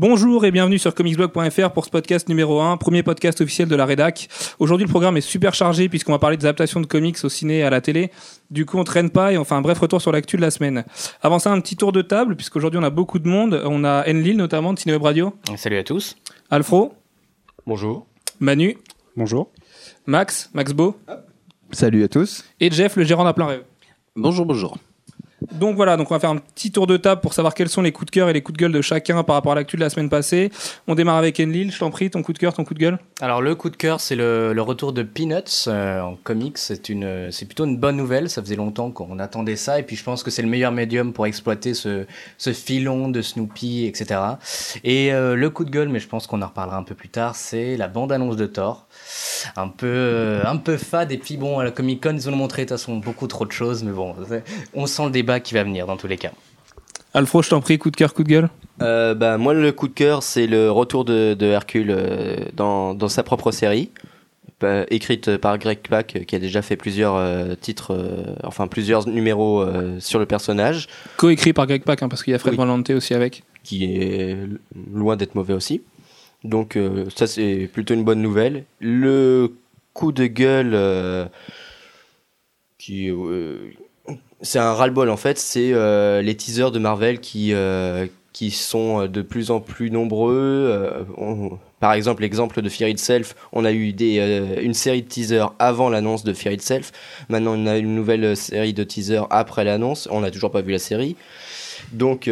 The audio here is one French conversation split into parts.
Bonjour et bienvenue sur comicsblog.fr pour ce podcast numéro 1, premier podcast officiel de la rédac. Aujourd'hui, le programme est super chargé puisqu'on va parler des adaptations de comics au ciné et à la télé. Du coup, on traîne pas et on fait un bref retour sur l'actu de la semaine. Avant ça, un petit tour de table puisqu'aujourd'hui, on a beaucoup de monde. On a Enlil notamment de Cineweb Radio. Salut à tous. Alfro. Bonjour. Manu. Bonjour. Max. Max Beau. Salut à tous. Et Jeff, le gérant d'À plein rêve. Bonjour, bonjour. Donc voilà, donc on va faire un petit tour de table pour savoir quels sont les coups de cœur et les coups de gueule de chacun par rapport à l'actu de la semaine passée. On démarre avec Enlil, je t'en prie, ton coup de cœur, ton coup de gueule. Alors le coup de cœur, c'est le, retour de Peanuts euh, en comics. C'est une, c'est plutôt une bonne nouvelle. Ça faisait longtemps qu'on attendait ça, et puis je pense que c'est le meilleur médium pour exploiter ce, filon de Snoopy, etc. Et euh, le coup de gueule, mais je pense qu'on en reparlera un peu plus tard, c'est la bande-annonce de Thor. Un peu, euh, un peu fade, et puis bon, à la Comic Con, ils ont montré de toute façon beaucoup trop de choses, mais bon, on sent le débat qui va venir dans tous les cas. Alfro, je t'en prie, coup de cœur, coup de gueule. Euh, bah, moi, le coup de cœur, c'est le retour de, de Hercule euh, dans, dans sa propre série, bah, écrite par Greg Pak, euh, qui a déjà fait plusieurs euh, titres, euh, enfin plusieurs numéros euh, sur le personnage, Co-écrit par Greg Pak, hein, parce qu'il y a Fred Oui. Van Lante aussi avec. qui est loin d'être mauvais aussi. Donc euh, ça, c'est plutôt une bonne nouvelle. Le coup de gueule, euh, qui, euh, c'est un ras-le-bol en fait, c'est les teasers de Marvel qui, qui sont de plus en plus nombreux. Par exemple, l'exemple de Fear Itself, on a eu des, une série de teasers avant l'annonce de Fear Itself. Maintenant, on a une nouvelle série de teasers après l'annonce. On n'a toujours pas vu la série. Donc,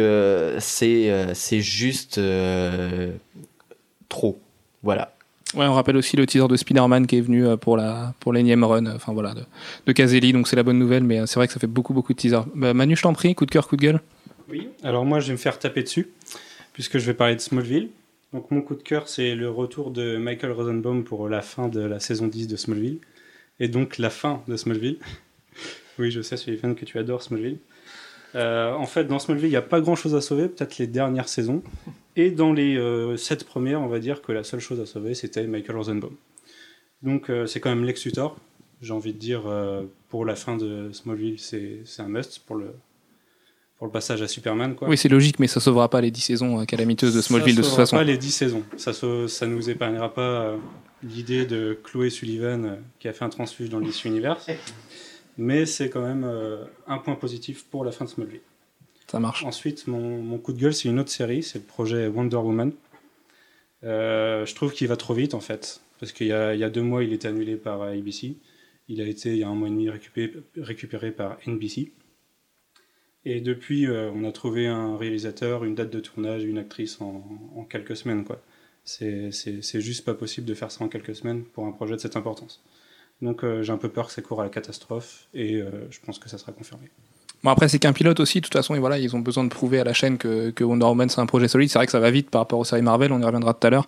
c'est c'est juste trop. Voilà. Ouais, on rappelle aussi le teaser de Spider-Man qui est venu euh, pour la pour l'énième run, euh, enfin voilà, de, de Caselli, donc c'est la bonne nouvelle, mais euh, c'est vrai que ça fait beaucoup beaucoup de teasers. Bah, Manu, je t'en prie, coup de cœur, coup de gueule. Oui, alors moi je vais me faire taper dessus, puisque je vais parler de Smallville. Donc mon coup de cœur, c'est le retour de Michael Rosenbaum pour la fin de la saison 10 de Smallville. Et donc la fin de Smallville. oui, je sais, Sullivan, que tu adores Smallville. Euh, en fait, dans Smallville, il n'y a pas grand-chose à sauver, peut-être les dernières saisons. Et dans les euh, sept premières, on va dire que la seule chose à sauver, c'était Michael Rosenbaum. Donc euh, c'est quand même Lex Luthor. J'ai envie de dire, pour la fin de Smallville, c'est un must pour le, pour le passage à Superman. Quoi. Oui, c'est logique, mais ça sauvera pas les 10 saisons calamiteuses de Smallville de ça toute sauvera façon. pas les 10 saisons. Ça, ça nous épargnera pas l'idée de Chloé Sullivan qui a fait un transfuge dans le DC Universe. Mais c'est quand même euh, un point positif pour la fin de Smallville. Ça marche. Ensuite, mon, mon coup de gueule, c'est une autre série, c'est le projet Wonder Woman. Euh, je trouve qu'il va trop vite en fait, parce qu'il y a, il y a deux mois, il était annulé par euh, ABC. Il a été, il y a un mois et demi, récupéré, récupéré par NBC. Et depuis, euh, on a trouvé un réalisateur, une date de tournage, une actrice en, en quelques semaines. quoi. C'est juste pas possible de faire ça en quelques semaines pour un projet de cette importance. Donc euh, j'ai un peu peur que ça court à la catastrophe, et euh, je pense que ça sera confirmé. Bon après c'est qu'un pilote aussi, de toute façon et voilà ils ont besoin de prouver à la chaîne que, que Wonder Woman c'est un projet solide. C'est vrai que ça va vite par rapport aux séries Marvel, on y reviendra tout à l'heure.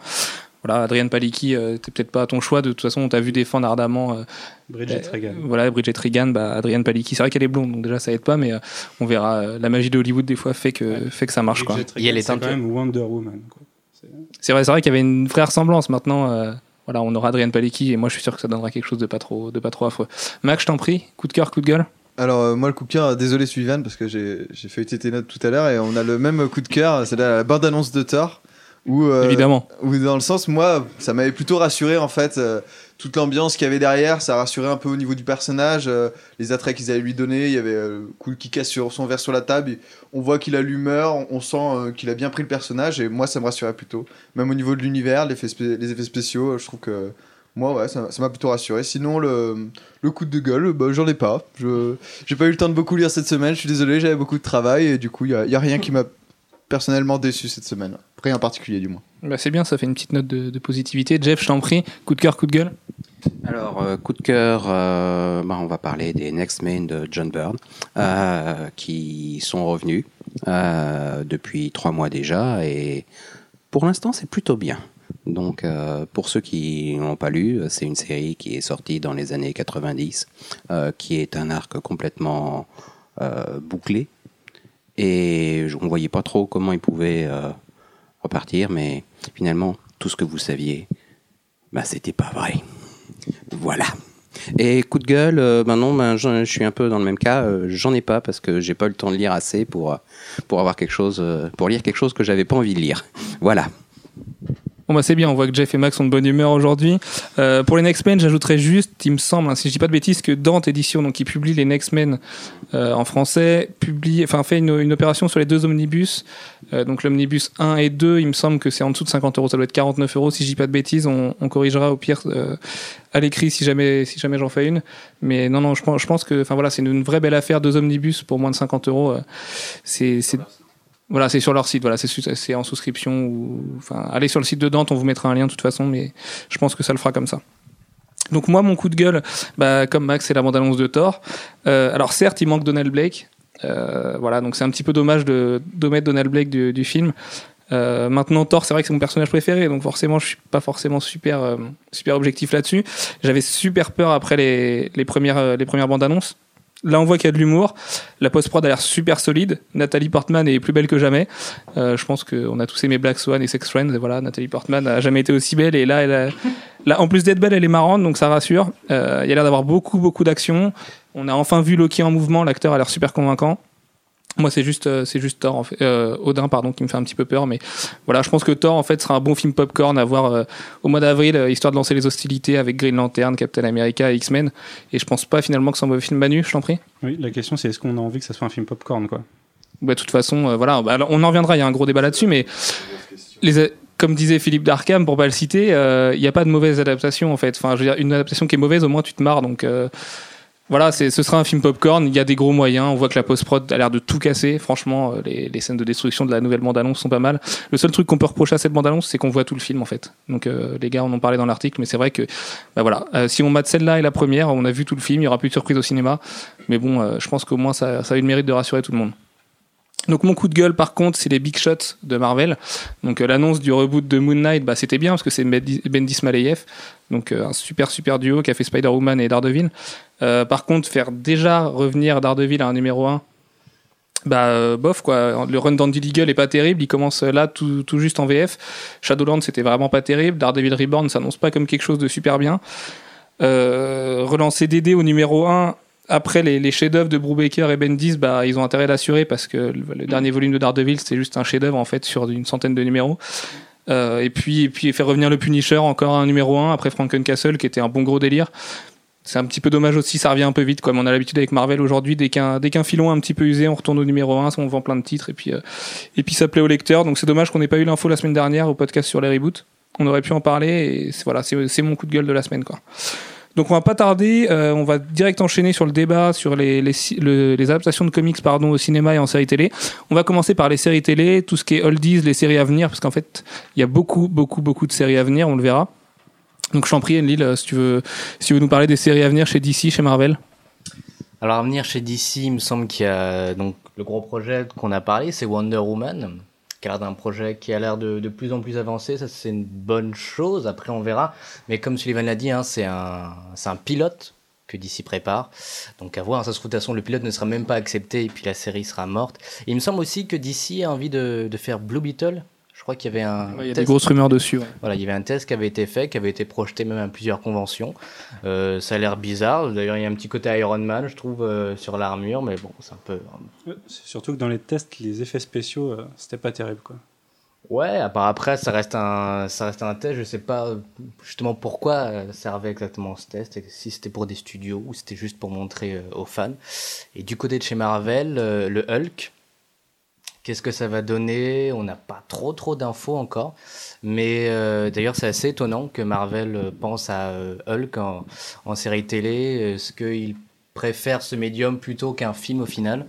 Voilà, Adrienne Palicki, euh, t'es peut-être pas à ton choix. De toute façon, on t'a vu défendre ardemment. euh, Bridget euh, Reagan. Voilà, Bridget Regan, bah, Adrienne Palicki. C'est vrai qu'elle est blonde, donc déjà ça aide pas, mais euh, on verra. euh, la magie de Hollywood des fois fait que Ouais. fait que ça marche quoi. Bridget Et elle Regan, est c'est un quand même Wonder Woman. C'est- vrai, c'est vrai qu'il y avait une vraie ressemblance. Maintenant, euh, voilà, on aura Adrienne Palicki et moi je suis sûr que ça donnera quelque chose de pas trop de pas trop affreux. Max, je t'en prie, coup de cœur, coup de gueule. Alors, euh, moi, le coup de cœur, désolé Sullivan, parce que j'ai feuilleté tes notes tout à l'heure et on a le même coup de cœur, c'est la bande-annonce de Thor. Où, euh, Évidemment. Ou dans le sens, moi, ça m'avait plutôt rassuré en fait. euh, toute l'ambiance qu'il y avait derrière, ça rassurait un peu au niveau du personnage. euh, les attraits qu'ils allaient lui donner, il y avait euh, Cool qui casse son verre sur la table. On voit qu'il a l'humeur, on, sent euh, qu'il a bien pris le personnage et moi, ça me rassurait plutôt. Même au niveau de l'univers, les effets spéciaux, euh, je trouve que. Moi, ouais, ça m'a plutôt rassuré. Sinon, le, coup de gueule, bah, j'en ai pas. Je j'ai pas eu le temps de beaucoup lire cette semaine. Je suis désolé, j'avais beaucoup de travail et du coup, il y a, y a rien qui m'a personnellement déçu cette semaine. Rien en particulier, du moins. Bah, c'est bien, ça fait une petite note de, positivité. Jeff, je t'en prie, coup de cœur, coup de gueule. Alors, euh, coup de cœur, euh, bah, on va parler des Next Men de John Byrne, euh, qui sont revenus depuis trois mois déjà, et pour l'instant, c'est plutôt bien. Donc, pour ceux qui n'ont pas lu, c'est une série qui est sortie dans les années 90, euh, qui est un arc complètement bouclé, et on voyait pas trop comment il pouvait euh, repartir, mais finalement, tout ce que vous saviez, bah, c'était pas vrai. Voilà. Et coup de gueule, euh, ben non, ben, je suis un peu dans le même cas. euh, J'en ai pas parce que j'ai pas eu le temps de lire assez pour, euh, pour avoir quelque chose, euh, pour lire quelque chose que j'avais pas envie de lire. Voilà. Bon bah c'est bien, on voit que Jeff et Max sont de bonne humeur aujourd'hui. Euh, pour les Next Men, j'ajouterais juste, il me semble, hein, si je dis pas de bêtises, que Dante Édition, donc qui publie les Next Men euh, en français, publie, enfin fait une, une opération sur les deux omnibus. Euh, donc l'omnibus 1 et 2, il me semble que c'est en dessous de 50 euros, ça doit être 49 euros si je dis pas de bêtises. On, on corrigera au pire euh, à l'écrit si jamais si jamais j'en fais une. Mais non non, je pense, je pense que, enfin voilà, c'est une, une vraie belle affaire, deux omnibus pour moins de 50 euros. euh, c'est c'est voilà, c'est sur leur site, voilà, c'est en souscription ou enfin allez sur le site de Dante, on vous mettra un lien de toute façon, mais je pense que ça le fera comme ça. Donc moi mon coup de gueule, bah comme Max, c'est la bande annonce de Thor. Euh, alors certes, il manque Donald Blake, euh, voilà, donc c'est un petit peu dommage de d'omettre Donald Blake du, film. Euh, maintenant Thor, c'est vrai que c'est mon personnage préféré, donc forcément je suis pas forcément super super objectif là-dessus. J'avais super peur après les les premières les premières bandes annonces. Là, on voit qu'il y a de l'humour. La post-prod a l'air super solide. Nathalie Portman est plus belle que jamais. Euh, je pense qu'on a tous aimé Black Swan et Sex Friends. Et voilà, Nathalie Portman a jamais été aussi belle. Et là, elle a- là en plus d'être belle, elle est marrante, donc ça rassure. Euh, il y a l'air d'avoir beaucoup, beaucoup d'action. On a enfin vu Loki en mouvement. L'acteur a l'air super convaincant. Moi, c'est juste, euh, c'est juste Thor, en fait. Euh, Odin, pardon, qui me fait un petit peu peur. Mais voilà, je pense que Thor, en fait, sera un bon film popcorn à voir euh, au mois d'avril, euh, histoire de lancer les hostilités avec Green Lantern, Captain America et X-Men. Et je pense pas finalement que c'est un mauvais film Manu, je t'en prie. Oui, la question c'est est-ce qu'on a envie que ça soit un film popcorn quoi? Bah, de toute façon, voilà, bah, alors, on en reviendra, il y a un gros débat là-dessus, mais les, comme disait Philippe Darkham, pour pas le citer, il n'y a pas de mauvaise adaptation en fait. Enfin, je veux dire, une adaptation qui est mauvaise, au moins tu te marres. Donc voilà, ce sera un film popcorn. Il y a des gros moyens. On voit que la post-prod a l'air de tout casser. Franchement, euh, les, les scènes de destruction de la nouvelle bande-annonce sont pas mal. Le seul truc qu'on peut reprocher à cette bande-annonce, c'est qu'on voit tout le film en fait. Donc euh, les gars en ont parlé dans l'article, mais c'est vrai que bah voilà, euh, si on mate celle-là et la première, on a vu tout le film. Il y aura plus de surprise au cinéma. Mais bon, euh, je pense qu'au moins ça, ça a eu le mérite de rassurer tout le monde. Donc mon coup de gueule par contre c'est les big shots de Marvel. Donc euh, l'annonce du reboot de Moon Knight, bah, c'était bien parce que c'est Bendis Maleyev, donc euh, un super super duo qui a fait Spider-Woman et Daredevil. Euh, par contre faire déjà revenir Daredevil à un numéro 1, bah bof quoi. Le run d'Andy Deagle est pas terrible, il commence là tout, tout juste en VF. Shadowland c'était vraiment pas terrible, Daredevil Reborn s'annonce pas comme quelque chose de super bien. Relancer DD au numéro 1 après les, les chefs-d'œuvre de Brubaker et Bendis, bah, ils ont intérêt à l'assurer parce que le, le dernier volume de Daredevil, c'est juste un chef-d'œuvre en fait sur une centaine de numéros. Euh, et puis et puis faire revenir le Punisher encore un numéro 1 après Frankencastle qui était un bon gros délire. C'est un petit peu dommage aussi, ça revient un peu vite comme on a l'habitude avec Marvel aujourd'hui. Dès qu'un dès qu'un filon est un petit peu usé, on retourne au numéro 1, on vend plein de titres et puis euh, et puis ça plaît au lecteur. Donc c'est dommage qu'on n'ait pas eu l'info la semaine dernière au podcast sur les reboots. On aurait pu en parler et voilà, c'est c'est mon coup de gueule de la semaine quoi. Donc on va pas tarder, euh, on va direct enchaîner sur le débat sur les, adaptations de comics pardon, au cinéma et en série télé. On va commencer par les séries télé, tout ce qui est oldies, les séries à venir, parce qu'en fait il y a beaucoup beaucoup beaucoup de séries à venir, on le verra. Donc je t'en prie Enlil, euh, si tu veux si tu veux nous parler des séries à venir chez DC, chez Marvel. Alors à venir chez DC, il me semble qu'il y a donc le gros projet qu'on a parlé, c'est Wonder Woman, qui a l'air d'un projet qui a l'air de, de plus en plus avancé. Ça c'est une bonne chose. Après on verra. Mais comme Sullivan l'a dit, hein, c'est un un pilote que DC prépare. Donc à voir. Ça se trouve de toute façon le pilote ne sera même pas accepté et puis la série sera morte. Il me semble aussi que DC a envie de, de faire Blue Beetle. Je crois qu'il y avait un Il y a des grosses rumeurs dessus. ouais. voilà, il y avait un test qui avait été fait, qui avait été projeté même à plusieurs conventions. Euh, ça a l'air bizarre. D'ailleurs, il y a un petit côté Iron Man, je trouve, euh, sur l'armure, mais bon, c'est un peu. Ouais, C'est surtout que dans les tests, les effets spéciaux, euh, c'était pas terrible quoi. Ouais, à part après, ça reste un, ça reste un test. Je sais pas euh, justement pourquoi servait exactement ce test, si c'était pour des studios ou c'était juste pour montrer euh, aux fans. Et du côté de chez Marvel, euh, le Hulk. Qu'est-ce que ça va donner? On n'a pas trop trop d'infos encore, mais euh, d'ailleurs c'est assez étonnant que Marvel euh, pense à euh, Hulk en, en série télé. Est-ce qu'il préfère ce médium plutôt qu'un film au final?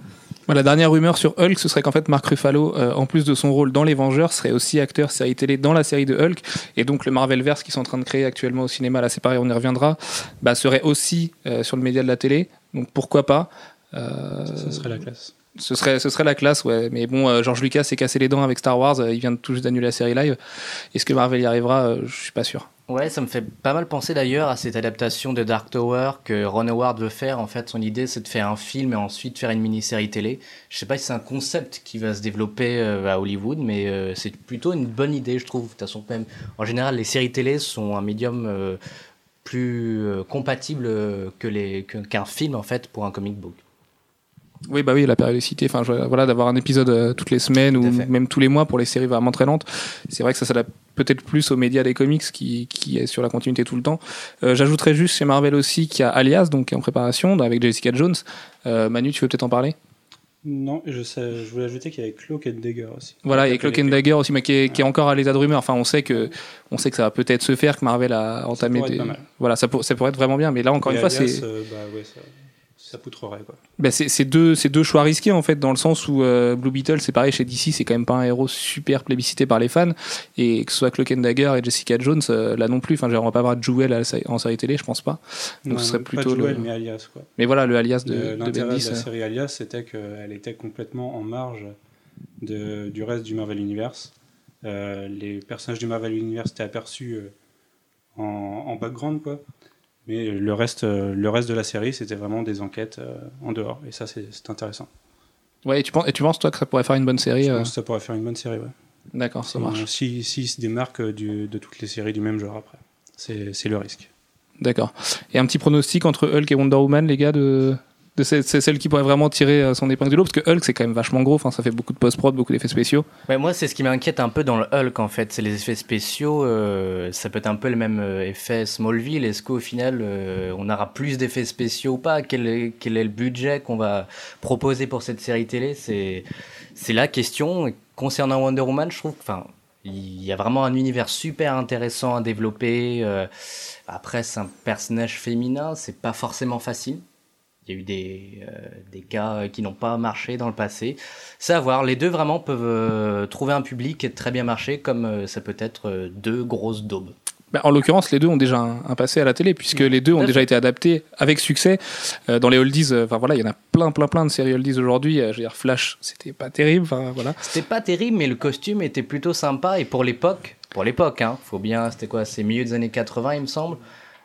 La dernière rumeur sur Hulk, ce serait qu'en fait Mark Ruffalo, euh, en plus de son rôle dans Les Vengeurs, serait aussi acteur série télé dans la série de Hulk, et donc le Marvelverse qu'ils sont en train de créer actuellement au cinéma, là c'est pareil, on y reviendra, bah, serait aussi euh, sur le média de la télé, donc pourquoi pas? Euh, Ça, ça serait la classe. Ce serait, ce serait la classe, ouais. Mais bon, euh, George Lucas s'est cassé les dents avec Star Wars. euh, il vient tout juste d'annuler la série live. Est-ce que Marvel y arrivera euh, Je suis pas sûr. Ouais, ça me fait pas mal penser d'ailleurs à cette adaptation de Dark Tower que Ron Howard veut faire. En fait, son idée, c'est de faire un film et ensuite faire une mini-série télé. Je sais pas si c'est un concept qui va se développer à Hollywood, mais c'est plutôt une bonne idée, je trouve. De toute façon, même en général, les séries télé sont un médium plus compatible que les qu'un film en fait pour un comic book. Oui, bah oui, la périodicité, enfin je- voilà, d'avoir un épisode euh, toutes les semaines ou même tous les mois pour les séries vraiment très lentes. C'est vrai que ça s'adapte peut-être plus aux médias des comics qui, qui est sur la continuité tout le temps. Euh, J'ajouterais juste chez Marvel aussi qu'il y a Alias, donc qui est en préparation, avec Jessica Jones. Euh, Manu, tu veux peut-être en parler? Non, je, sais, je voulais ajouter qu'il y avait Cloak and Dagger aussi. Voilà, et Qui Cloak appelle and Dagger aussi, mais qui est, qui est encore à l'état de rumeur. Enfin, on sait que, on sait que ça va peut-être se faire, que Marvel a entamé être des. pas mal. Voilà, ça, pour- ça pourrait être vraiment bien. Mais là, encore Et une fois, c'est. euh, bah ouais, ça, ça poutrerait quoi. Ben, c'est c'est deux, c'est deux choix risqués en fait, dans le sens où euh, Blue Beetle, c'est pareil chez DC, c'est quand même pas un héros super plébiscité par les fans, et que ce soit Cloak and Dagger et Jessica Jones, euh, là non plus. Enfin, genre, on va pas avoir de Jewel la en série télé, je pense pas. Donc, Non, ce serait plutôt Joel, le- mais Alias quoi. Mais voilà, le alias de, Le- de L'intérêt Bendis. de la euh, série Alias, c'était qu'elle était complètement en marge de, du reste du Marvel Universe. Euh, les personnages du Marvel Universe étaient aperçus en, en background, quoi. Mais le reste, euh, le reste de la série, c'était vraiment des enquêtes euh, en dehors. Et ça, c'est intéressant. Ouais, et tu penses, et tu penses toi que ça pourrait faire une bonne série Je euh, pense que ça pourrait faire une bonne série, ouais. D'accord, ça marche. Si, si se démarque du- de toutes les séries du même genre après. C'est le risque. D'accord. Et un petit pronostic entre Hulk et Wonder Woman, les gars, de c'est celle qui pourrait vraiment tirer euh, son épingle du lot, parce que Hulk c'est quand même vachement gros. Enfin, ça fait beaucoup de post-prod, beaucoup d'effets spéciaux. Moi, c'est ce qui m'inquiète un peu dans le Hulk, en fait. C'est les effets spéciaux. euh, ça peut être un peu le même euh, effet Smallville. Est-ce qu'au final, on aura plus d'effets spéciaux ou pas? Quel est, quel est le budget qu'on va proposer pour cette série télé? C'est c'est la question. Concernant Wonder Woman, je trouve enfin, il y a vraiment un univers super intéressant à développer. après, c'est un personnage féminin. C'est pas forcément facile. Il y a eu des, euh, des cas qui n'ont pas marché dans le passé. C'est à voir. Les deux vraiment peuvent euh, trouver un public et très bien marcher, comme euh, ça peut être deux grosses daubes. Bah, en l'occurrence, les deux ont déjà un, un passé à la télé, puisque les deux ont déjà été adaptés avec succès euh, dans les oldies. euh, Enfin voilà, il y en a plein, plein, plein de séries oldies aujourd'hui. Euh, je veux dire, Flash, c'était pas terrible. Voilà. C'était pas terrible, mais le costume était plutôt sympa. Et pour l'époque, pour l'époque, hein, faut bien, c'était quoi C'est milieu des années 80, il me semble.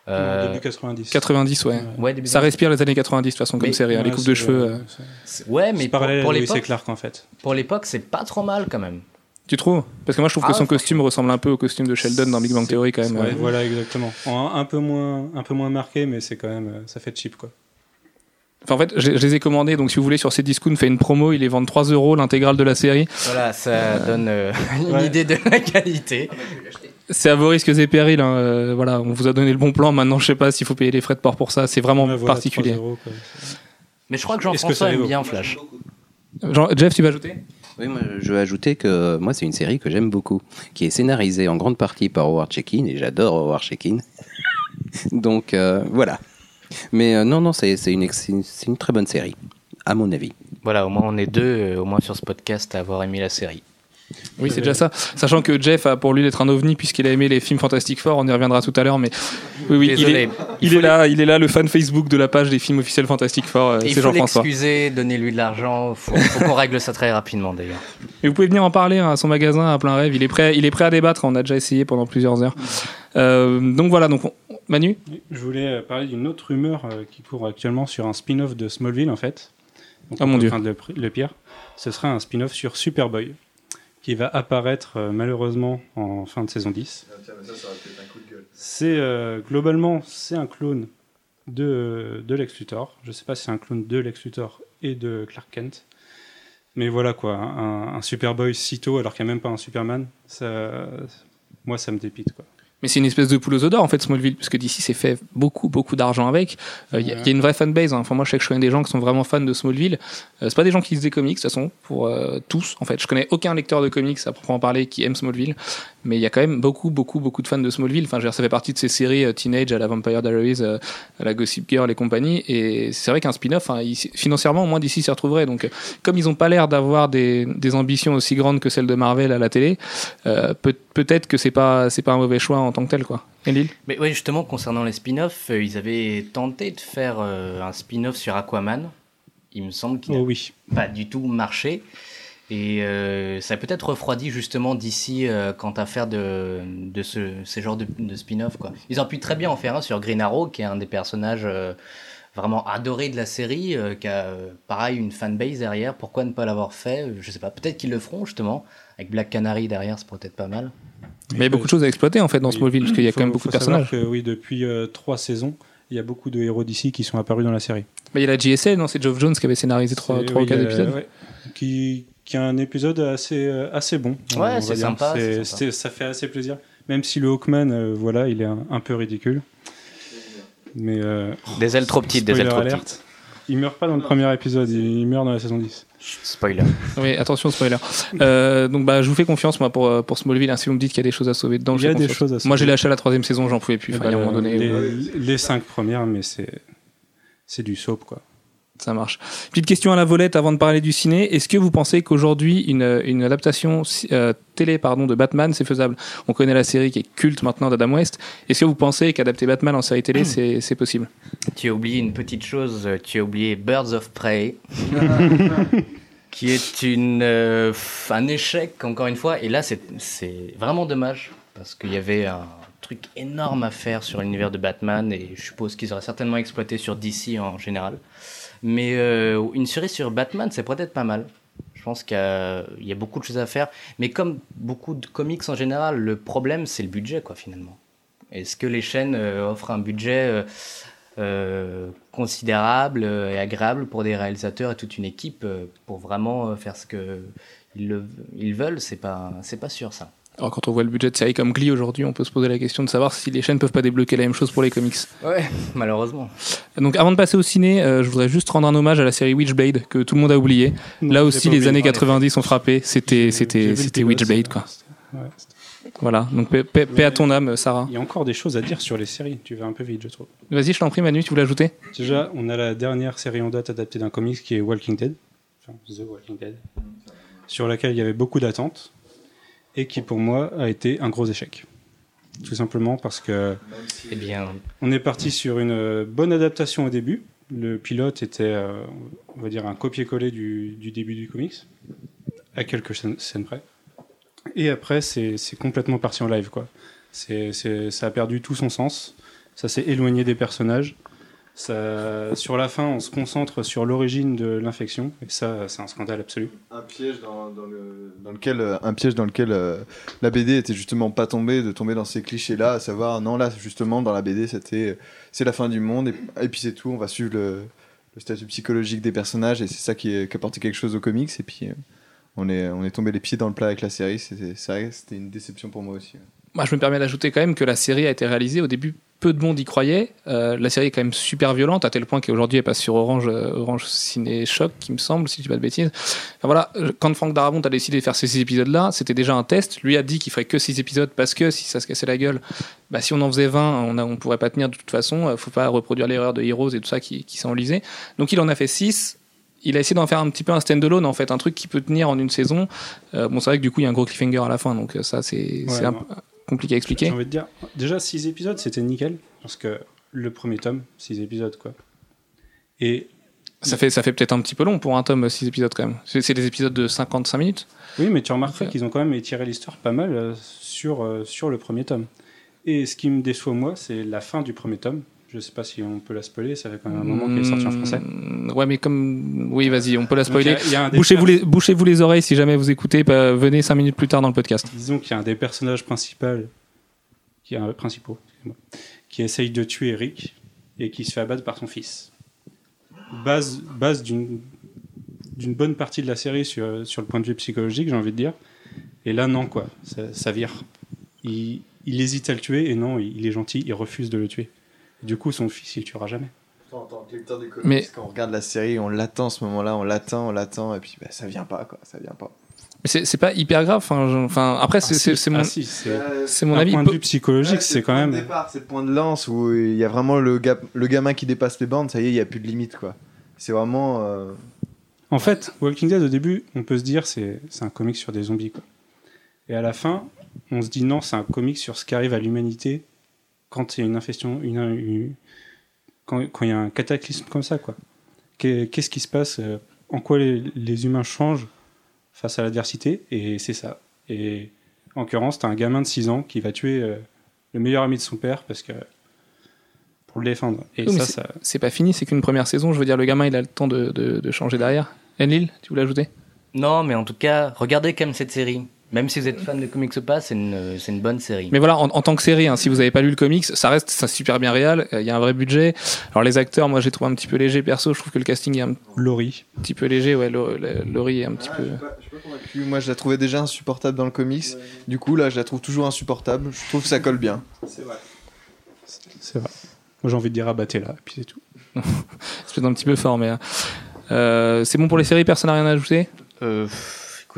Euh, Début 90. 90, ouais. ouais, début Ça respire les années 90 de toute façon comme Mais- série. les coupes de cheveux. euh, euh. Ouais, mais pour, pour l'époque, Clark en fait. pour l'époque, c'est pas trop mal quand même. Tu trouves? Parce que moi, je trouve que Ah, son costume ressemble un peu au costume de Sheldon dans Big Bang Theory quand même. Ouais, euh. voilà, exactement. En un, un peu moins, un peu moins marqué, mais c'est quand même, euh, ça fait cheap quoi. Enfin, en fait, je, je les ai commandés, donc si vous voulez, sur Cdiscount, fait une promo, ils les vendent 3 euros l'intégrale de la série. Voilà, ça donne euh, une Ouais. idée de la qualité. C'est à vos risques et périls. hein, euh, voilà, on vous a donné le bon plan. Maintenant, je sais pas s'il faut payer les frais de port pour ça. C'est vraiment Ouais, voilà, particulier. 3 euros, quoi. Mais je crois que Est-ce que Jean-François ça aime bien Flash. Jean- Jeff, tu vas ajouter? Oui, moi, je veux ajouter que moi, c'est une série que j'aime beaucoup, qui est scénarisée en grande partie par Howard Shekin, et j'adore Howard Shekin. Donc, euh, voilà. Mais euh, non, non, c'est une, une, très bonne série, à mon avis. Voilà, au moins on est deux, euh, au moins sur ce podcast, à avoir aimé la série. Oui, c'est déjà ça. Sachant que Jeff a pour lui d'être un ovni puisqu'il a aimé les films Fantastic Four. On y reviendra tout à l'heure, mais oui, oui, il est, il est là, il est là, le fan Facebook de la page des films officiels Fantastic Four. euh, Il c'est faut Jean-François. l'excuser, donnez-lui de l'argent. Faut, faut qu'on règle ça très rapidement d'ailleurs. Et vous pouvez venir en parler hein, à son magasin à plein rêve. Il est prêt, il est prêt à débattre. On a déjà essayé pendant plusieurs heures. Euh, donc voilà. Donc on- Manu? Je voulais euh, parler d'une autre rumeur qui court actuellement sur un spin-off de Smallville en fait. Donc, Ah, on mon Dieu. Le, pire. Ce sera un spin-off sur Superboy qui va apparaître euh, malheureusement en fin de saison 10. C'est euh, globalement c'est un clone de, de Lex Luthor. Je sais pas si c'est un clone de Lex Luthor et de Clark Kent. Mais voilà quoi, un, un Superboy si tôt alors qu'il n'y a même pas un Superman, ça, moi ça me dépite quoi. Mais c'est une espèce de poule aux d'or en fait Smallville parce que d'ici c'est fait beaucoup beaucoup d'argent avec. Il y, a- Ouais. y a une vraie fanbase. Hein. Enfin moi je sais que je connais des gens qui sont vraiment fans de Smallville. Euh, c'est pas des gens qui lisent des comics de toute façon pour euh, tous en fait. Je connais aucun lecteur de comics à proprement parler qui aime Smallville, mais il y a quand même beaucoup beaucoup beaucoup de fans de Smallville. Enfin je veux dire, ça fait partie de ces séries euh, teenage à la Vampire Diaries, euh, à la Gossip Girl et compagnie. Et c'est vrai qu'un spin-off hein, financièrement au moins d'ici s'y retrouverait. Donc euh, comme ils ont pas l'air d'avoir des, des ambitions aussi grandes que celles de Marvel à la télé, euh, peut- peut-être que c'est pas c'est pas un mauvais choix en tant que tel quoi. Elil Mais oui, justement, concernant les spin-offs, euh, ils avaient tenté de faire euh, un spin-off sur Aquaman. Il me semble qu'il n'a Oh oui. pas du tout marché. Et euh, ça a peut-être refroidi justement d'ici euh, quant à faire de, de ce, ces genres de, de spin-off. Quoi. Ils ont pu très bien en faire un sur Green Arrow, qui est un des personnages euh, vraiment adoré de la série, euh, qui a euh, pareil une fanbase derrière. Pourquoi ne pas l'avoir fait? Je sais pas. Peut-être qu'ils le feront justement avec Black Canary derrière, c'est peut-être pas mal. Mais il y a beaucoup de choses à exploiter en fait dans Oui. Smallville, parce qu'il y a Faut- quand même beaucoup de personnages. que, oui, depuis euh, trois saisons, il y a beaucoup de héros d'ici qui sont apparus dans la série. Mais il y a la JSA, non C'est Geoff Jones qui avait scénarisé trois, ou quatre épisodes. ouais, qui, qui a un épisode assez, euh, assez bon. on Ouais, c'est sympa, ça fait assez plaisir. Même si le Hawkman, euh, voilà, il est un, un peu ridicule. Mais euh, Des ailes trop petites, des ailes trop petites. Il meurt pas dans le premier épisode, il meurt dans la saison 10. Spoiler. Oui, attention spoiler. Euh, donc bah je vous fais confiance moi pour euh, pour Smallville. hein, si vous me dites qu'il y a des choses à sauver dedans, Il y a des confiance. choses à sauver. Moi j'ai lâché à la troisième saison, j'en pouvais plus. Enfin, il y a un moment donné, les, les cinq premières, mais c'est c'est du soap quoi. Ça marche. Petite question à la volette avant de parler du ciné. Est-ce que vous pensez qu'aujourd'hui une, une adaptation euh, télé pardon de Batman c'est faisable? On connaît la série qui est culte maintenant d'Adam West. Est-ce que vous pensez qu'adapter Batman en série télé c'est c'est possible? Tu as oublié une petite chose, tu as oublié Birds of Prey, qui est une, euh, un échec, encore une fois. Et là, c'est c'est vraiment dommage, parce qu'il y avait un truc énorme à faire sur l'univers de Batman, et je suppose qu'ils auraient certainement exploité sur DC en général. Mais euh, une série sur Batman, c'est peut-être pas mal. Je pense qu'il y, a- beaucoup de choses à faire. Mais comme beaucoup de comics en général, le problème, c'est le budget, quoi, finalement. Est-ce que les chaînes euh, offrent un budget euh, considérable et agréable pour des réalisateurs et toute une équipe pour vraiment faire ce que ils, le- ils veulent? C'est pas, pas sûr ça. Alors quand on voit le budget de série comme Glee aujourd'hui, on peut se poser la question de savoir si les chaînes peuvent pas débloquer la même chose pour les comics. Ouais, malheureusement. Donc avant de passer au ciné, euh, je voudrais juste rendre un hommage à la série Witchblade que tout le monde a oublié. Non, Là aussi les années en effet. 90 ont frappé, c'était c'était c'était Witchblade quoi. ouais. Voilà, donc paix, paix- paix à ton âme Sarah. Il y a encore des choses à dire sur les séries. Tu vas un peu vite, je trouve. Vas-y, je t'en prie Manu, tu voulais ajouter? Déjà, on a la dernière série en date adaptée d'un comics qui est Walking Dead, enfin The Walking Dead, sur laquelle il y avait beaucoup d'attentes et qui pour moi a été un gros échec. Tout simplement parce que Eh bien, on est parti sur une euh, bonne adaptation au début. Le pilote était, euh, on va dire, un copier-coller du, du début du comics, à quelques scènes, près. Et après, c'est complètement parti en live, quoi. Ça a perdu tout son sens. Ça s'est éloigné des personnages. Ça, sur la fin, on se concentre sur l'origine de l'infection, et ça, c'est un scandale absolu. un piège dans, dans le, dans lequel euh, un piège dans lequel euh, la BD était justement pas tombée de tomber dans ces clichés là à savoir non là justement dans la BD c'était c'est la fin du monde et, et puis c'est tout on va suivre le, le statut psychologique des personnages et c'est ça qui, est- qui apportait quelque chose aux comics et puis euh, on est on est tombé les pieds dans le plat avec la série c'est vrai que c'était une déception pour moi aussi Moi, je me permets d'ajouter quand même que la série a été réalisée. Au début, peu de monde y croyait. Euh, la série est quand même super violente, à tel point qu'aujourd'hui, elle passe sur Orange, euh, Orange Ciné Choc, qui me semble, si je dis pas de bêtises. Enfin, voilà, quand Frank Darabont a décidé de faire ces six épisodes-là, c'était déjà un test. Lui a dit qu'il ferait que six épisodes parce que si ça se cassait la gueule, bah, si on en faisait 20, on, on pourrait pas tenir de toute façon. Euh, Faut pas reproduire l'erreur de Heroes et tout ça qui, qui s'enlisait. Donc, il en a fait 6 il a essayé d'en faire un petit peu un stand-alone en fait, un truc qui peut tenir en une saison. Euh, bon, c'est vrai que du coup, il y a un gros cliffhanger à la fin, donc ça, c'est c'est un compliqué à J'ai expliquer. envie de dire, déjà 6 épisodes, c'était nickel, parce que le premier tome, 6 épisodes, quoi. Et Ça fait, ça fait peut-être un petit peu long pour un tome, 6 épisodes quand même. C'est c'est des épisodes de 55 minutes. oui, mais tu remarqueras qu'ils ont quand même étiré l'histoire pas mal euh, sur, euh, sur le premier tome. Et ce qui me déçoit, moi, c'est la fin du premier tome. Je sais pas si on peut la spoiler, ça fait quand même un moment qu'il est sorti en français. Mm, Ouais, mais comme. Oui, vas-y, on peut la spoiler. Bouchez-vous les, oreilles si jamais vous écoutez. bah, venez 5 minutes plus tard dans le podcast. Disons qu'il y a un des personnages principaux qui, est un, principaux, excusez-moi, qui essaye de tuer Eric et qui se fait abattre par son fils. Base, base d'une bonne partie de la série sur, sur le point de vue psychologique, j'ai envie de dire. Et là, non, quoi. Ça, ça vire. Il, il hésite à le tuer et non, il est gentil, il refuse de le tuer. Du coup, son fils, il le tuera jamais. en tant que lecteur des comics Mais- quand on regarde la série on l'attend ce moment là on l'attend on l'attend et puis bah, ça vient pas quoi ça vient pas Mais c'est pas hyper grave. Enfin, après, c'est Ah, c'est- si, mon, ah, si, c'est c'est mon un avis. point de vue psychologique, Ouais, c'est le quand point de même. départ, c'est le point de lance où il y a vraiment le, ga- le gamin qui dépasse les bandes, ça y est, il n'y a plus de limite quoi. C'est vraiment. euh, En fait, Walking Dead, au début, on peut se dire c'est un comic sur des zombies. Quoi. Et à la fin, on se dit non, c'est un comic sur ce qui arrive à l'humanité quand il y a une infection, une, une- quand, quand il y a un cataclysme comme ça. quoi. Qu'est- Qu'est-ce qui se passe euh, En quoi les, les humains changent face à l'adversité Et c'est ça. Et en l'occurrence, t'as un gamin de 6 ans qui va tuer euh, le meilleur ami de son père parce que pour le défendre. Et Oui, ça, ça, C'est pas fini, c'est qu'une première saison. Je veux dire, le gamin, il a le temps de, de, de changer derrière. Enlil, tu voulais ajouter? Non, mais en tout cas, regardez quand même cette série. Même si vous êtes fan de comics ou pas, c'est une, c'est une bonne série. Mais voilà, en, en tant que série, hein, si vous n'avez pas lu le comics, ça reste ça, super bien réel. Il y a un vrai budget. Alors les acteurs, moi j'ai trouvé un petit peu léger perso. Je trouve que le casting est un Laurie. petit peu léger. Ouais, Lau- la- Laurie est un petit peu. Convaincu. Moi, je la trouvais déjà insupportable dans le comics. Du coup, là, je la trouve toujours insupportable. Je trouve que ça colle bien. C'est vrai. Moi, j'ai envie de dire abattez-la, et puis c'est tout. C'est peut-être un petit peu fort, mais euh, c'est bon pour les séries. Personne n'a rien à ajouter? Euh,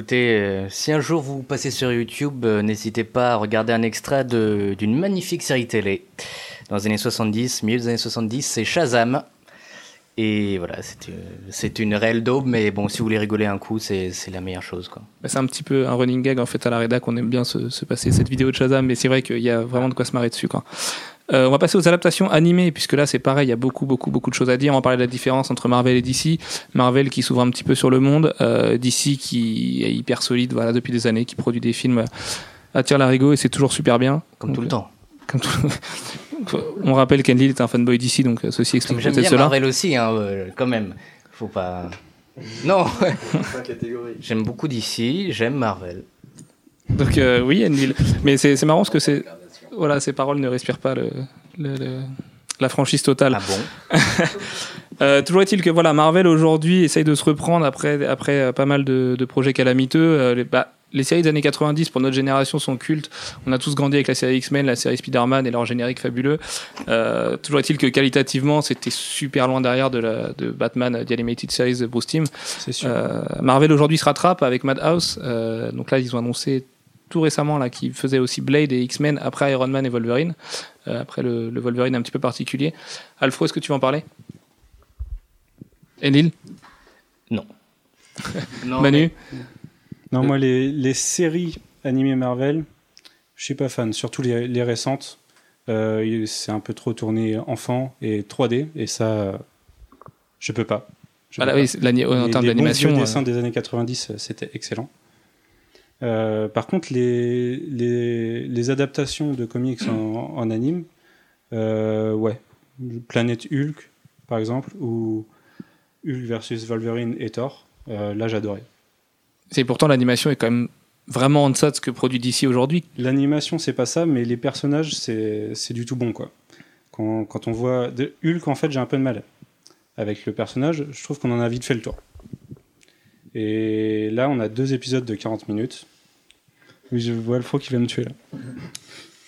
écoutez, euh, si un jour vous passez sur YouTube, euh, n'hésitez pas à regarder un extrait d'une magnifique série télé. Dans les années 70, milieu des années 70, c'est Shazam. Et voilà, c'est euh, c'est une réelle daube, mais bon, si vous voulez rigoler un coup, c'est la meilleure chose. Bah, c'est un petit peu un running gag en fait à la rédac. On aime bien se, se passer cette vidéo de Shazam, mais c'est vrai qu'il y a vraiment de quoi se marrer dessus. Euh, on va passer aux adaptations animées, puisque là c'est pareil, il y a beaucoup, beaucoup, beaucoup de choses à dire. On va parler de la différence entre Marvel et DC. Marvel qui s'ouvre un petit peu sur le monde, euh, DC qui est hyper solide voilà, depuis des années, qui produit des films à tir larigot et c'est toujours super bien. Comme Donc, tout le temps. comme tout- On rappelle qu'Enlil est un fanboy DC, donc euh, ceci explique J'aime peut-être bien cela. Marvel aussi, hein, euh, quand même. Faut pas. Non, j'aime beaucoup DC, j'aime Marvel. Donc euh, oui, Enlil. Mais c'est marrant parce que c'est voilà, ces paroles ne respirent pas le, le- le- la franchise totale. Ah bon Euh, toujours est-il que voilà, Marvel aujourd'hui essaye de se reprendre après après euh, pas mal de, de projets calamiteux. Euh, les, bah, les séries des années 90 pour notre génération sont cultes. On a tous grandi avec la série X-Men, la série Spider-Man et leur générique fabuleux. Euh, toujours est-il que qualitativement, c'était super loin derrière de, la, de Batman, The Animated Series de Bruce Timm. Euh, Marvel aujourd'hui se rattrape avec Madhouse. Euh, donc là, ils ont annoncé tout récemment là qu'ils faisaient aussi Blade et X-Men après Iron Man et Wolverine. Euh, après le, le Wolverine un petit peu particulier. Alfro, est-ce que tu veux en parler? Enil Non, Manu? Non, moi, les, les séries animées Marvel, je suis pas fan, surtout les, les récentes. Euh, c'est un peu trop tourné enfant et 3D, et ça, je peux pas. Je Ah là, oui, en Les- termes les bons d'animation. vieux euh, dessins des années 90, euh, c'était excellent. Euh, par contre, les, les, les adaptations de comics en, en anime, euh, ouais. Planète Hulk, par exemple, ou Hulk versus Wolverine et Thor, euh, là j'adorais. C'est pourtant l'animation est quand même vraiment en deçà de ce que produit DC aujourd'hui. L'animation, c'est pas ça, mais les personnages, c'est c'est du tout bon, quoi. Quand, quand on voit de Hulk, en fait, j'ai un peu de mal avec le personnage. Je trouve qu'on en a vite fait le tour. Et là, on a deux épisodes de 40 minutes. Oui, je vois Alfro qui va me tuer là.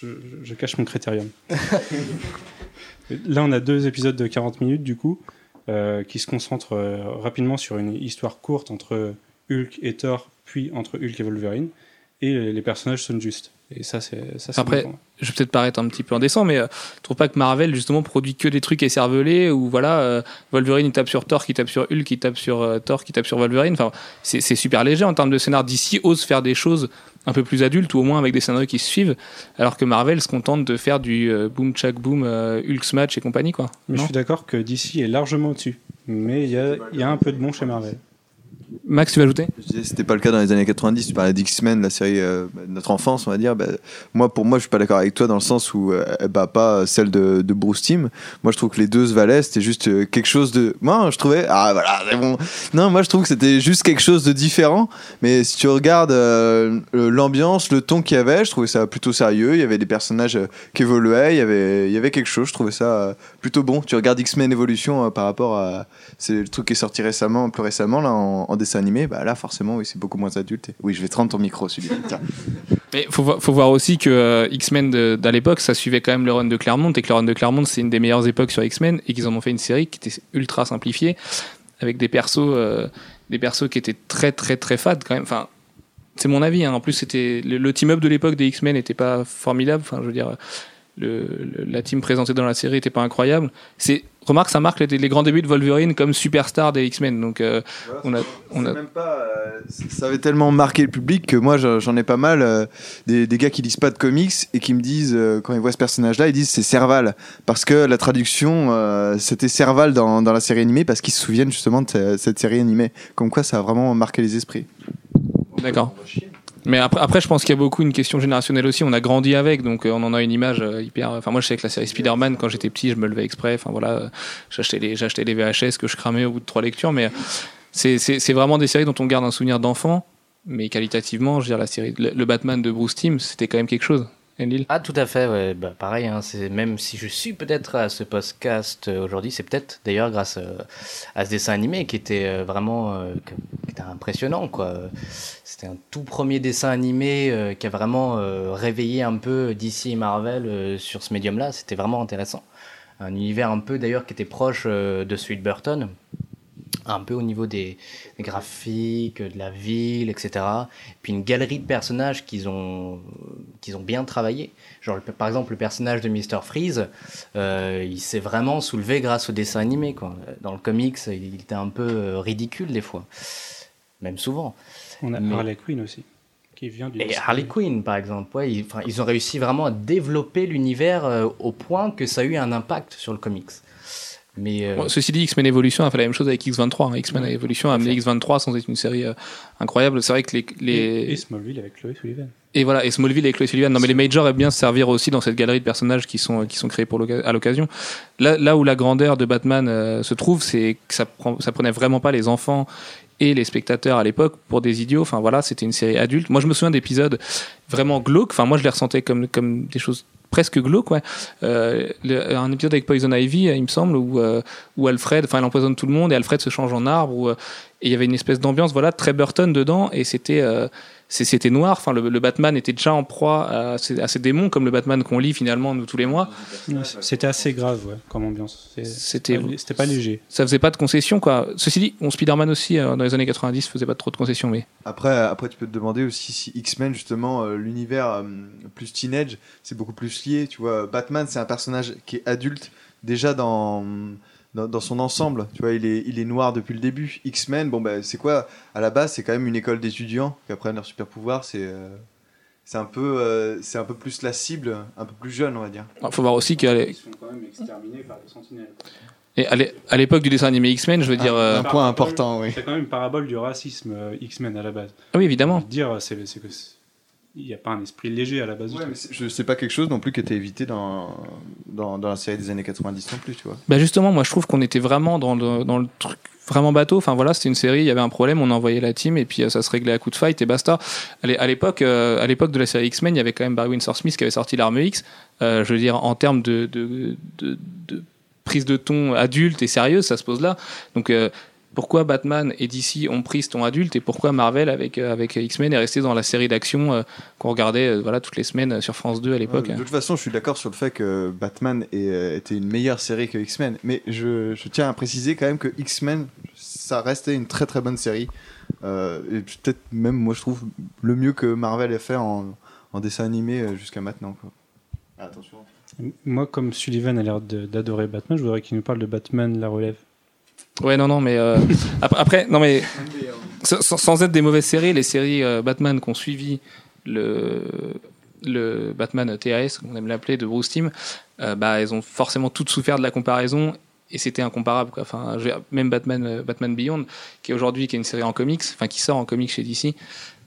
Je, je- je cache mon critérium. là, on a deux épisodes de 40 minutes, du coup, euh, qui se concentrent euh, rapidement sur une histoire courte entre Hulk et Thor, puis entre Hulk et Wolverine. Et les personnages sont justes. Et ça, c'est ça. c'est Après, bon. Je vais peut-être paraître un petit peu indécent, mais euh, je trouve pas que Marvel justement produit que des trucs écervelés où voilà, euh, Wolverine il tape sur Thor, qui tape sur Hulk, qui tape sur euh, Thor, qui tape sur Wolverine. Enfin, c'est c'est super léger en termes de scénar. DC ose faire des choses un peu plus adultes ou au moins avec des scénarios qui se suivent, alors que Marvel se contente de faire du euh, boom chak boom, euh, Hulk smash et compagnie quoi. Mais je suis d'accord que DC est largement au-dessus. Mais il y a, il y a un peu de bon chez Marvel. Max, tu veux ajouter? Je disais, c'était pas le cas dans les années 90. Tu parlais d'X-Men, la série euh, bah, notre enfance, on va dire. Bah, moi, pour moi, je suis pas d'accord avec toi dans le sens où euh, bat pas celle de, Bruce Timm. Moi, je trouve que les deux se valaient. C'était juste euh, quelque chose de. Moi, je trouvais. Ah, voilà, c'est bon. Non, moi, je trouve que c'était juste quelque chose de différent. Mais si tu regardes euh, l'ambiance, le ton qu'il y avait, je trouvais ça plutôt sérieux. Il y avait des personnages qui évoluaient. Il y avait, il y avait quelque chose. Je trouvais ça plutôt bon. Tu regardes X-Men Evolution euh, par rapport à. C'est le truc qui est sorti récemment, plus récemment, là, en, en dessin animé. Bah là, forcément, oui, c'est beaucoup moins adulte. Et- Oui, je vais te rendre ton micro, celui Tiens. Mais faut, faut voir aussi que euh, X-Men de- d'à l'époque, ça suivait quand même le run de Claremont et que le run de Claremont, c'est une des meilleures époques sur X-Men et qu'ils en ont fait une série qui était ultra simplifiée avec des persos, euh, des persos qui étaient très très très fades quand même. Enfin, c'est mon avis. hein. En plus, c'était le, le team-up de l'époque des X-Men n'était pas formidable. Enfin, je veux dire, le, le- la team présentée dans la série n'était pas incroyable. C'est remarque, ça marque les, les grands débuts de Wolverine comme superstar des X-Men. Donc, euh, on a, on a même pas, euh, ça avait tellement marqué le public que moi j'en ai pas mal euh, des, des gars qui lisent pas de comics et qui me disent euh, quand ils voient ce personnage là ils disent c'est Serval parce que la traduction euh, c'était Serval dans, dans la série animée parce qu'ils se souviennent justement de ce- cette série animée comme quoi ça a vraiment marqué les esprits D'accord. Mais après, après, je pense qu'il y a beaucoup une question générationnelle aussi. On a grandi avec, donc euh, on en a une image euh, hyper. Enfin, moi, je sais que la série Spider-Man, quand j'étais petit, je me levais exprès. Enfin, voilà, euh, j'achetais les, j'achetais les VHS que je cramais au bout de trois lectures. Mais c'est, c'est, vraiment des séries dont on garde un souvenir d'enfant. Mais qualitativement, je veux dire, la série, le, le Batman de Bruce Timm, c'était quand même quelque chose. Ah, tout à fait. Bah, pareil, hein, même si je suis peut-être à ce podcast euh, aujourd'hui, c'est peut-être d'ailleurs grâce euh, à ce dessin animé qui était euh, vraiment qui était impressionnant. C'était un tout premier dessin animé qui a vraiment réveillé un peu DC et Marvel sur ce médium-là. C'était vraiment intéressant. Un univers un peu d'ailleurs qui était proche de celui de Burton, un peu au niveau des, des graphiques, de la ville, etc. Puis une galerie de personnages qu'ils ont, qu'ils ont bien travaillé. Genre, par exemple, le personnage de Mr. Freeze, euh, il s'est vraiment soulevé grâce au dessin animé. Quoi. Dans le comics, il était un peu euh, ridicule des fois, même souvent. On a Mais- Harley Quinn aussi, qui vient du. Et Harley Quinn, par exemple, ouais, ils ont réussi vraiment à développer l'univers euh, au point que ça a eu un impact sur le comics. Mais euh, Bon, ceci dit, X-Men Evolution a fait la même chose avec X23. hein. X-Men Evolution a amené X23 sans être une série euh, incroyable. C'est vrai que les, les... Et, et Smallville avec Chloé Sullivan. Et voilà, et Smallville avec Chloé Sullivan. Non, mais les majors aiment bien se servir aussi dans cette galerie de personnages qui sont, qui sont créés pour à l'occasion. Là, là où la grandeur de Batman euh, se trouve, c'est que ça, prend, ça prenait vraiment pas les enfants et les spectateurs à l'époque pour des idiots. Enfin voilà, c'était une série adulte. Moi, je me souviens d'épisodes vraiment glauques. Enfin, moi, je les ressentais comme, comme des choses presque glauques. Euh, un épisode avec Poison Ivy, euh, il me semble, où, euh, où Alfred, enfin, elle empoisonne tout le monde et Alfred se change en arbre. Et il y avait une espèce d'ambiance, voilà, très Burton dedans, et c'était c'était noir. Enfin, le, le Batman était déjà en proie à ces, à ces démons, comme le Batman qu'on lit finalement nous tous les mois. C'était assez grave, ouais, comme ambiance. C'était pas- C'était pas léger. ça faisait pas de concessions, quoi. Ceci dit, on Spider-Man aussi euh, dans les années 90 faisait pas trop de concessions, mais Après, après, tu peux te demander aussi si X-Men, justement, euh, l'univers euh, plus teenage, c'est beaucoup plus lié. Tu vois, Batman, c'est un personnage qui est adulte déjà dans, dans, dans son ensemble. Tu vois, il est, il est noir depuis le début. X-Men, bon, bah, c'est quoi? À la base, c'est quand même une école d'étudiants qui apprennent leur super pouvoir. C'est. euh, c'est un peu, euh, c'est un peu plus la cible, un peu plus jeune, on va dire. il faut voir aussi qu'à l'é- Ils sont quand même exterminés par les sentinelles. et à l'é- à l'époque du dessin animé X-Men, je veux dire, euh, un point important, oui. C'est quand même une parabole du racisme euh, X-Men à la base. ah oui évidemment. Dire, c'est c'est que il n'y a pas un esprit léger à la base. du Ouais, truc. mais c'est- je sais pas quelque chose non plus qui était évité dans, dans, dans la série des années 90 non plus, tu vois. Bah justement, moi je trouve qu'on était vraiment dans le, dans le truc vraiment bateau. Enfin voilà, c'était une série, il y avait un problème, on envoyait la team et puis euh, ça se réglait à coup de fight et basta. À l'é- à l'époque, euh, à l'époque de la série X-Men, il y avait quand même Barry Windsor Smith qui avait sorti l'arme X. Euh, je veux dire, en termes de, de, de, de prise de ton adulte et sérieuse, ça se pose là. Donc euh, pourquoi Batman et DC ont pris ce ton adulte et pourquoi Marvel avec, euh, avec X-Men est resté dans la série d'action euh, qu'on regardait euh, voilà, toutes les semaines sur France 2 à l'époque? Ouais, de toute façon, je suis d'accord sur le fait que Batman est, euh, était une meilleure série que X-Men, mais je, je tiens à préciser quand même que X-Men, ça restait une très très bonne série. Euh, et peut-être même, moi, je trouve le mieux que Marvel a fait en, en dessin animé jusqu'à maintenant. Quoi. Ah, Attention. Moi, comme Sullivan a l'air d'adorer Batman, je voudrais qu'il nous parle de Batman la relève. Ouais, non, non, mais euh, après, non, mais sans, sans être des mauvaises séries, les séries euh, Batman qu'on suivi le le Batman TAS, on aime l'appeler, de Bruce Timm, euh, bah, elles ont forcément toutes souffert de la comparaison et c'était incomparable. Quoi. Enfin, même Batman, euh, Batman Beyond, qui est aujourd'hui qui est une série en comics, enfin qui sort en comics chez DC,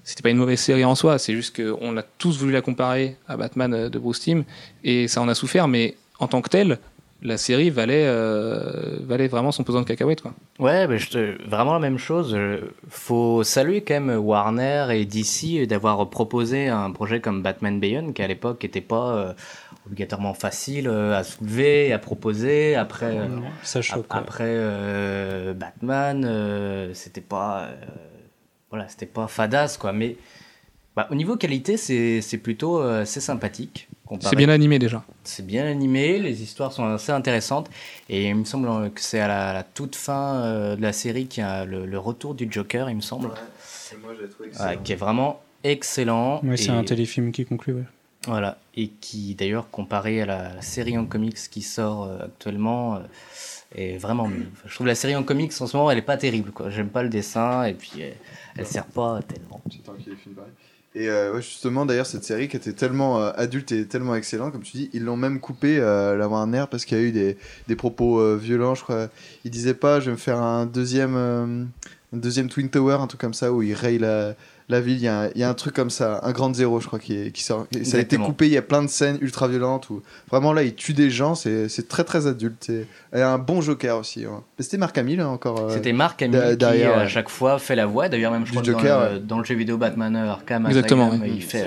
c'était pas une mauvaise série en soi. C'est juste qu'on a tous voulu la comparer à Batman euh, de Bruce Timm et ça en a souffert. Mais en tant que telle, la série valait euh, valait vraiment son pesant de cacahuètes. Quoi. Ouais, mais je te- vraiment la même chose. Euh, Faut saluer quand même Warner et DC d'avoir proposé un projet comme Batman Beyond, qui à l'époque n'était pas euh, obligatoirement facile à soulever, à proposer. Après, euh, Ça choque. ap- après euh, Batman, euh, c'était pas, euh, voilà, c'était pas fadasse quoi. Mais bah, au niveau qualité, c'est c'est plutôt euh, assez sympathique. Comparé- C'est bien animé déjà. c'est bien animé, les histoires sont assez intéressantes et il me semble que c'est à la, la toute fin euh, de la série qu'il y a le, le retour du Joker, il me semble, moi, j'ai trouvé Ouais, qui est vraiment excellent. Ouais, c'est et, un téléfilm qui conclut. Ouais. Voilà, et qui d'ailleurs comparé à la série en comics qui sort euh, actuellement euh, est vraiment mieux. Enfin, je trouve la série en comics en ce moment elle est pas terrible quoi. J'aime pas le dessin et puis euh, elle sert pas tellement. Et euh, justement, d'ailleurs, cette série qui était tellement euh, adulte et tellement excellente, comme tu dis, ils l'ont même coupé euh, la Warner parce qu'il y a eu des, propos euh, violents, je crois. Il disait pas, je vais me faire un deuxième, un deuxième Twin Tower, un truc comme ça, où il raye la, la ville. Il y, a un- il y a un truc comme ça, un grand zéro, je crois, qui, est- qui sort. Ça a été coupé. Il y a plein de scènes ultra violentes où vraiment là, il tue des gens. C'est c'est très très adulte. Et, et un bon Joker aussi. C'était Marc Hamill hein, encore. euh, C'était Marc Hamill qui à ouais. chaque fois fait la voix. D'ailleurs même je Du crois Joker, dans, le, dans le jeu vidéo Batman Arkham Exactement, ouais. il fait,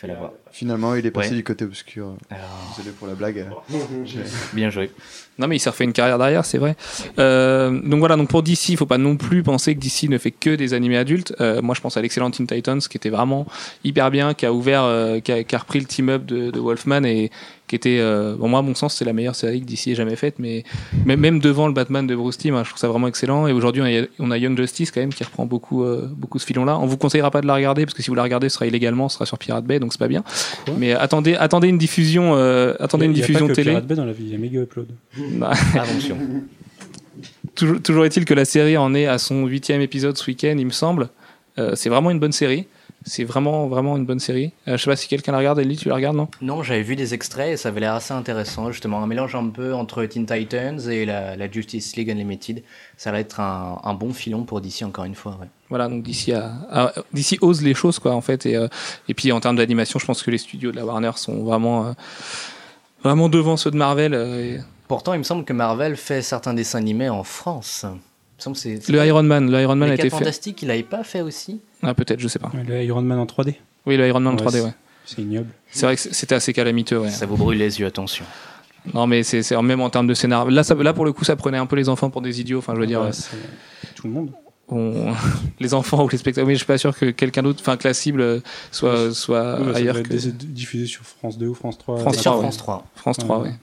fait la voix. Finalement, il est passé Ouais. du côté obscur. Alors, Désolé pour la blague. Bien joué. Non mais il s'est refait une carrière derrière, c'est vrai. Euh, donc voilà, donc pour DC, il faut pas non plus penser que DC ne fait que des animés adultes. Euh, moi, je pense à l'excellent Teen Titans, qui était vraiment hyper bien, qui a ouvert, euh, qui, a, qui a repris le team up de, de Wolfman et qui était, euh, bon moi à mon sens, c'est la meilleure série que DC ait jamais faite, mais même, devant le Batman de Bruce Timm, hein, je trouve ça vraiment excellent. Et aujourd'hui, on a, on a Young Justice quand même qui reprend beaucoup, euh, beaucoup ce filon-là. On vous conseillera pas de la regarder parce que si vous la regardez, ce sera illégalement, ce sera sur Pirate Bay, donc c'est pas bien. Quoi? Mais attendez, attendez une diffusion, euh, attendez une Il y a diffusion pas que télé. Pirate Bay dans la vie, il y a Mega Upload. Bah, Attention. toujours, toujours est-il que la série en est à son huitième épisode ce week-end, il me semble. Euh, c'est vraiment une bonne série. C'est vraiment, vraiment une bonne série. Euh, je sais pas si quelqu'un la regarde. Ellie, tu la regardes, non? Non, j'avais vu des extraits et ça avait l'air assez intéressant, justement. Un mélange un peu entre Teen Titans et la, la Justice League Unlimited. Ça va être un, un bon filon pour DC, encore une fois. ouais. Voilà, donc d'ici à, d'ici ose les choses, quoi, en fait. Et, euh, et puis en termes d'animation, je pense que les studios de la Warner sont vraiment, euh, vraiment devant ceux de Marvel. euh, et- Pourtant, il me semble que Marvel fait certains dessins animés en France. Il me semble que Le Iron Man, le Iron Man a été fait. Fantastiques, il l'avait pas fait aussi? Ah, peut-être, je sais pas. Le Iron Man en 3D. Oui, le Iron Man en Ouais, 3D, c'est- ouais. C'est ignoble. C'est vrai que c'était assez calamiteux, ouais. Ça vous brûle les yeux, attention. Non, mais c'est, c'est même en termes de scénar. Là, ça, là, pour le coup, ça prenait un peu les enfants pour des idiots. Enfin, je veux dire, Ouais, euh, tout le monde. on- les enfants ou les spectateurs. Mais je suis pas sûr que quelqu'un d'autre, enfin, que la cible soit, soit Oui, bah, ça ailleurs que diffusé sur France 2 ou France 3. France C'est 3, sur ouais. France 3. France 3, Ouais. ouais.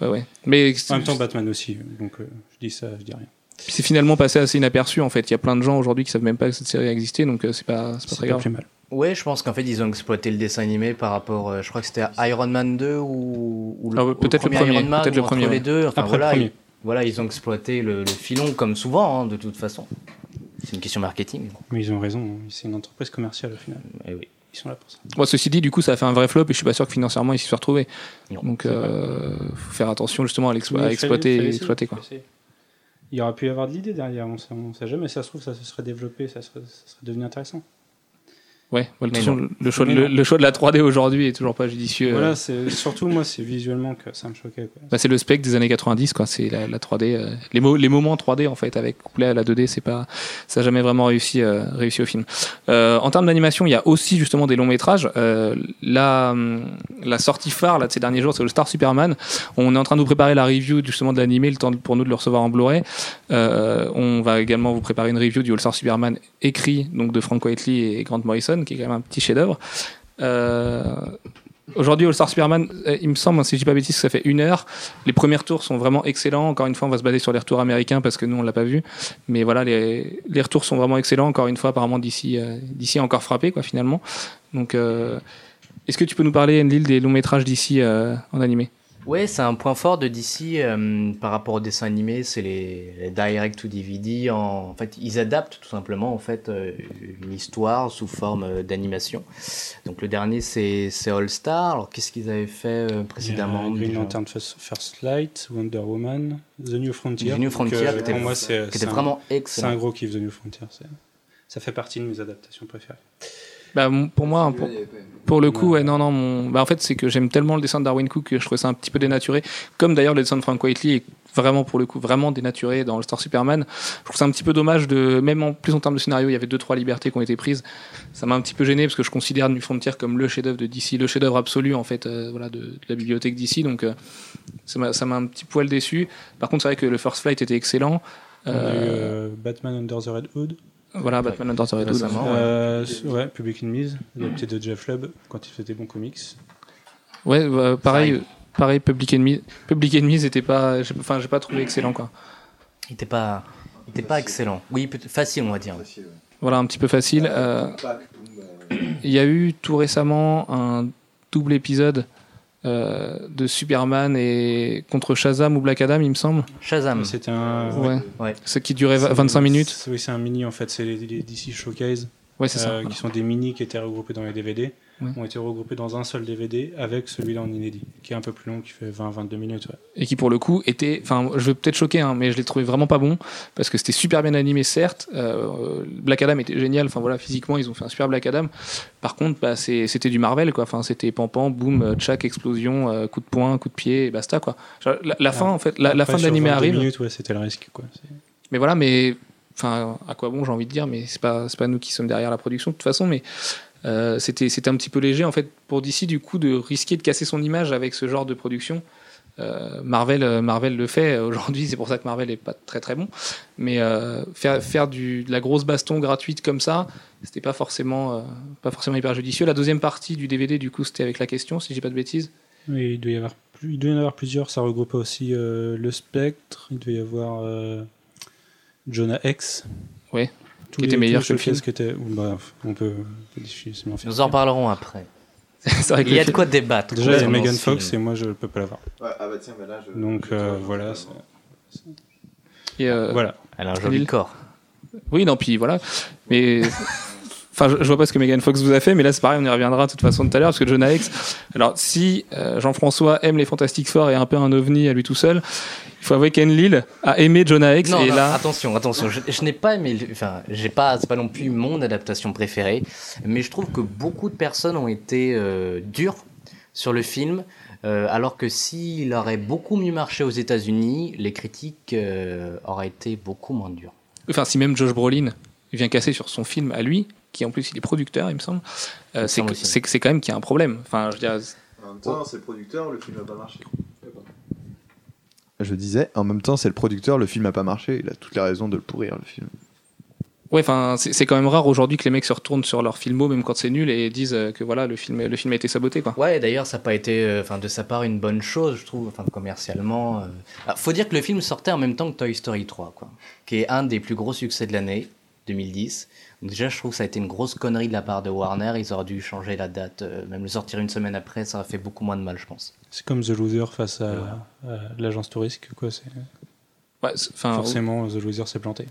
ouais, ouais. Mais En même temps, Batman aussi. Donc, euh, je dis ça, je dis rien. C'est finalement passé assez inaperçu en fait. Il y a plein de gens aujourd'hui qui savent même pas que cette série a existé, donc euh, c'est pas, c'est pas très grave. plus mal. Ouais, je pense qu'en fait, ils ont exploité le dessin animé par rapport. euh, je crois que c'était Iron Man 2 ou, ou Ah ouais, ou peut-être le premier, Iron Man, peut-être ou le entre premier, les ouais. deux. Enfin, Après voilà, le premier. ils, voilà, ils ont exploité le, le filon comme souvent, hein, de toute façon. C'est une question marketing. Mais ils ont raison. hein. C'est une entreprise commerciale au final. Eh oui. Ils sont là pour ça. Moi, ceci dit, du coup, ça a fait un vrai flop et je suis pas sûr que financièrement ils s'y soient retrouvés. Non, Donc, euh, faut faire attention justement à, l'explo- à exploiter, fallait exploiter quoi. fallait. Il y aurait pu y avoir de l'idée derrière, on sait, on sait jamais. Ça se trouve, ça se serait développé, ça serait, ça serait devenu intéressant. Ouais, non. le, choix de, Mais le, non. le choix de la 3D aujourd'hui est toujours pas judicieux. Voilà, c'est surtout moi, c'est visuellement que ça me choquait. Bah, c'est le spec des années 90 quoi c'est la, la 3D euh, les, mo- les moments 3D en fait avec couplé à la 2D c'est pas ça a jamais vraiment réussi euh, réussi au film euh, en termes d'animation il y a aussi justement des longs métrages euh, la hum, la sortie phare là de ces derniers jours c'est le Star Superman on est en train de vous préparer la review justement de l'animé le temps pour nous de le recevoir en Blu-ray euh, on va également vous préparer une review du All Star Superman écrit donc de Frank Whiteley et Grant Morrison qui est quand même un petit chef-d'œuvre euh, Aujourd'hui, All Star Superman, euh, il me semble, si je dis pas bêtise, ça fait une heure. Les premiers retours sont vraiment excellents. Encore une fois, on va se baser sur les retours américains parce que nous, on l'a pas vu. Mais voilà, les, retours sont vraiment excellents. Encore une fois, apparemment, d'ici, euh, encore frappé, quoi, finalement. Donc, euh, est-ce que tu peux nous parler, Enlil, des longs métrages d'ici en animé? Ouais, c'est un point fort de DC euh, par rapport au dessin animé, c'est les, les direct to DVD. En, en fait, ils adaptent tout simplement en fait euh, une histoire sous forme euh, d'animation. Donc le dernier c'est c'est All Star. Alors qu'est-ce qu'ils avaient fait précédemment Green Lantern First, Light, Wonder Woman, The New Frontier. The New Frontier, qui était- pour moi, c'est Qui était c'est un- vraiment c'est un excellent. gros kiff, The New Frontier. Ça fait partie de mes adaptations préférées. Bah, Pour moi, pour, pour le coup, ouais, non, non, mon... bah, en fait, c'est que j'aime tellement le dessin de Darwin Cook que je trouvais ça un petit peu dénaturé. Comme d'ailleurs le dessin de Frank Whiteley est vraiment, pour le coup, vraiment dénaturé dans All Star Superman. Je trouve ça un petit peu dommage de, même en plus en termes de scénario, il y avait deux, trois libertés qui ont été prises. Ça m'a un petit peu gêné parce que je considère New Frontier comme le chef-d'œuvre de DC, le chef-d'œuvre absolu, en fait, euh, voilà, de, de la bibliothèque DC. Donc, euh, ça m'a un petit poil déçu. Par contre, c'est vrai que le First Flight était excellent. Euh, euh, Batman Under the Red Hood. Voilà, Batman Under the Red Hood. Récemment. ouais. Euh, ouais, Public Enemies, adapté de Jeff Lubb quand il faisait des bons comics. Ouais, bah, pareil, pareil, Public Enemy. Public Enemies était pas, enfin, j'ai pas trouvé excellent, quoi. Il était pas, il était pas excellent. Oui, facile on va dire. Voilà, un petit peu facile. Euh, Il y a eu tout récemment un double épisode euh, de Superman et contre Shazam ou Black Adam, il me semble. Shazam. C'était un. Ouais. Ouais. Ce qui durait C'est- 25 minutes. c'est- Oui, c'est un mini en fait, c'est les, les DC Showcase, Ouais, c'est ça. euh, voilà. qui sont des mini qui étaient regroupés dans les DVD. Ouais. ont été regroupés dans un seul DVD avec celui-là en inédit, qui est un peu plus long, qui fait 20-22 minutes. ouais. et qui pour le coup était, enfin, je vais peut-être choquer, hein, mais je l'ai trouvé vraiment pas bon parce que c'était super bien animé, certes. Euh, Black Adam était génial, enfin voilà, physiquement ils ont fait un super Black Adam. Par contre, bah, c'était du Marvel, quoi. Enfin, c'était pam pam, boum, euh, tchac, explosion, euh, coup de poing, coup de pied, et basta, quoi. Genre, La, la fin, en fait, la, fin de l'animé 22 arrive. minutes, ouais, c'était le risque. Quoi. Mais voilà, mais enfin, à quoi bon, j'ai envie de dire, mais c'est pas, pas nous qui sommes derrière la production de toute façon, mais euh, c'était, c'était un petit peu léger en fait pour DC du coup de risquer de casser son image avec ce genre de production. Euh, Marvel, euh, Marvel le fait aujourd'hui, c'est pour ça que Marvel est pas très très bon. Mais euh, faire faire du, de la grosse baston gratuite comme ça, c'était pas forcément euh, pas forcément hyper judicieux. La deuxième partie du DVD, du coup, c'était avec la question, si j'ai pas de bêtises. Oui, il doit y avoir plus, il doit y en avoir plusieurs. Ça regroupait aussi le Spectre. Il devait y avoir Jonah X. Ouais, Tous qui était meilleur que le film. qui ou bah, on peut difficilement. Nous en parlerons après. c'est vrai que Il y a de quoi débattre. Déjà, il y a Megan Fox et moi, je peux pas l'avoir. Ouais, ah bah tiens, mais là, je. Donc euh, voilà. et, euh, Voilà. Elle a un joli corps. Oui, non, puis voilà. Mais. Enfin, je, je vois pas ce que Megan Fox vous a fait, mais là c'est pareil, on y reviendra de toute façon tout à l'heure, parce que Jonah X. Alors, si euh, Jean-François aime les Fantastic Four et un peu un ovni à lui tout seul, il faut avouer qu'Anne Lille a aimé Jonah X Non, et non, là. attention, attention. Je, je n'ai pas aimé. Enfin, j'ai pas. C'est pas non plus mon adaptation préférée, mais je trouve que beaucoup de personnes ont été euh, dures sur le film, euh, alors que s'il aurait beaucoup mieux marché aux États-Unis, les critiques auraient été beaucoup moins dures. Enfin, si même Josh Brolin vient casser sur son film à lui, qui en plus il est producteur, il me semble, euh, c'est quand même qu'il y a un problème. Enfin, je dire, En même temps, c'est le producteur, le film n'a pas marché. Je disais, en même temps, c'est le producteur, le film n'a pas marché, il a toutes les raisons de le pourrir, le film. Ouais, enfin, c'est c'est quand même rare aujourd'hui que les mecs se retournent sur leur filmo, même quand c'est nul, et disent euh, que voilà, le film, le film a été saboté, quoi. Ouais, d'ailleurs, ça n'a pas été, euh, enfin, de sa part, une bonne chose, je trouve, enfin, commercialement. euh. Ah, faut dire que le film sortait en même temps que Toy Story 3, quoi, qui est un des plus gros succès de l'année, 2010. Déjà, je trouve que ça a été une grosse connerie de la part de Warner. Ils auraient dû changer la date, euh, même le sortir une semaine après, ça aurait fait beaucoup moins de mal, je pense. C'est comme The Loser face à, à l'agence touristique. Quoi. c'est- Ouais, c'est- enfin, Forcément, The Loser s'est planté.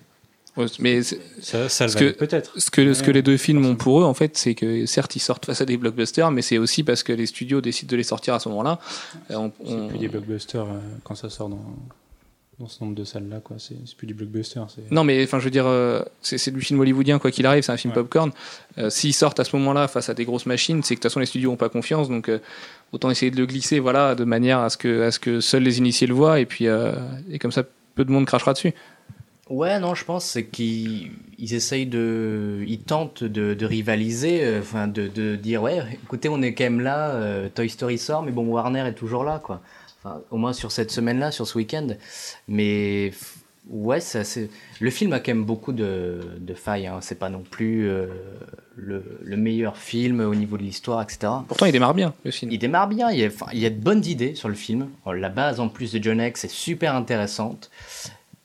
ouais, mais c'est- Ça, ça le Parce que- peut-être. Ce que, ce les deux films ont pour eux, en fait, c'est que certes, ils sortent face à des blockbusters, mais c'est aussi parce que les studios décident de les sortir à ce moment-là. Euh, on- C'est on- plus des blockbusters euh, quand ça sort dans, dans ce nombre de salles-là. quoi. C'est plus du blockbuster. c'est- Non, mais enfin, je veux dire, euh, c'est c'est du film hollywoodien, quoi qu'il arrive, c'est un film Ouais. popcorn. Euh, S'ils sortent à ce moment-là face à des grosses machines, c'est que de toute façon, les studios n'ont pas confiance, donc euh, autant essayer de le glisser, voilà, de manière à ce que, à ce que seuls les initiés le voient, et puis, euh, et comme ça, peu de monde crachera dessus. Ouais, non, je pense c'est qu'ils essayent de, ils tentent de, de rivaliser, euh, enfin de, de dire ouais, écoutez, on est quand même là, euh, Toy Story sort, mais bon, Warner est toujours là, quoi. Enfin, au moins sur cette semaine-là, sur ce week-end. Mais ouais, ça, le film a quand même beaucoup de, de failles. Hein. C'est pas non plus euh, le, le meilleur film au niveau de l'histoire, etc. Pourtant, il démarre bien, le film. Il démarre bien, il y, a, enfin, il y a de bonnes idées sur le film. La base en plus de John X est super intéressante.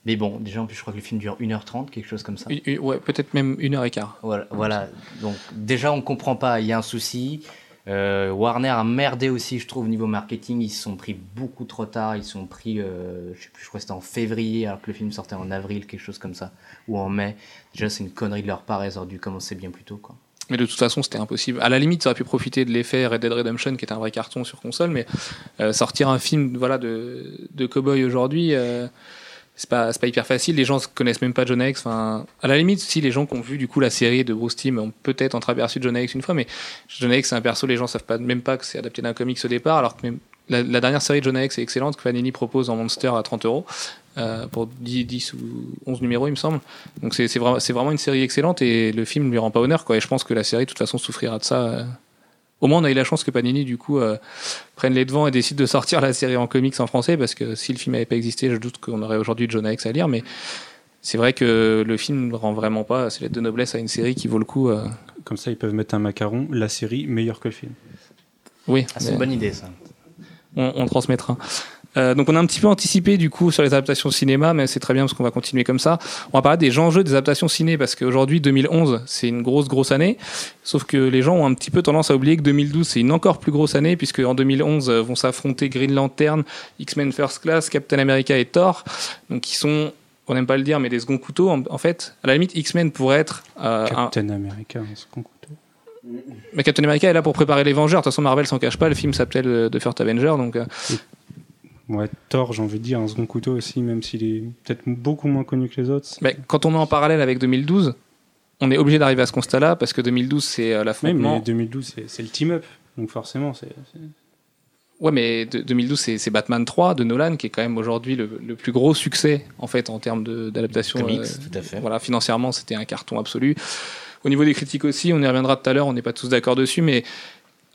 Mais bon, déjà en plus je crois que le film dure 1h30, quelque chose comme ça. Ouais, peut-être même une heure et quart. Voilà, voilà. donc déjà on comprend pas, il y a un souci. Euh, Warner a merdé aussi, je trouve, au niveau marketing. Ils se sont pris beaucoup trop tard. Ils se sont pris, euh, je sais plus, je crois que c'était en février, alors que le film sortait en avril, quelque chose comme ça, ou en mai. Déjà, c'est une connerie de leur part. Ils auraient dû commencer bien plus tôt, quoi. Mais de toute façon, c'était impossible. À la limite, ça aurait pu profiter de l'effet Red Dead Redemption, qui est un vrai carton sur console, mais euh, sortir un film voilà, de, de cowboy aujourd'hui, c'est pas, pas hyper facile. Les gens connaissent même pas John X. Enfin, à la limite, si les gens qui ont vu du coup la série de Bruce Timm ont peut-être entreaperçu John X une fois, mais John X, c'est un perso, les gens savent même pas que c'est adapté d'un comics au départ, alors que même la, dernière série de John X est excellente, que Panini propose en Monster à 30 euros. euh, pour 10, 10 ou 11 numéros, il me semble. Donc c'est vraiment, une série excellente et le film lui rend pas honneur. Quoi. Et je pense que la série, de toute façon, souffrira de ça. euh. Au moins, on a eu la chance que Panini, du coup, euh, prenne les devants et décide de sortir la série en comics en français, parce que si le film n'avait pas existé, je doute qu'on aurait aujourd'hui John X à lire. Mais c'est vrai que le film ne rend vraiment pas ses lettres de noblesse à une série qui vaut le coup. euh. Comme ça, ils peuvent mettre un macaron, la série, meilleure que le film. Oui, Ah, c'est mais une bonne idée, ça. on, on transmettra. Euh, donc on a un petit peu anticipé du coup sur les adaptations cinéma, mais c'est très bien parce qu'on va continuer comme ça. On va parler des enjeux des adaptations ciné parce qu'aujourd'hui 2011 c'est une grosse grosse année, sauf que les gens ont un petit peu tendance à oublier que 2012 c'est une encore plus grosse année puisque en 2011 euh, vont s'affronter Green Lantern, X-Men First Class, Captain America et Thor, donc qui sont on n'aime pas le dire mais des seconds couteaux en, en fait. À la limite X-Men pourrait être euh, un, Captain America, un second couteau. Mais Captain America est là pour préparer les Vengeurs. De toute façon, Marvel s'en cache pas. Le film s'appelle The First Avenger, donc Ouais, Thor, j'ai envie de dire, un second couteau aussi, même s'il est peut-être beaucoup moins connu que les autres. mais quand on met en parallèle avec 2012, on est obligé d'arriver à ce constat-là parce que 2012 c'est euh, Oui, l'affrontement. mais 2012, c'est- le team-up. Donc forcément, c'est. Ouais, mais de- 2012 c'est Batman 3 de Nolan qui est quand même aujourd'hui le, le plus gros succès en fait en termes d'adaptation. Comics, euh, tout à fait. Voilà, financièrement c'était un carton absolu. Au niveau des critiques aussi, on y reviendra tout à l'heure. On n'est pas tous d'accord dessus, mais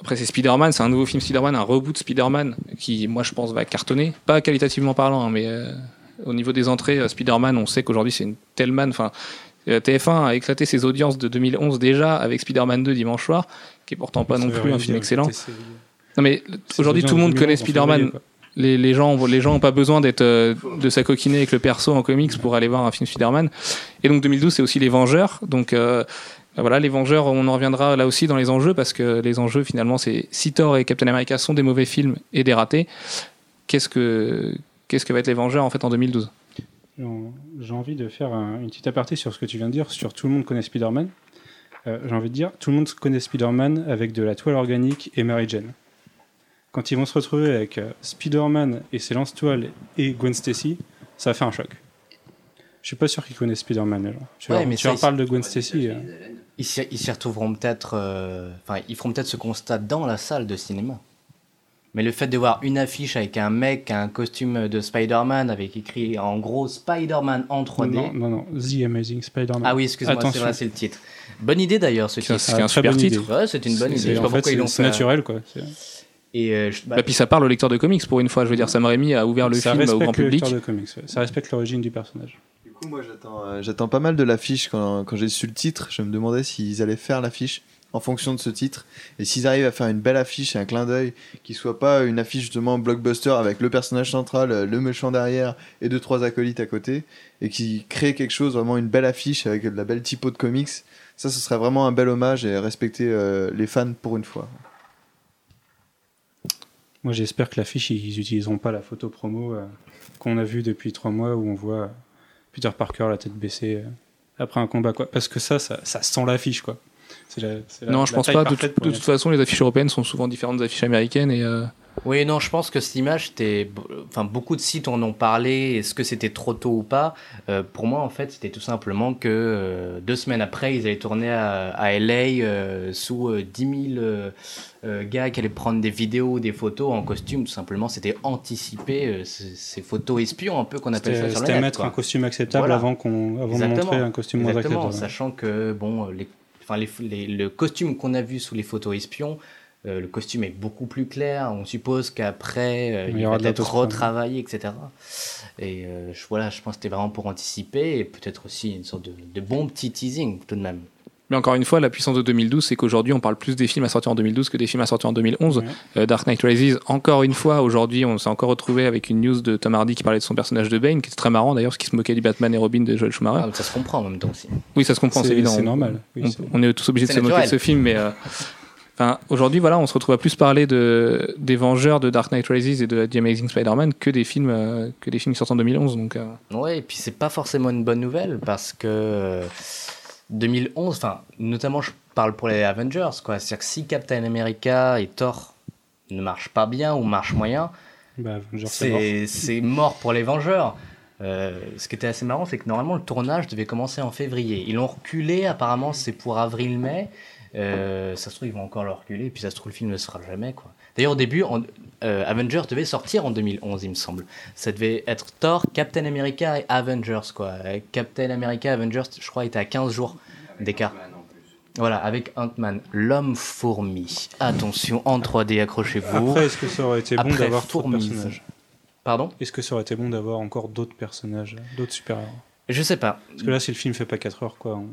après c'est Spider-Man, c'est un nouveau film Spider-Man, un reboot Spider-Man qui, moi je pense, va cartonner. Pas qualitativement parlant, hein, mais euh, au niveau des entrées, euh, Spider-Man, on sait qu'aujourd'hui c'est une telle manne. Enfin, euh, TF1 a éclaté ses audiences de 2011 déjà avec Spider-Man 2 dimanche soir, qui est pourtant pas non plus un film excellent. Non mais aujourd'hui tout le monde 2011 connaît Spider-Man. Les, les gens les gens ont pas besoin d'être euh, de s'acoquiner avec le perso en comics pour aller voir un film Spider-Man. Et donc 2012 c'est aussi les Vengeurs. Donc euh, voilà les Vengeurs on en reviendra là aussi dans les enjeux parce que les enjeux finalement c'est si Thor et Captain America sont des mauvais films et des ratés. Qu'est-ce que qu'est-ce que va être les Vengeurs en fait en 2012 J'ai envie de faire un- une petite aparté sur ce que tu viens de dire, sur tout le monde connaît Spider-Man. Euh, J'ai envie de dire, tout le monde connaît Spider-Man avec de la toile organique et Mary Jane. Quand ils vont se retrouver avec euh, Spider-Man et ses lance-toiles et Gwen Stacy, ça va faire un choc. Je suis pas sûr qu'ils connaissent Spider-Man, les gens. Tu Ouais, leur, mais tu ça, leur ils- parles de Gwen Stacy. euh, Ils s'y ils s'y retrouveront peut-être. euh, Enfin, ils feront peut-être ce constat dans la salle de cinéma. Mais le fait de voir une affiche avec un mec, un costume de Spider-Man, avec écrit en gros Spider-Man en 3D. non, non, non, The Amazing Spider-Man. Ah oui, excuse-moi, c'est Attention. vrai, c'est le titre. Bonne idée d'ailleurs, ce C'est un- titre. c'est Ah, un très super titre. Ouais, c'est une bonne idée. C'est- Je sais en pas fait, pourquoi ils c'est naturel, quoi. C'est- Et euh, je- bah, Bah, puis ça parle au lecteur de comics pour une fois. Je veux dire Sam Raimi a ouvert le ça film au respecte grand le public. lecteur de comics, ouais. ça respecte l'origine du personnage. Coup, moi, j'attends, euh, j'attends pas mal de l'affiche. Quand, j'ai su le titre, je me demandais s'ils allaient faire l'affiche en fonction de ce titre. Et s'ils arrivent à faire une belle affiche et un clin d'œil qui soit pas une affiche justement blockbuster avec le personnage central, euh, le méchant derrière et deux trois acolytes à côté, et qui crée quelque chose vraiment une belle affiche avec de la belle typo de comics. Ça, ce serait vraiment un bel hommage et respecter euh, les fans pour une fois. Moi, j'espère que l'affiche, ils utiliseront pas la photo promo qu'on a vue depuis trois mois où on voit Peter Parker la tête baissée euh, après un combat, quoi. Parce que ça, ça, ça sent l'affiche, quoi. La- la- Non, je pense pas. De, toute façon, les affiches européennes sont souvent différentes des affiches américaines et euh, Oui, non, je pense que cette image, enfin, beaucoup de sites en ont parlé. Est-ce que c'était trop tôt ou pas? Euh, Pour moi, en fait, c'était tout simplement que euh, deux semaines après, ils allaient tourner à, à LA euh, sous euh, 10 000 euh, euh, gars qui allaient prendre des vidéos, des photos en costume. Tout simplement, c'était anticiper ces, photos espions, un peu qu'on appelle ça sur c'était mettre quoi. un costume acceptable Voilà. avant, qu'on, avant de montrer un costume moins acceptable. sachant que bon, les, enfin, les, les- le costume qu'on a vu sous les photos espions, euh, le costume est beaucoup plus clair. On suppose qu'après, euh, Il y il, aura va de être l'autoscreen. retravaillé, etc. Et euh, je, voilà, je pense que c'était vraiment pour anticiper et peut-être aussi une sorte de, de bon petit teasing tout de même. Mais encore une fois, la puissance de 2012, c'est qu'aujourd'hui, on parle plus des films à sortir en 2012 que des films à sortir en 2011. Ouais. Euh, Dark Knight Rises, encore une fois, aujourd'hui, on s'est encore retrouvé avec une news de Tom Hardy qui parlait de son personnage de Bane, qui était très marrant d'ailleurs, parce qu'il se moquait du Batman et Robin de Joel Schumacher. Ah, ça se comprend en même temps aussi. oui, ça se comprend, c'est évident. c'est normal. Oui, on, c'est- on est tous obligés de se moquer de ce film, mais euh, enfin, aujourd'hui, voilà, on se retrouve à plus parler de, des Vengeurs, de Dark Knight Rises et de The Amazing Spider-Man que des films, euh, que des films qui sortent en 2011. Donc, euh, Ouais, et puis c'est pas forcément une bonne nouvelle parce que euh, 2011, enfin, notamment je parle pour les Avengers, quoi. C'est-à-dire que si Captain America et Thor ne marchent pas bien ou marchent moyen, Bah, mort. c'est mort pour les Vengeurs. Euh, ce qui était assez marrant, c'est que normalement le tournage devait commencer en février. Ils l'ont reculé, apparemment c'est pour avril-mai. Euh, ça se trouve, ils vont encore le reculer, et puis ça se trouve, le film ne se fera jamais. quoi. D'ailleurs, au début, euh, Avengers devait sortir en 2011, il me semble. Ça devait être Thor, Captain America et Avengers. Quoi. Et Captain America, Avengers, je crois, était à 15 jours d'écart. Voilà, avec Ant-Man, l'homme fourmi. Attention, en 3D, accrochez-vous. Après, est-ce que ça aurait été bon Après d'avoir Fourmise. personnages Pardon? Est-ce que ça aurait été bon d'avoir encore d'autres personnages, d'autres super-héros? Je sais pas. Parce que là, si le film fait pas 4 heures, quoi. On...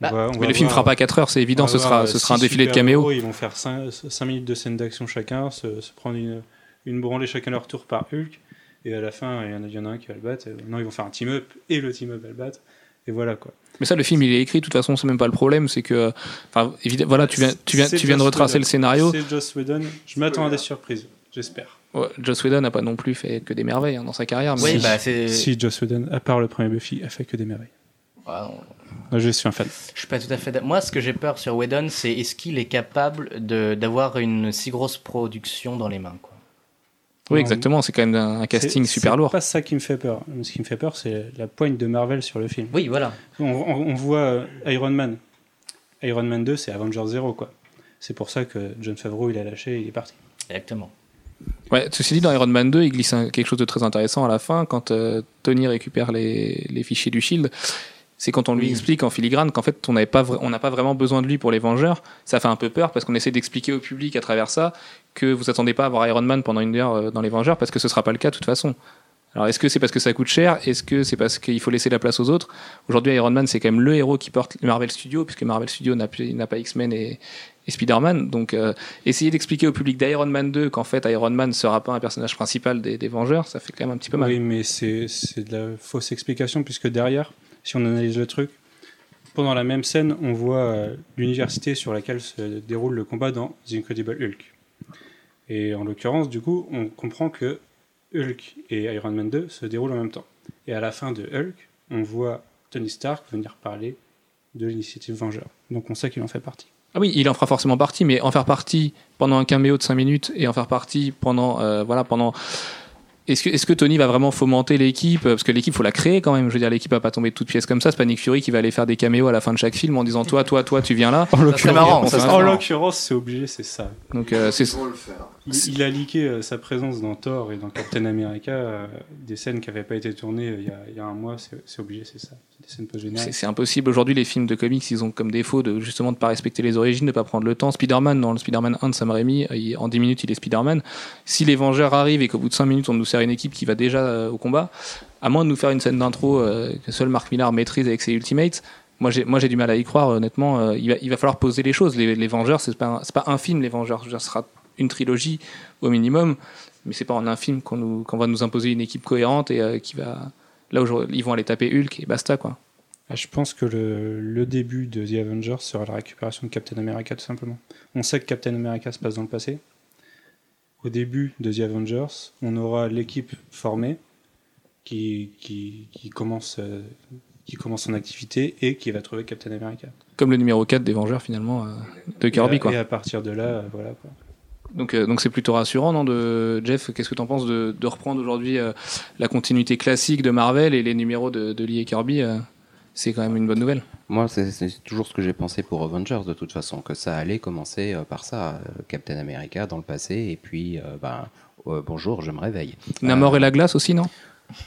Bah, mais le film voir- fera pas 4 heures, c'est évident, ce sera, euh, ce sera un défilé de caméos. Ils vont faire 5, minutes de scène d'action chacun, se, se prendre une, une branlée chacun leur tour par Hulk, et à la fin, il y en a, il y en a un qui va le battre. et Non, ils vont faire un team-up, et le team-up va le battre. Et voilà, quoi. Mais ça, le film, il est écrit. De toute façon, c'est même pas le problème. C'est que, enfin, évidemment, voilà, tu viens, tu viens, tu viens de retracer Whedon. le scénario. C'est Joss Whedon. Je m'attends à des surprises, j'espère. Ouais, Joss Whedon n'a pas non plus fait que des merveilles hein, dans sa carrière. Mais Oui, bah c'est. Si Joss Whedon, à part le premier Buffy, a fait que des merveilles. Ouais, on- Moi, je suis un fan. Je suis pas tout à fait. Moi, ce que j'ai peur sur Whedon, c'est est-ce qu'il est capable de d'avoir une si grosse production dans les mains, quoi? Oui, exactement. C'est quand même un, un casting C'est- super C'est lourd. pas ça qui me fait peur. Ce qui me fait peur, c'est la pointe de Marvel sur le film. Oui, voilà. On, on- on voit euh, Iron Man. Iron Man 2, c'est Avengers 0, quoi. C'est pour ça que John Favreau, il a lâché et il est parti. Exactement. Ouais, ceci dit, dans Iron Man 2, il glisse un- quelque chose de très intéressant à la fin quand euh, Tony récupère les, les fichiers du Shield. C'est quand on lui Oui. explique en filigrane qu'en fait on n'avait pas on n'a pas vraiment besoin de lui pour les Vengeurs. Ça fait un peu peur parce qu'on essaie d'expliquer au public à travers ça que vous attendez pas à voir Iron Man pendant une heure euh, dans les Vengeurs parce que ce sera pas le cas de toute façon. Alors est-ce que c'est parce que ça coûte cher? Est-ce que c'est parce qu'il faut laisser la place aux autres? Aujourd'hui Iron Man c'est quand même le héros qui porte Marvel Studios puisque Marvel Studios n'a pas X-Men et, et Spider-Man. Donc euh, essayer d'expliquer au public d'Iron Man 2 qu'en fait Iron Man sera pas un personnage principal des, des Vengeurs, ça fait quand même un petit peu mal. Oui, mais c'est c'est de la fausse explication, puisque derrière, si on analyse le truc, pendant la même scène, on voit euh, l'université sur laquelle se déroule le combat dans The Incredible Hulk. Et en l'occurrence, du coup, on comprend que Hulk et Iron Man 2 se déroulent en même temps. Et à la fin de Hulk, on voit Tony Stark venir parler de l'initiative Vengeur. Donc on sait qu'il en fait partie. Ah oui, il en fera forcément partie, mais en faire partie pendant un caméo de 5 minutes et en faire partie pendant euh, voilà pendant est-ce que, Tony va vraiment fomenter l'équipe? Parce que l'équipe, faut la créer quand même. Je veux dire, l'équipe va pas tomber de toutes pièces comme ça. C'est pas Nick Fury qui va aller faire des caméos à la fin de chaque film en disant toi, toi, toi, tu viens là. En l'occurrence, c'est obligé, c'est ça. Donc euh, c'est Ils vont le faire. Il, il a leaké euh, sa présence dans Thor et dans Captain America, euh, des scènes qui n'avaient pas été tournées euh, il y a, il y a un mois, c'est obligé, c'est ça. C'est des scènes C'est post-génériques. c'est impossible. Aujourd'hui, les films de comics, ils ont comme défaut de justement de pas respecter les origines, de pas prendre le temps. Spider-Man, dans le Spider-Man 1 de Sam Raimi, il- en 10 minutes, il est Spider-Man. Si les Vengeurs arrivent et qu'au bout de 5 minutes, on nous sert une équipe qui va déjà euh, au combat, à moins de nous faire une scène d'intro euh, que seul Mark Millar maîtrise avec ses Ultimates, moi j'ai moi j'ai du mal à y croire honnêtement. Euh, il, va, il va falloir poser les choses. Les, les Vengeurs, c'est pas c'est pas un film. Les Vengeurs, ce sera une trilogie au minimum, mais c'est pas en un film qu'on nous qu'on va nous imposer une équipe cohérente et qui va là où ils vont aller taper Hulk et basta quoi. Ah, Je pense que le, le début de The Avengers sera la récupération de Captain America, tout simplement. On sait que Captain America se passe dans le passé. Au début de The Avengers, on aura l'équipe formée qui, qui, qui commence, euh, qui commence son activité et qui va trouver Captain America. comme le numéro 4 des Vengeurs finalement euh, de Kirby et, à, quoi. et à partir de là, euh, voilà. Quoi. Donc donc c'est plutôt rassurant non de Jeff, qu'est-ce que tu en penses de, de reprendre aujourd'hui la continuité classique de Marvel et les numéros de, de Lee et Kirby c'est quand même une bonne nouvelle. Moi, c'est toujours ce que j'ai pensé pour Avengers, de toute façon, que ça allait commencer euh, par ça, euh, Captain America dans le passé, et puis, euh, ben, euh, bonjour, je me réveille. Namor Euh, et la glace aussi non?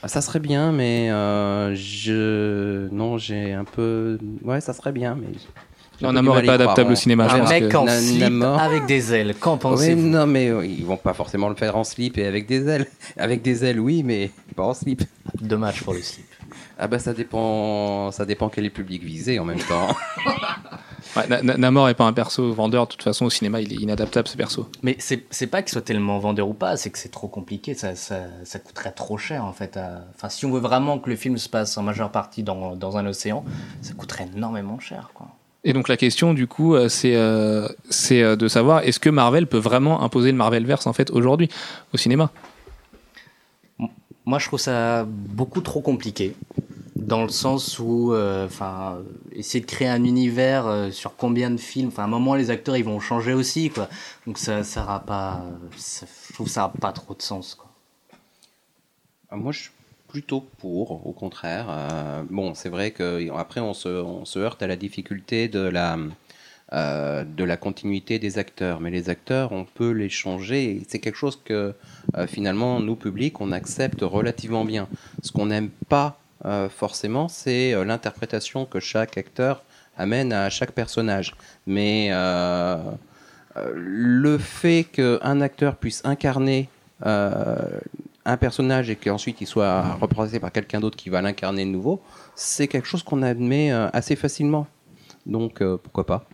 Ça serait bien, mais euh, je. Non, j'ai un peu. Ouais, ça serait bien, mais. Non Namor du est mal pas adaptable croire. au cinéma. je Un pense mec que- en slip Namor. avec des ailes. Qu'en Oui, pensez-vous? non, mais ils vont pas forcément le faire en slip et avec des ailes. Avec des ailes, oui, mais pas en slip. Dommage pour le slip. Ah bah ça dépend, ça dépend quel est le public visé en même temps. Ouais, Namor est pas un perso vendeur de toute façon au cinéma il est inadaptable ce perso. Mais c'est c'est pas qu'il soit tellement vendeur ou pas, c'est que c'est trop compliqué, ça, ça, ça coûterait trop cher en fait. à- Enfin, si on veut vraiment que le film se passe en majeure partie dans, dans un océan, ça coûterait énormément cher. Quoi. Et donc la question du coup euh, c'est euh, c'est euh, de savoir est-ce que Marvel peut vraiment imposer le Marvelverse en fait aujourd'hui au cinéma? Moi, je trouve ça beaucoup trop compliqué. Dans le sens où, euh, enfin, essayer de créer un univers euh, sur combien de films, enfin, à un moment, les acteurs, ils vont changer aussi, quoi. Donc, ça, ça aura pas, ça- ça n'a pas trop de sens, quoi. Ah, Moi, je suis plutôt pour, au contraire. Euh, bon, c'est vrai que après on se, on se heurte à la difficulté de la, euh, de la continuité des acteurs. Mais les acteurs, on peut les changer. C'est quelque chose que euh, finalement, nous, publics, on accepte relativement bien. Ce qu'on n'aime pas euh, forcément, c'est euh, l'interprétation que chaque acteur amène à chaque personnage. Mais euh, le fait qu'un acteur puisse incarner un personnage et qu'ensuite il soit représenté par quelqu'un d'autre qui va l'incarner de nouveau, c'est quelque chose qu'on admet assez facilement. Donc pourquoi pas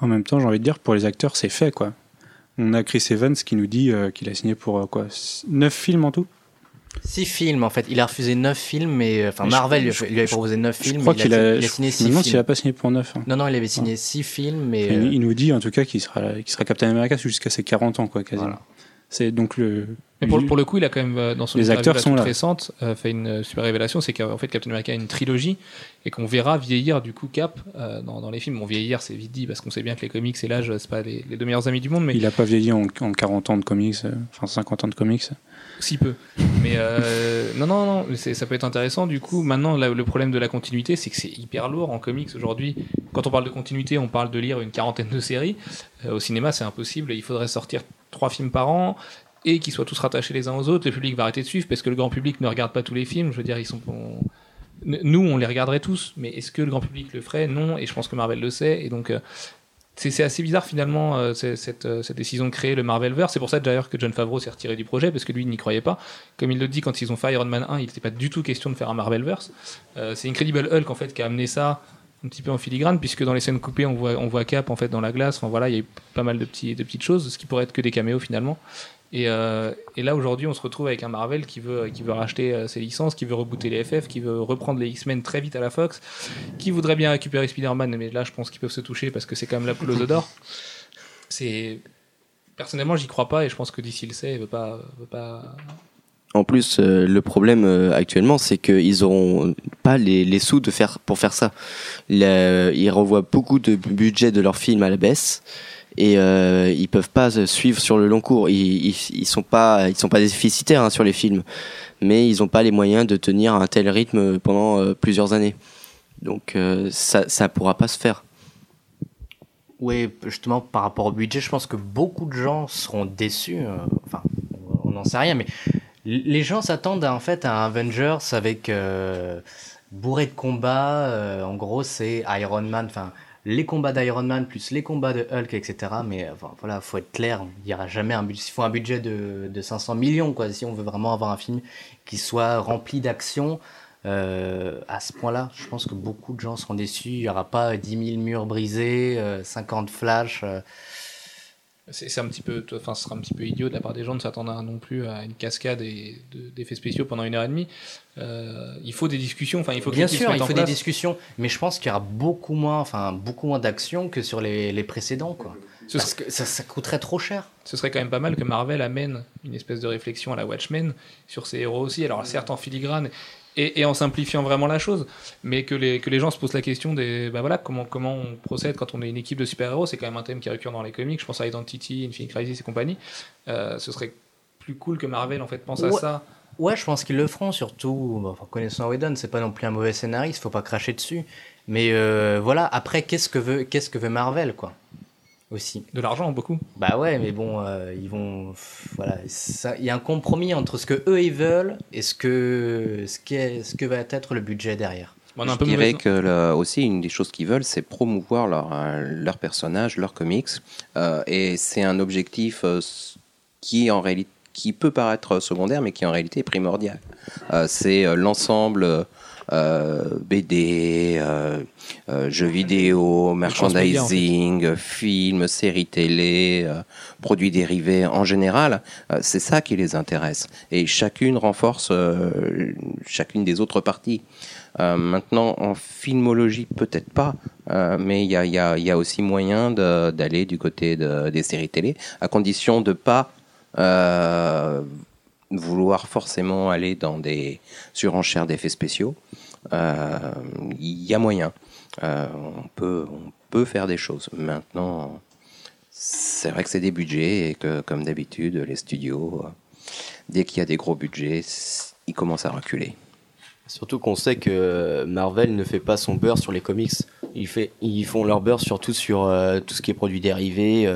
En même temps, j'ai envie de dire, pour les acteurs, c'est fait, quoi. On a Chris Evans qui nous dit qu'il a signé pour quoi 9 films en tout? Six films, en fait. Il a refusé neuf films, mais, euh, enfin, Mais je- Marvel lui je- avait je- proposé neuf Je films. crois mais qu'il il a, il a je signé six demande s'il films. a pas signé pour 9. Non, non, il avait signé six films, mais. il, euh, il nous dit en tout cas qu'il sera, qu'il sera Captain America jusqu'à ses 40 ans, quoi, quasiment. Voilà. C'est donc le. Mais pour, pour le coup, il a quand même, euh, dans son Les acteurs sont là. récente, euh, fait une euh, super révélation, c'est qu'en fait Captain America a une trilogie et qu'on verra vieillir du coup Cap euh, dans, dans les films. Bon, vieillir, c'est vite dit parce qu'on sait bien que les comics et l'âge, c'est pas les, les deux meilleurs amis du monde, mais Il a pas vieilli en, en 40 ans de comics, euh, enfin 50 ans de comics. Si peu. Mais euh, non, non, non, ça peut être intéressant. Du coup, maintenant, le problème de la continuité, c'est que c'est hyper lourd en comics aujourd'hui. Quand on parle de continuité, on parle de lire une quarantaine de séries. Euh, au cinéma, c'est impossible. Il faudrait sortir trois films par an et qu'ils soient tous rattachés les uns aux autres. Le public va arrêter de suivre parce que le grand public ne regarde pas tous les films. Je veux dire, ils sont. on- Nous, on les regarderait tous, mais est-ce que le grand public le ferait? Non, et je pense que Marvel le sait. Et donc, euh, c'est assez bizarre finalement euh, euh, cette décision de créer le Marvelverse. C'est pour ça d'ailleurs que John Favreau s'est retiré du projet parce que lui n'y croyait pas. Comme il le dit quand ils ont fait Iron Man 1, il n'était pas du tout question de faire un Marvelverse. Euh, c'est Incredible Hulk en fait qui a amené ça un petit peu en filigrane puisque dans les scènes coupées on voit, Cap en fait dans la glace. Enfin voilà, il y a eu pas mal de, de petites choses, ce qui pourrait être que des caméos finalement. Et, euh, et là aujourd'hui on se retrouve avec un Marvel qui veut, qui veut racheter euh, ses licences, qui veut rebooter les FF, qui veut reprendre les X-Men très vite à la Fox, qui voudrait bien récupérer Spider-Man, mais là je pense qu'ils peuvent se toucher parce que c'est quand même la poule aux d'or. C'est personnellement j'y crois pas et je pense que d'ici le sait, il veut pas, veut pas. En plus, euh, le problème actuellement, c'est qu'ils auront pas les, sous de faire pour faire ça. Ils revoient beaucoup de budget de leurs films à la baisse et euh, ils peuvent pas se suivre sur le long cours. Ils, ils, sont pas ils sont pas déficitaires hein, sur les films, mais ils ont pas les moyens de tenir un tel rythme pendant euh, plusieurs années. Donc euh, ça ça pourra pas se faire. Oui, justement, par rapport au budget, je pense que beaucoup de gens seront déçus. euh, Enfin, on n'en sait rien, mais les gens s'attendent en fait à un Avengers avec euh, bourré de combats. euh, en gros, c'est Iron Man, enfin, les combats d'Iron Man plus les combats de Hulk, etc. Mais euh, enfin, voilà, faut être clair, il n'y aura jamais un budget. Faut un budget de, de 500 millions, quoi, si on veut vraiment avoir un film qui soit rempli d'action. Euh, à ce point-là, je pense que beaucoup de gens seront déçus. Il n'y aura pas 10 000 murs brisés, euh, 50 flashs. C'est un petit peu, enfin, ce sera un petit peu idiot de la part des gens de s'attendre non plus à une cascade et de- d'effets spéciaux pendant une heure et demie. Euh, il faut des discussions, enfin, il faut Bien sûr, il faut des discussions, mais je pense qu'il y aura beaucoup moins, enfin, beaucoup moins d'action que sur les, les précédents, quoi. Ce Parce que ça, ça coûterait trop cher. ce serait quand même pas mal que Marvel amène une espèce de réflexion à la Watchmen sur ses héros aussi. Alors certes en filigrane et, et en simplifiant vraiment la chose, mais que les, que les gens se posent la question des bah voilà comment comment on procède quand on est une équipe de super héros. C'est quand même un thème qui récurrent dans les comics. Je pense à Identity, Infinite Crisis et compagnie. Euh, ce serait plus cool que Marvel en fait pense à ça. Ouais, je pense qu'ils le feront, surtout, enfin, connaissant Whedon, c'est pas non plus un mauvais scénariste, faut pas cracher dessus. Mais euh, voilà, après, qu'est-ce que veut, qu'est-ce que veut Marvel, quoi? Aussi. De l'argent beaucoup. Bah ouais, mais bon, euh, ils vont. Voilà, il y a un compromis entre ce que eux ils veulent et ce que, ce, ce que va être le budget derrière. Bon, on a un Je peu dirais mauvaise- que là, aussi une des choses qu'ils veulent, c'est promouvoir leur, euh, leur personnage, leurs comics, euh, et c'est un objectif euh, qui en réalité qui peut paraître secondaire, mais qui en réalité est primordial. Euh, c'est euh, l'ensemble euh, BD, euh, euh, jeux vidéo, cross-média, en fait. merchandising, euh, films, séries télé, euh, produits dérivés en général. euh, c'est ça qui les intéresse. Et chacune renforce euh, chacune des autres parties. Euh, maintenant, en filmologie, peut-être pas, euh, mais il y a, il y a- il y a aussi moyen d'aller du côté de- des séries télé, à condition de pas euh, vouloir forcément aller dans des surenchères d'effets spéciaux. Euh, Il y a moyen. Euh, on, peut, on peut faire des choses. Maintenant, c'est vrai que c'est des budgets et que, comme d'habitude, les studios, euh, dès qu'il y a des gros budgets, ils commencent à reculer. Surtout qu'on sait que Marvel ne fait pas son beurre sur les comics. Ils, font leur beurre surtout sur tout ce qui est produits dérivés,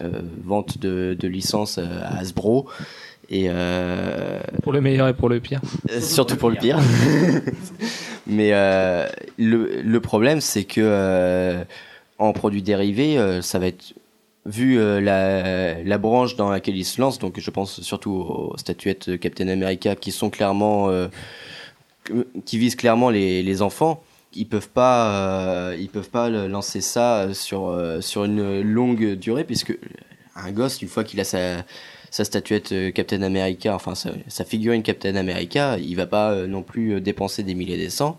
euh, vente de, de licences à Hasbro. Et euh, pour le meilleur et pour le pire. euh, surtout pour le pire. Mais euh, le, le problème, c'est que euh, en produits dérivés, ça va être vu la, la branche dans laquelle ils se lancent. Donc, je pense surtout aux statuettes Captain America qui sont clairement, qui visent clairement les, les enfants. Ils peuvent pas, ils peuvent pas lancer ça sur sur une longue durée puisque un gosse, une fois qu'il a sa sa statuette euh, Captain America, enfin sa, sa figurine Captain America, il va pas euh, non plus euh, dépenser des milliers des cents.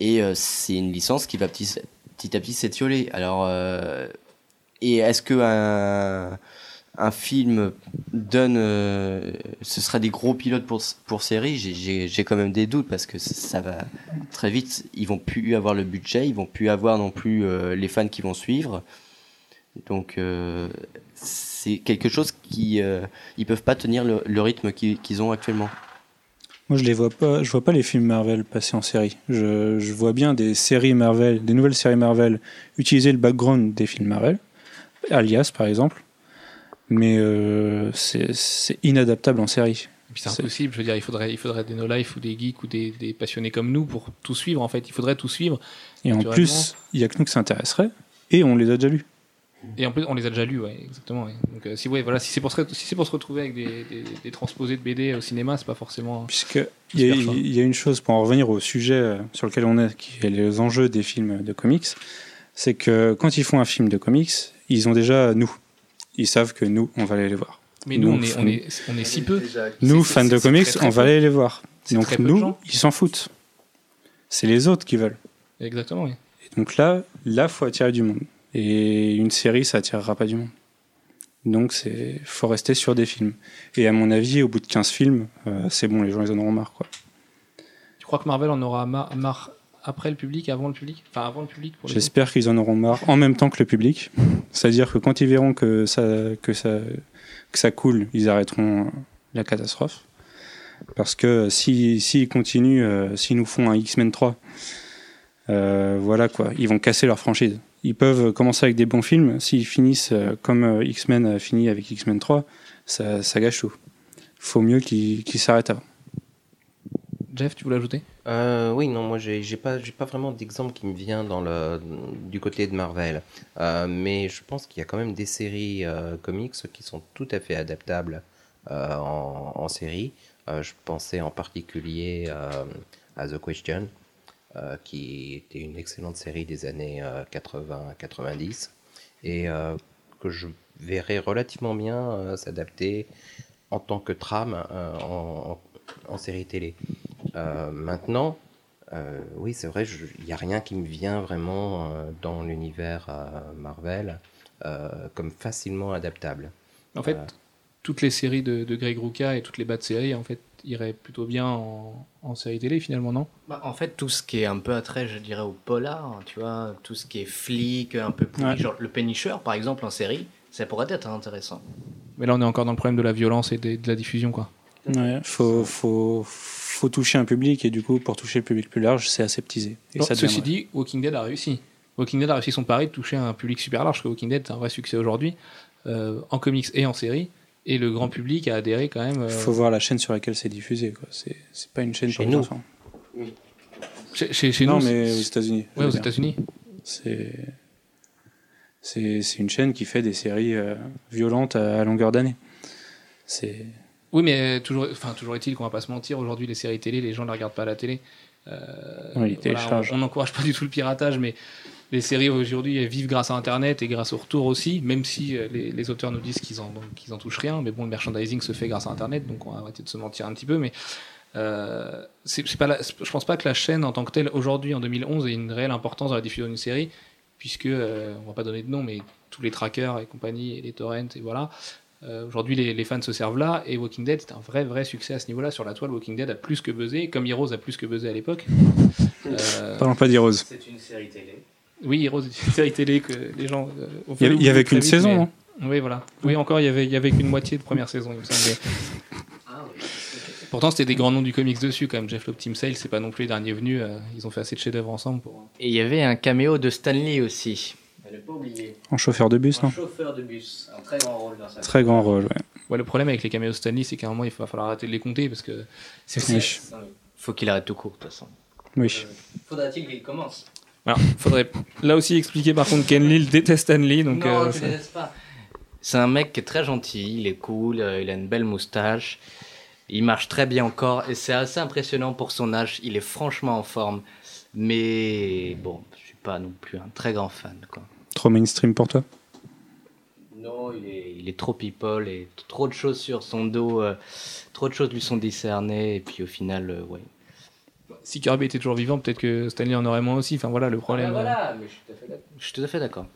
Et c'est une licence qui va petit, à petit s'étioler. Alors, et est-ce que un, un film donne, ce sera des gros pilotes pour pour série, j'ai- quand même des doutes parce que ça va très vite. Ils vont plus avoir le budget, ils vont plus avoir non plus les fans qui vont suivre. Donc euh, c'est quelque chose qui euh, ils peuvent pas tenir le, le rythme qu'ils ont actuellement. Moi, je les vois pas. Je vois pas les films Marvel passer en série. Je, je vois bien des séries Marvel, des nouvelles séries Marvel, utiliser le background des films Marvel, Alias par exemple. Mais euh, c'est inadaptable en série. Et puis c'est impossible, je veux dire, il faudrait, il faudrait des no-life ou des geeks ou des, des passionnés comme nous pour tout suivre en fait. Il faudrait tout suivre. Et en plus, il y a que nous que ça intéresserait. Et on les a déjà lus. Et en plus, on les a déjà lus, ouais, exactement. ouais. Donc euh, si, ouais, voilà, si c'est pour, se re- si c'est pour se retrouver avec des, des, des transposés de BD au cinéma, c'est pas forcément. Puisque il y, a- y une chose, pour en revenir au sujet euh, sur lequel on est, qui est les enjeux des films de comics, c'est que quand ils font un film de comics, ils ont déjà nous. Ils savent que nous, on va aller les voir. Mais nous, Nous, on est, on est, on est si peu. Nous, fans de comics, très, très on va aller les voir. Donc nous, ils s'en foutent. C'est les autres qui veulent. Exactement, oui. Et donc là, là, faut attirer du monde. Et une série, ça attirera pas du monde. Donc c'est, faut rester sur des films. Et à mon avis, au bout de 15 films, euh, c'est bon, les gens ils en auront marre, quoi. Tu crois que Marvel en aura mar- marre après le public, avant le public? Enfin, avant le public J'espère qu'ils en auront marre en même temps que le public. C'est-à-dire que quand ils verront que ça, que ça, que ça coule, ils arrêteront la catastrophe. Parce que si, s'ils continuent, euh, s'ils nous font un X-Men 3, euh, voilà quoi, ils vont casser leur franchise. Ils peuvent commencer avec des bons films, s'ils finissent euh, comme euh, X-Men a fini avec X-Men 3, ça, ça gâche tout. Faut mieux qu'ils s'arrêtent avant. Jeff, tu voulais ajouter? Euh, oui, non, moi j'ai pas, pas vraiment d'exemple qui me vient dans le, du côté de Marvel. Euh, mais je pense qu'il y a quand même des séries euh, comics qui sont tout à fait adaptables euh, en, en série. Euh, je pensais en particulier euh, à The Question, euh, qui était une excellente série des années 80-90 et euh, que je verrais relativement bien euh, s'adapter en tant que trame euh, en, série télé. Euh, maintenant, euh, oui, c'est vrai, il n'y a rien qui me vient vraiment euh, dans l'univers euh, Marvel euh, comme facilement adaptable. En fait, toutes les séries de, de Greg Rucka et toutes les bas de séries, en fait, iraient plutôt bien en, en série télé, finalement, non? Bah, en fait, tout ce qui est un peu attrait, je dirais, au polar, hein, tu vois, tout ce qui est flic, un peu pourri, Ouais. genre le Punisher, par exemple, en série, ça pourrait être intéressant. Mais là, on est encore dans le problème de la violence et de, de la diffusion, quoi. Ouais, faut, faut, faut toucher un public et du coup, pour toucher le public plus large, c'est aseptisé. Et Bon, ça ceci dit, Walking Dead a réussi. Walking Dead a réussi son pari de toucher un public super large, parce que Walking Dead est un vrai succès aujourd'hui, euh, en comics et en série, et le grand public a adhéré quand même. euh, faut voir la chaîne sur laquelle c'est diffusé. Quoi. C'est, c'est pas une chaîne Chez pour nous. enfants. chez, chez, chez non, nous, mais c'est- aux États-Unis. veux aux dire. États-Unis. C'est, c'est, c'est une chaîne qui fait des séries euh, violentes à, à longueur d'année. C'est, Oui, mais toujours, enfin, toujours est-il qu'on va pas se mentir. Aujourd'hui, les séries télé, les gens ne les regardent pas à la télé. Euh, Oui, ils voilà, téléchargent. on n'encourage pas du tout le piratage, mais les séries aujourd'hui elles vivent grâce à Internet et grâce au retour aussi, même si euh, les, les auteurs nous disent qu'ils en, qu'ils en touchent rien. Mais bon, le merchandising se fait grâce à Internet, donc on va arrêter de se mentir un petit peu. Mais euh, c'est c'est pas la- je pense pas que la chaîne en tant que telle, aujourd'hui, en 2011, ait une réelle importance dans la diffusion d'une série, puisque, euh, on va pas donner de nom, mais tous les trackers et compagnie, et les torrents, et voilà. Euh, Aujourd'hui, les, les fans se servent là, et Walking Dead, c'est un vrai, vrai succès à ce niveau-là. Sur la toile, Walking Dead a plus que buzzé, comme Heroes a plus que buzzé à l'époque. Euh, parlons pas d'Heroes. C'est une série télé. Oui, Heroes une série télé que les gens. euh, ont Il y avait, il y qu'une saison, mais- hein. Oui, voilà. Oui, encore, il y avait, il y avait qu'une moitié de première saison, il me semble. Pourtant, c'était des grands noms du comics dessus, quand même. Jeff Loeb, Tim Sale, c'est pas non plus les derniers venus. euh, ils ont fait assez de chefs-d'œuvre ensemble pour. Et il y avait un caméo de Stanley aussi. Pas. En chauffeur de bus, non chauffeur de bus. Un très grand rôle dans sa Très grand rôle, ouais. Ouais, le problème avec les caméos Stanley, c'est qu'à un moment, il va falloir arrêter de les compter parce que c'est Oui. Faut qu'il arrête tout court, de toute façon. Oui. Faudra-t-il qu'il commence? Alors, faudrait là aussi expliquer par contre Ken Lil déteste Stanley, donc. Non, euh, tu ça- pas. C'est un mec qui est très gentil, il est cool, euh, il a une belle moustache, il marche très bien encore, et c'est assez impressionnant pour son âge, il est franchement en forme. Mais bon, je suis pas non plus un très grand fan, quoi. Trop mainstream pour toi? Non, il est, il est trop people et trop de choses sur son dos, euh, trop de choses lui sont discernées, et puis au final, euh, ouais. Si Kirby était toujours vivant, peut-être que Stanley en aurait moins aussi. Enfin voilà le problème. Ah, voilà, mais je suis tout à fait d'accord. Je suis tout à fait d'accord.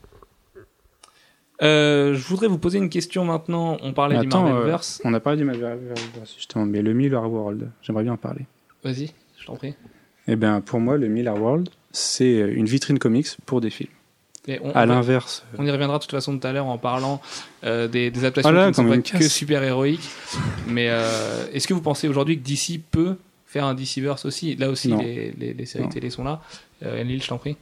Euh, je voudrais vous poser une question maintenant. On parlait du euh, Marvelverse. on a parlé du Marvelverse justement, mais le Miller World, j'aimerais bien en parler. Vas-y, je t'en prie. Eh bien, pour moi, le Miller World, c'est une vitrine comics pour des films. Et on, À l'inverse, on y reviendra de toute façon tout à l'heure en parlant euh, des, des adaptations Voilà, qui ne sont pas que super héroïques. Mais euh, est-ce que vous pensez aujourd'hui que DC peut faire un DCverse aussi Là aussi, les, les, les séries Non. télé sont là. Euh, Enlil, je t'en prie.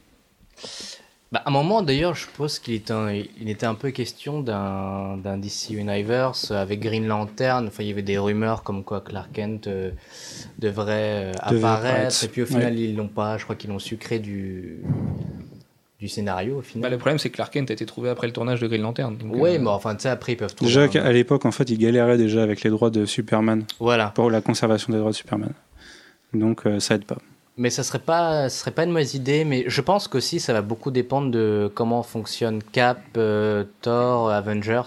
Bah, à un moment, d'ailleurs, je suppose qu'il était, un- il était un peu question d'un d'un DC Universe avec Green Lantern. Enfin, il y avait des rumeurs comme quoi Clark Kent euh, devrait, euh, apparaître. Et puis au final, ils l'ont pas. Je crois qu'ils l'ont sucré du, du scénario au Bah, le problème, c'est que Clark Kent a été trouvé après le tournage de Green Lantern. ouais, euh, mais enfin, tu sais, après, ils peuvent trouver. déjà un- qu'à l'époque, en fait, ils galéraient déjà avec les droits de Superman Voilà. pour la conservation des droits de Superman. Donc, euh, ça aide pas. Mais ça serait pas, ce serait pas une mauvaise idée, mais je pense qu'aussi ça va beaucoup dépendre de comment fonctionne Cap, euh, Thor, Avengers.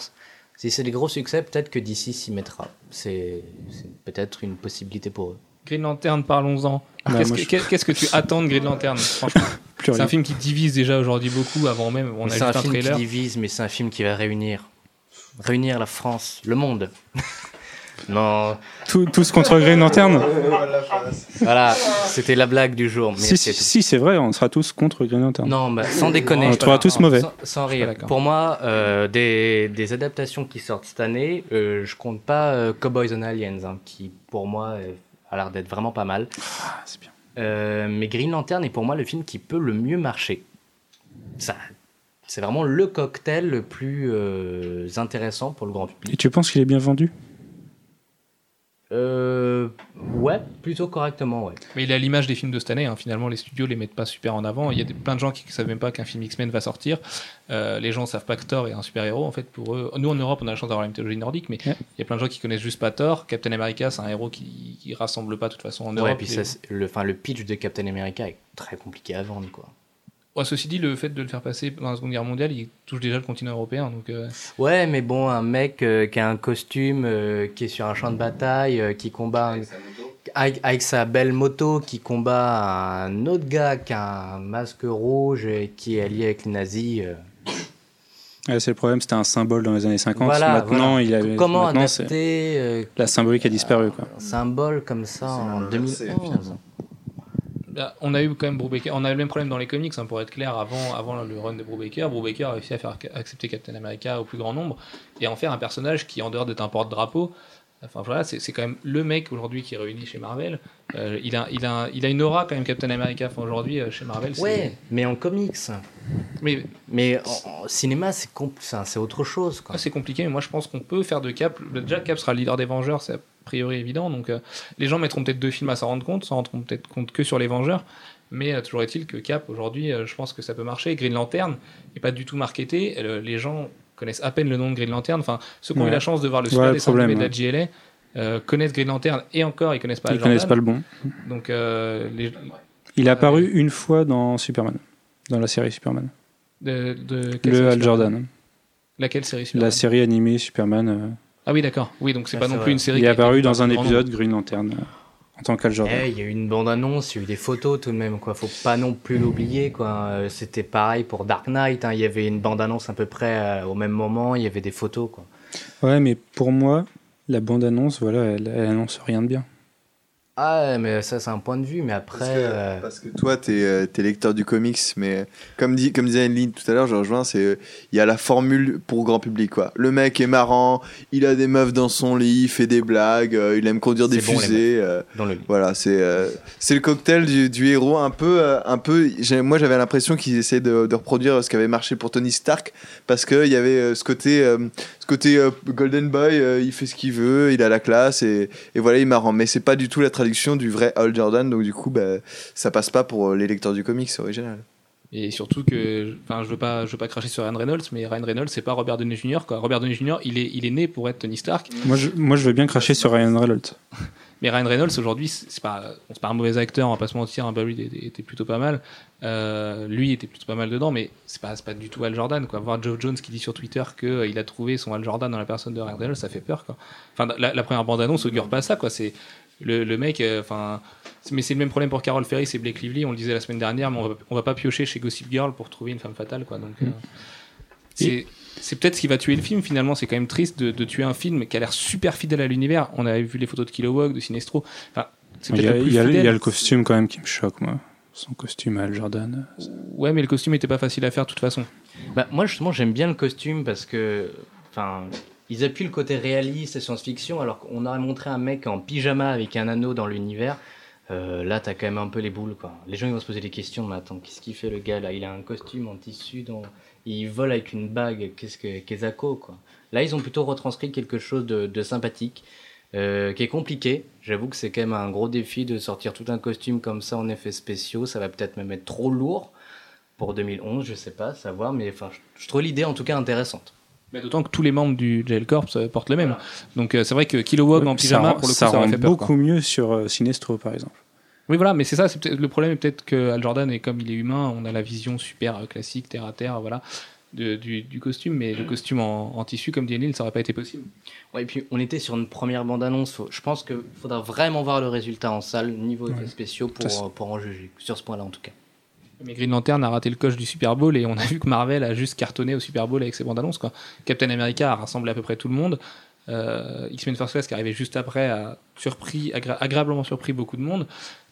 Si c'est des gros succès, peut-être que DC s'y mettra. C'est c'est peut-être une possibilité pour eux. Green Lantern, parlons-en. Bah, Qu'est-ce que je- qu'est- qu'est-ce que tu attends de Green Lantern Franchement, c'est rien. un film qui divise déjà aujourd'hui beaucoup. Avant même, on Mais a C'est juste un un film trailer. qui divise, mais c'est un film qui va réunir. Réunir la France, le monde. non, Tout- tous contre Green Lantern voilà, c'était la blague du jour. Mais Si, c'est si, tout. si, c'est vrai, on sera tous contre Green Lantern. Non, bah, sans déconner. On te- tous mauvais. Sans, rire. Pour moi, euh, des, des adaptations qui sortent cette année, euh, je compte pas euh, Cowboys and Aliens, hein, qui pour moi euh, a l'air d'être vraiment pas mal. Ah, c'est bien. Euh, mais Green Lantern est pour moi le film qui peut le mieux marcher. Ça, c'est vraiment le cocktail le plus euh, intéressant pour le grand public. Et tu penses qu'il est bien vendu? Euh, ouais, plutôt correctement, ouais. Mais il est à l'image des films de cette année. hein. Finalement, les studios les mettent pas super en avant. Il y a des- plein de gens qui ne savent même pas qu'un film X-Men va sortir. Euh, les gens savent pas que Thor est un super héros. En fait, pour eux, nous en Europe, on a la chance d'avoir la mythologie nordique, mais Ouais. il y a plein de gens qui connaissent juste pas Thor. Captain America, c'est un héros qui, qui rassemble pas de toute façon en Europe. Ouais, puis Et- ça, c'est- le, enfin, le pitch de Captain America est très compliqué à vendre, quoi. Ouais, ceci dit, le fait de le faire passer dans la Seconde Guerre mondiale, il touche déjà le continent européen. Donc, euh, Ouais, mais bon, un mec euh, qui a un costume, euh, qui est sur un champ de bataille, euh, qui combat un- avec, avec sa belle moto, qui combat un autre gars qui a un masque rouge et qui est allié avec les nazis. euh. Ouais, C'est le problème, c'était un symbole dans les années 50. Voilà, maintenant, voilà. il avait, Comment maintenant, adapter euh, la symbolique a disparu. Quoi. un symbole comme ça en l'inverse, 2011 Bah, on a eu quand même Brubaker, on a le même problème dans les comics, hein, pour être clair, avant, avant le run de Brubaker. Brubaker a réussi à faire accepter Captain America au plus grand nombre et en faire un personnage qui, en dehors d'être un porte-drapeau, enfin voilà, c'est quand même le mec aujourd'hui qui est réuni chez Marvel. Euh, il, a, il, a, il a une aura quand même, Captain America. Enfin, aujourd'hui, euh, chez Marvel, Ouais, mais en comics. Mais Mais en, en cinéma, c'est c'est autre chose. Ah, c'est compliqué, mais moi je pense qu'on peut faire de Cap. Déjà, Cap sera le leader des Vengeurs, c'est a priori évident. Donc euh, les gens mettront peut-être deux films à s'en rendre compte, s'en rendront peut-être compte que sur les Vengeurs. Mais euh, toujours est-il que Cap, aujourd'hui, je pense que ça peut marcher. Green Lantern n'est pas du tout marketé. Les gens connaissent à peine le nom de Green Lantern. Enfin, ceux qui ont eu la chance de voir le super dessin animé de la GLA euh, connaissent Green Lantern et encore, ils connaissent pas Ils Al connaissent pas Jordan. le bon. Donc euh, les, Il est apparu une fois dans Superman, dans la série Superman. de, de quelle Le Al Jordan, Laquelle série Superman la série animée Superman. euh, Ah oui, d'accord. Oui, donc c'est Ah, pas non vrai. plus une série. il est apparu dans un épisode Green Lantern euh, en tant. Eh, il y a eu une bande-annonce, il y a eu des photos tout de même, quoi. Faut pas non plus l'oublier, quoi. Euh, C'était pareil pour Dark Knight, hein. Il y avait une bande-annonce à peu près euh, au même moment, il y avait des photos, quoi. Ouais, mais pour moi, la bande-annonce, voilà, elle, elle annonce rien de bien. Ah, mais ça, c'est un point de vue, mais après. Parce que, euh, parce que toi, t'es es lecteur du comics, mais comme, dit, comme disait Anne tout à l'heure, je rejoins, c'est euh, il y a la formule pour grand public. quoi. Le mec est marrant, il a des meufs dans son lit, il fait des blagues, euh, il aime conduire des bon, fusées. euh, dans le lit. voilà, c'est euh, c'est le cocktail du, du héros un peu. euh, un peu moi, j'avais l'impression qu'ils essayaient de, de reproduire ce qui avait marché pour Tony Stark, parce qu'il y avait euh, ce côté, euh, ce côté euh, Golden Boy, euh, il fait ce qu'il veut, il a la classe, et, et voilà, il est marrant. Mais c'est pas du tout la traduction du vrai Hal Jordan, donc du coup, bah, ça passe pas pour euh, les lecteurs du comics, c'est original. Et surtout que, enfin, je veux pas, je veux pas cracher sur Ryan Reynolds, mais Ryan Reynolds, c'est pas Robert Downey Jr. Quoi. Robert Downey Jr. Il est, il est né pour être Tony Stark, Moi je, moi, je veux bien cracher sur Ryan Reynolds. mais Ryan Reynolds aujourd'hui, c'est pas, c'est pas un mauvais acteur, on va pas se mentir. Hein, bah, lui était, était plutôt pas mal. Euh, lui était plutôt pas mal dedans, mais c'est pas, c'est pas du tout Al Jordan. Quoi. Voir Joe Jones qui dit sur Twitter que euh, il a trouvé son Al Jordan dans la personne de Ryan Reynolds, ça fait peur. Quoi. Enfin, la, la première bande annonce augure pas ça. Quoi. C'est le, le mec, euh, enfin. mais c'est le même problème pour Carol Ferris et Blake Lively, on le disait la semaine dernière, mais on va, on va pas piocher chez Gossip Girl pour trouver une femme fatale. Quoi. Donc, euh, c'est- C'est peut-être ce qui va tuer le film finalement. C'est quand même triste de, de tuer un film qui a l'air super fidèle à l'univers. On avait vu les photos de Kilowog, de Sinestro. Enfin, Il y, a, le plus il y a- il y a fidèle. le costume quand même qui me choque, moi. Son costume à Al Jordan. Ouais, mais le costume était pas facile à faire de toute façon. Bah, moi, justement, j'aime bien le costume parce que. Enfin. Ils appuient le côté réaliste et science-fiction, alors qu'on aurait montré un mec en pyjama avec un anneau dans l'univers. Euh, là, t'as quand même un peu les boules. Les gens, ils vont se poser des questions, mais attends, qu'est-ce qu'il fait le gars là? Il a un costume en tissu, il vole avec une bague, qu'est-ce que Kezako, quoi. Là, ils ont plutôt retranscrit quelque chose de, sympathique, euh, qui est compliqué. J'avoue que c'est quand même un gros défi de sortir tout un costume comme ça en effets spéciaux. Ça va peut-être même être trop lourd pour 2011, je sais pas, savoir, mais enfin, je trouve l'idée en tout cas intéressante. Mais D'autant que tous les membres du Jail Corps euh, portent le même. Donc euh, c'est vrai que Kilowog en pyjama, rend- pour le coup, ça ça, aurait rend fait peur. beaucoup quoi. mieux sur euh, Sinestro, par exemple. Oui, voilà, mais c'est ça. le problème est peut-être que Al Jordan, et comme il est humain, on a la vision super classique, terre à terre, voilà, de- du, du costume. Mais le costume en, en tissu, comme dit Enil, ça aurait pas été possible. Ouais, et puis on était sur une première bande-annonce. Faut- Je pense qu'il faudra vraiment voir le résultat en salle, niveau effets Ouais. spéciaux, pour, euh, pour en juger, sur ce point-là en tout cas. Mais Green Lantern a raté le coche du Super Bowl et on a vu que Marvel a juste cartonné au Super Bowl avec ses bandes annonces. Quoi. Captain America a rassemblé à peu près tout le monde. Euh, X-Men First Class qui arrivait juste après a surpris, agréablement surpris beaucoup de monde.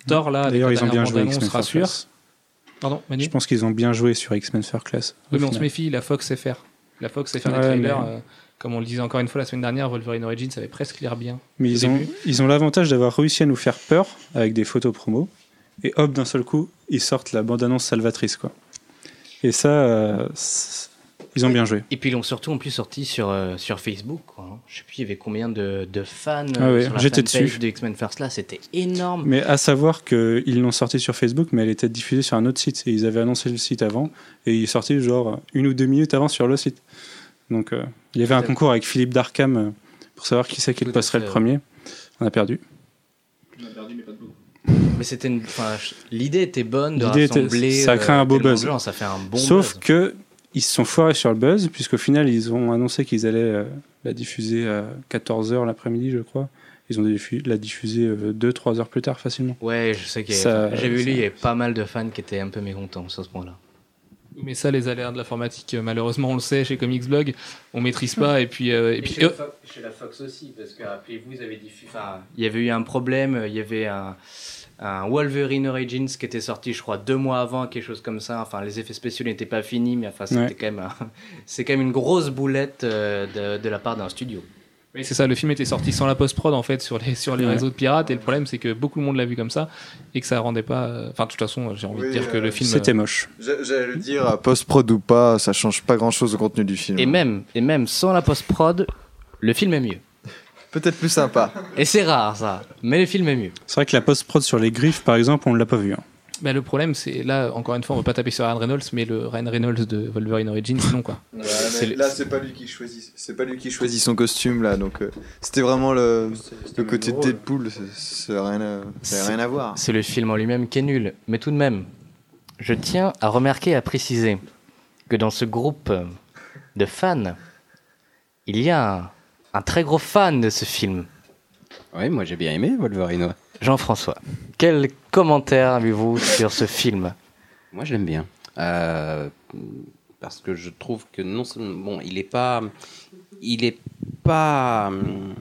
Thor là, D'ailleurs, ils ont bien joué X-Men First rassure. Class. Pardon, Manu Je pense qu'ils ont bien joué sur X-Men First Class. Oui, mais on se méfie, la Fox sait faire. La Fox sait faire Ouais, trailers. mais- euh, comme on le disait encore une fois la semaine dernière, Wolverine Origins avait presque l'air bien. Mais ils ont, ils ont l'avantage d'avoir réussi à nous faire peur avec des photos promo. Et hop, d'un seul coup, ils sortent la bande-annonce salvatrice. Quoi. Et ça, euh, ils ont bien joué. Et puis ils l'ont surtout en plus sorti sur, euh, sur Facebook. Quoi, hein. Je sais plus, il y avait combien de, de fans Ah ouais, sur la j'étais fanpage dessus. de X-Men First là, c'était énorme. Mais à savoir qu'ils l'ont sorti sur Facebook, mais elle était diffusée sur un autre site. Et ils avaient annoncé le site avant. Et il est sorti genre une ou deux minutes avant sur le site. Donc euh, il y avait un concours avec Philippe Darkham pour savoir qui c'est qui à passerait le premier. On a perdu. Mais c'était une- l'idée était bonne de L'idée était- rassembler. ça a créé un beau tellement de buzz. gens, ça fait un bon Sauf buzz. que ils se sont foirés sur le buzz, puisqu'au final, ils ont annoncé qu'ils allaient euh, la diffuser à 14h l'après-midi, je crois. Ils ont diffu- la diffuser 2-3 heures plus tard, facilement. Ouais, je sais qu'il y avait. J'ai vu, ça- lui, il y avait pas mal de fans qui étaient un peu mécontents sur ce point-là. Mais ça, les aléas de l'informatique, euh, malheureusement, on le sait chez Comics Blog, on maîtrise pas. Et puis, euh, et puis chez, la Fox, chez la Fox aussi, parce que rappelez-vous, ils avaient diffusé. Enfin, il y avait eu un problème, il y avait un, un Wolverine Origins qui était sorti, je crois, deux mois avant, quelque chose comme ça. Enfin, les effets spéciaux n'étaient pas finis, mais enfin, c'était Ouais. quand même, un- c'est quand même une grosse boulette euh, de, de la part d'un studio. Oui, c'est ça, le film était sorti sans la post-prod en fait sur les, sur les Ouais. réseaux de pirates et le problème c'est que beaucoup de monde l'a vu comme ça et que ça rendait pas. euh, Enfin, de toute façon, j'ai envie de dire que euh, le film. C'était moche. J'a- J'allais le dire, post-prod ou pas, ça change pas grand-chose au contenu du film. Et même, et même sans la post-prod, le film est mieux. Peut-être plus sympa. Et c'est rare, ça, mais le film est mieux. C'est vrai que la post-prod sur les griffes, par exemple, on ne l'a pas vu. hein. bah, le problème c'est là, encore une fois, on va pas taper sur Ryan Reynolds, mais le Ryan Reynolds de Wolverine Origins, non quoi. Là, c'est pas lui qui choisit. C'est pas lui qui choisit son costume là, donc euh, c'était vraiment le, le côté de Deadpool. c'est- C'est rien, à- rien à voir. C'est le film en lui-même qui est nul. Mais tout de même, je tiens à remarquer et à préciser que dans ce groupe de fans, il y a un, un très gros fan de ce film. Oui, moi j'ai bien aimé Wolverine. Jean-François, quel commentaire avez-vous sur ce film Moi, je l'aime bien. Euh, parce que je trouve que non seulement. Bon, il est pas. Il est pas. hum,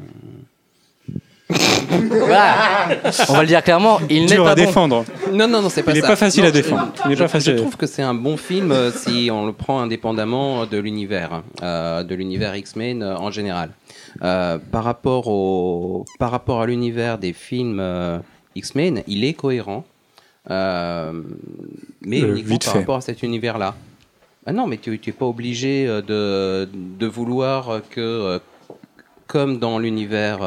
Voilà. On va le dire clairement, il n'est pas à bon. défendre. Non, non, non, c'est pas Il n'est pas facile Non, à défendre. Il n'est pas facile. je trouve que c'est un bon film euh, si on le prend indépendamment de l'univers, euh, de l'univers X-Men euh, en général. Euh, par rapport au, par rapport à l'univers des films euh, X-Men, il est cohérent, euh, mais uniquement par fait. rapport à cet univers-là. Ah non, mais tu n'es pas obligé de, de vouloir que, comme dans l'univers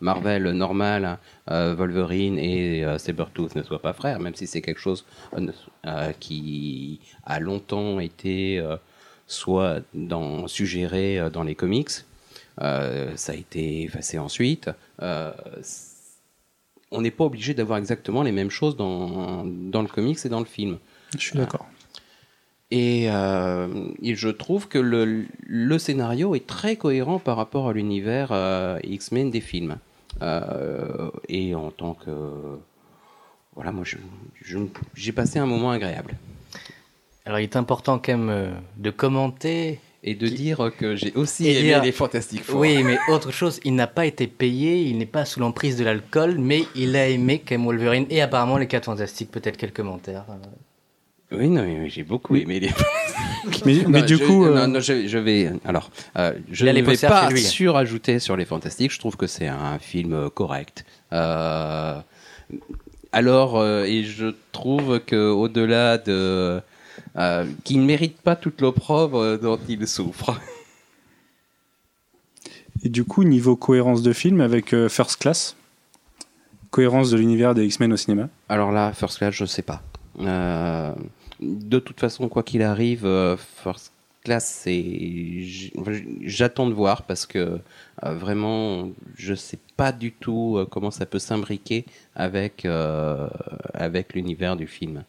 Marvel normal, euh, Wolverine et Sabretooth ne soient pas frères, même si c'est quelque chose qui a longtemps été soit dans, suggéré dans les comics, euh, ça a été effacé ensuite. Euh, on n'est pas obligé d'avoir exactement les mêmes choses dans, dans le comics et dans le film. Je suis d'accord. Et, euh, et je trouve que le, le scénario est très cohérent par rapport à l'univers euh, X-Men des films. Euh, et en tant que. Voilà, moi, j'ai passé un moment agréable. Alors il est important quand même de commenter et de dire que j'ai aussi Et aimé dire- les Fantastic Four. Oui, mais autre chose, il n'a pas été payé, il n'est pas sous l'emprise de l'alcool, mais il a aimé Kem Wolverine et apparemment les 4 Fantastiques. Peut-être quelques commentaires. Oui, non, mais j'ai beaucoup aimé les. Mais, mais du je- coup, non, euh, non, je, je vais. Alors, euh, je ne vais pas lui. surajouter sur les Fantastiques. Je trouve que c'est un film euh, correct. Euh, alors, euh, et je trouve que au-delà de, euh, qu'il ne mérite pas toute l'opprobre dont il souffre. et du coup, niveau cohérence de film avec euh, First Class, cohérence de l'univers des X-Men au cinéma? Alors là, First Class, je sais pas. Euh, de toute façon, quoi qu'il arrive, euh, First Class, c'est j'attends de voir parce que euh, vraiment, je sais pas du tout euh, comment ça peut s'imbriquer avec euh, avec l'univers du film.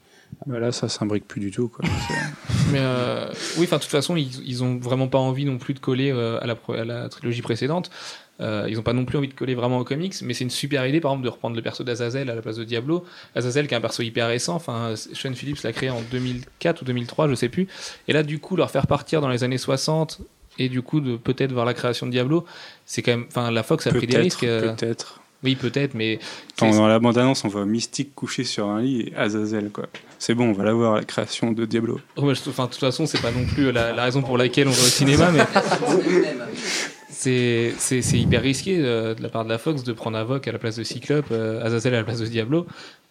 Voilà, ça s'imbrique plus du tout. Quoi. Mais euh, oui, enfin, de toute façon, ils, ils ont vraiment pas envie non plus de coller euh, à, la, à la trilogie précédente. Euh, ils ont pas non plus envie de coller vraiment aux comics, mais c'est une super idée, par exemple, de reprendre le perso d'Azazel à la place de Diablo. Azazel, qui est un perso hyper récent, enfin, Sean Phillips l'a créé en 2004 ou 2003, je sais plus. Et là, du coup, leur faire partir dans les années 60 et du coup, de peut-être voir la création de Diablo, c'est quand même, enfin, la Fox a pris des risques. peut-être. Oui, peut-être, mais dans la bande-annonce, on voit Mystique couché sur un lit et Azazel. quoi. C'est bon, on va la voir, la création de Diablo. Oh, Enfin, de toute façon, c'est pas non plus la, la raison pour laquelle on va au cinéma, mais c'est hyper risqué euh, de la part de la Fox de prendre Avoc à la place de Cyclope, euh, Azazel à la place de Diablo.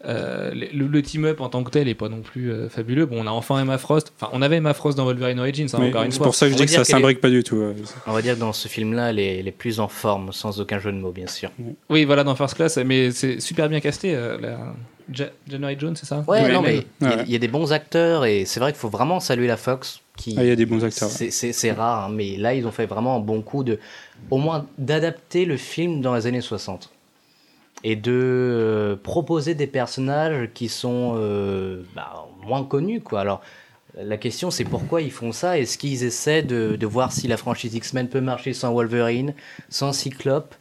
Euh, le, le team-up en tant que tel est pas non plus euh, fabuleux. Bon, on a enfin Emma Frost. Enfin, on avait Emma Frost dans Wolverine Origins, hein, Mais encore une c'est pour ça que je On dis que ça est- s'imbrique pas du tout. ouais. On va dire que dans ce film-là, elle est, elle est plus en forme, sans aucun jeu de mots, bien sûr. Oui, voilà, dans First Class, mais c'est super bien casté. euh, la... Ja- January Jones, c'est ça? Ouais, Oui, non, mais Ouais. il y, a des bons acteurs et c'est vrai qu'il faut vraiment saluer la Fox. Qui, Ah, il y a des bons acteurs. C'est- rare, hein, mais là, ils ont fait vraiment un bon coup de, au moins, d'adapter le film dans les années 60 et de euh, proposer des personnages qui sont euh, bah, moins connus, quoi. Alors, la question, c'est pourquoi ils font ça? Est-ce qu'ils essaient de, de voir si la franchise X-Men peut marcher sans Wolverine, sans Cyclope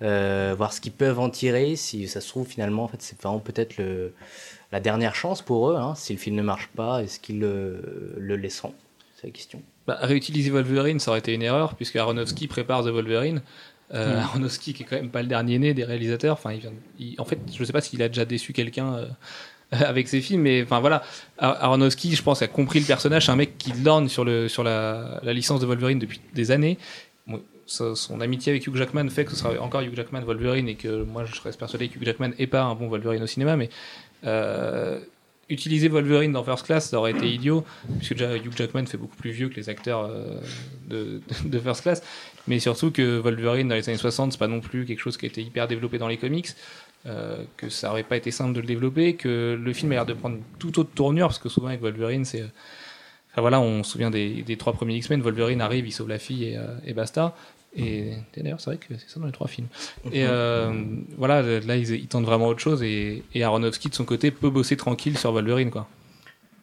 euh, voir ce qu'ils peuvent en tirer, si ça se trouve finalement, en fait, c'est vraiment peut-être le, la dernière chance pour eux. Hein. Si le film ne marche pas, est-ce qu'ils le, le laisseront? C'est la question. Bah, réutiliser Wolverine, ça aurait été une erreur, puisque Aronofsky prépare The Wolverine. Euh, Aronofsky, qui est quand même pas le dernier né des réalisateurs. Enfin, il vient- il- en fait, je sais pas s'il a déjà déçu quelqu'un euh, avec ses films, mais enfin voilà. Ar- Aronofsky, je pense, a compris le personnage. C'est un mec qui lorne sur, le, sur la, la licence de Wolverine depuis des années. Bon, son amitié avec Hugh Jackman fait que ce sera encore Hugh Jackman Wolverine et que moi je reste persuadé que Hugh Jackman est pas un bon Wolverine au cinéma, mais euh, utiliser Wolverine dans First Class ça aurait été idiot puisque déjà Hugh Jackman fait beaucoup plus vieux que les acteurs euh, de, First Class, mais surtout que Wolverine dans les années 60 c'est pas non plus quelque chose qui a été hyper développé dans les comics. euh, que ça aurait pas été simple de le développer, que le film a l'air de prendre toute autre tournure, parce que souvent avec Wolverine, c'est. Enfin voilà, on se souvient des, trois premiers X-Men, Wolverine arrive, il sauve la fille euh, et basta. Et, et d'ailleurs, c'est vrai que c'est ça dans les trois films. Et euh, voilà, là, ils, ils tentent vraiment autre chose, et, et Aronofsky, de son côté, peut bosser tranquille sur Wolverine, quoi.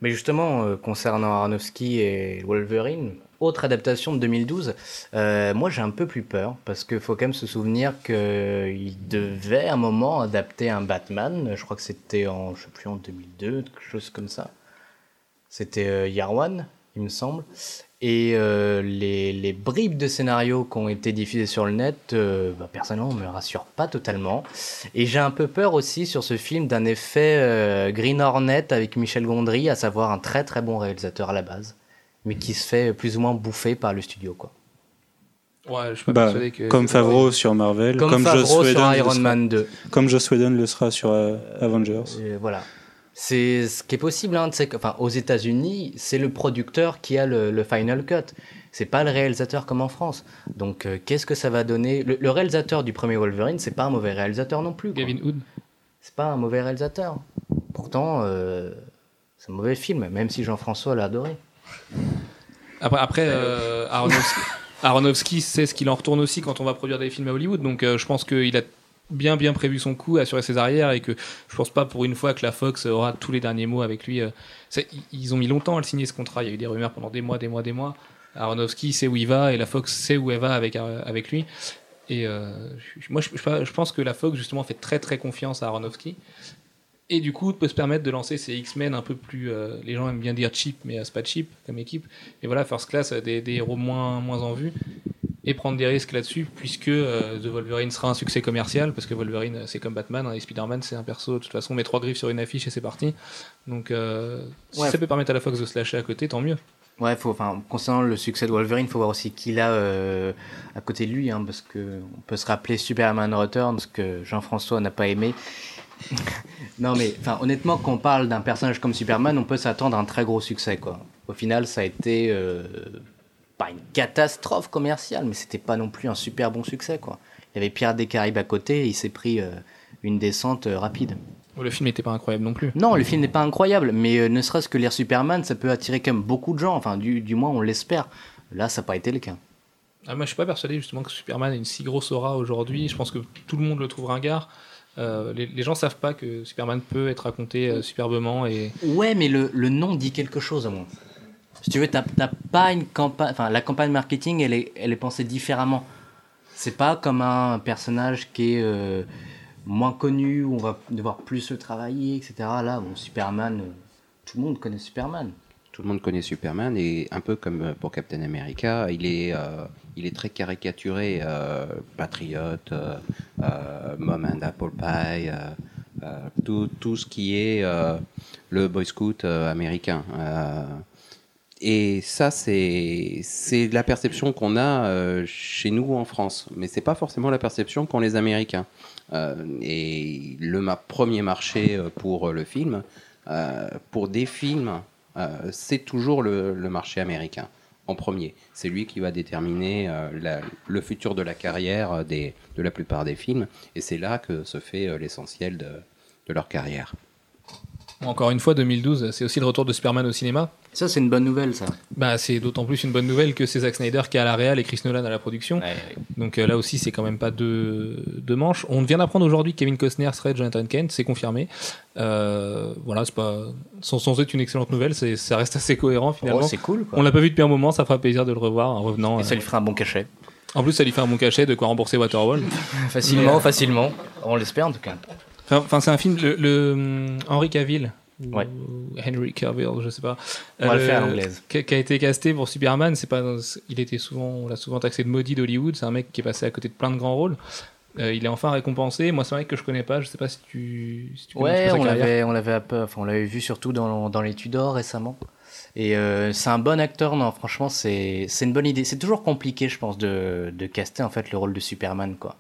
Mais justement, euh, concernant Aronofsky et Wolverine, autre adaptation de 2012, euh, moi j'ai un peu plus peur parce qu'il faut quand même se souvenir qu'il devait à un moment adapter un Batman. Je crois que c'était en, je sais plus, en 2002, quelque chose comme ça. C'était One, il me semble. Et euh, les, les bribes de scénario qui ont été diffusées sur le net, euh, bah, personnellement, me rassurent pas totalement. Et j'ai un peu peur aussi sur ce film d'un effet euh, Green Hornet avec Michel Gondry, à savoir un très très bon réalisateur à la base, mais qui se fait plus ou moins bouffer par le studio. Quoi. Ouais, je suis pas Bah, que. comme Favreau sur Marvel, Comme, comme, Favreau Joss sur Whedon, le Iron sera- Man 2. comme Joss Whedon le sera sur euh, Avengers. Voilà. C'est ce qui est possible. Hein, enfin, aux États-Unis, c'est le producteur qui a le, le final cut. C'est pas le réalisateur comme en France. Donc, euh, qu'est-ce que ça va donner? Le, le réalisateur du premier Wolverine, c'est pas un mauvais réalisateur non plus. quoi. Gavin Hood. C'est pas un mauvais réalisateur. Pourtant, euh, c'est un mauvais film, même si Jean-François l'a adoré. Après, après euh, Aronofsky, Aronofsky sait ce qu'il en retourne aussi quand on va produire des films à Hollywood. Donc euh, je pense qu'il a bien bien prévu son coup, assuré ses arrières et que je pense pas pour une fois que la Fox aura tous les derniers mots avec lui. euh. Ils ont mis longtemps à le signer ce contrat. Il y a eu des rumeurs pendant des mois, des mois, des mois. Aronofsky sait où il va et la Fox sait où elle va avec, euh, avec lui. Et euh, moi, je, pense que la Fox justement fait très très confiance à Aronofsky. Et du coup, peut se permettre de lancer ces X-Men un peu plus. les gens aiment bien dire cheap, mais c'est pas cheap comme équipe. Et voilà, First Class, des, des héros moins, moins en vue. Et prendre des risques là-dessus, puisque euh, The Wolverine sera un succès commercial, parce que Wolverine, euh, c'est comme Batman, hein, et Spider-Man, c'est un perso, de toute façon, on met trois griffes sur une affiche et c'est parti. Donc, euh, si Ouais. ça peut permettre à la Fox de se lâcher à côté, tant mieux. Ouais, faut, enfin, concernant le succès de Wolverine, il faut voir aussi qui il a euh, à côté de lui, hein, parce que on peut se rappeler Superman Returns que Jean-François n'a pas aimé. non, mais honnêtement, quand on parle d'un personnage comme Superman, on peut s'attendre à un très gros succès, quoi. Au final, ça a été pas une catastrophe commerciale, mais c'était pas non plus un super bon succès, quoi. Il y avait Pirates des Caraïbes à côté, et il s'est pris euh, une descente euh, rapide. Le film n'était pas incroyable non plus. Non, le film n'est pas incroyable, mais euh, ne serait-ce que lire Superman, ça peut attirer quand même beaucoup de gens. Enfin, du, du moins, on l'espère. Là, ça n'a pas été le cas. Ah, moi, je suis pas persuadé justement que Superman ait une si grosse aura aujourd'hui. Je pense que tout le monde le trouve ringard. Euh, les, les gens savent pas que Superman peut être raconté euh, superbement et Ouais, mais le, le nom dit quelque chose, à moi. Si tu veux, t'as pas une campagne. Enfin, la campagne marketing, elle est, elle est pensée différemment. C'est pas comme un personnage qui est euh, moins connu, où on va devoir plus le travailler, etc. Là, Superman, euh, tout le monde connaît Superman. Tout le monde connaît Superman et un peu comme euh, pour Captain America, il est, il est très caricaturé, euh, patriote, mom and apple pie, tout, tout ce qui est le boy scout américain. Et ça, c'est la perception qu'on a euh, chez nous en France, mais c'est pas forcément la perception qu'ont les Américains. Euh, et le premier marché euh, pour le film, pour des films, c'est toujours le, marché américain en premier. C'est lui qui va déterminer le futur de la carrière de la plupart des films, et c'est là que se fait l'essentiel de leur carrière. Encore une fois 2012, c'est aussi le retour de Superman au cinéma. Ça, c'est une bonne nouvelle, ça. Bah, c'est d'autant plus une bonne nouvelle que c'est Zack Snyder qui est à la réal et Chris Nolan à la production. Donc euh, là aussi, c'est quand même pas deux, deux manches. On vient d'apprendre aujourd'hui que Kevin Costner serait Jonathan Kent, c'est confirmé. Euh, voilà, c'est pas sans, sans être une excellente nouvelle, c'est, ça reste assez cohérent finalement. Oh, c'est cool, quoi. On l'a pas vu depuis un moment, ça fera plaisir de le revoir en revenant. Et ça euh. lui fera un bon cachet. En plus, ça lui fait un bon cachet de quoi rembourser Waterworld. Facilement, facilement. On l'espère, en tout cas. Enfin, c'est un film, le, le, hum, Henry Cavill. ou Ouais. Henry Cavill, je sais pas. On va le Euh, faire à l'anglaise. Qui, qui a été casté pour Superman, c'est pas, il était souvent, on l'a souvent taxé de maudit d'Hollywood. C'est un mec qui est passé à côté de plein de grands rôles. Euh, il est enfin récompensé. Moi, c'est un mec que je connais pas. Je sais pas si tu, si tu Ouais, on l'avait, on l'avait, enfin, on l'avait vu surtout dans, dans les Tudors récemment. Et euh, c'est un bon acteur, non, franchement, c'est, c'est une bonne idée. C'est toujours compliqué, je pense, de, de caster en fait le rôle de Superman, quoi.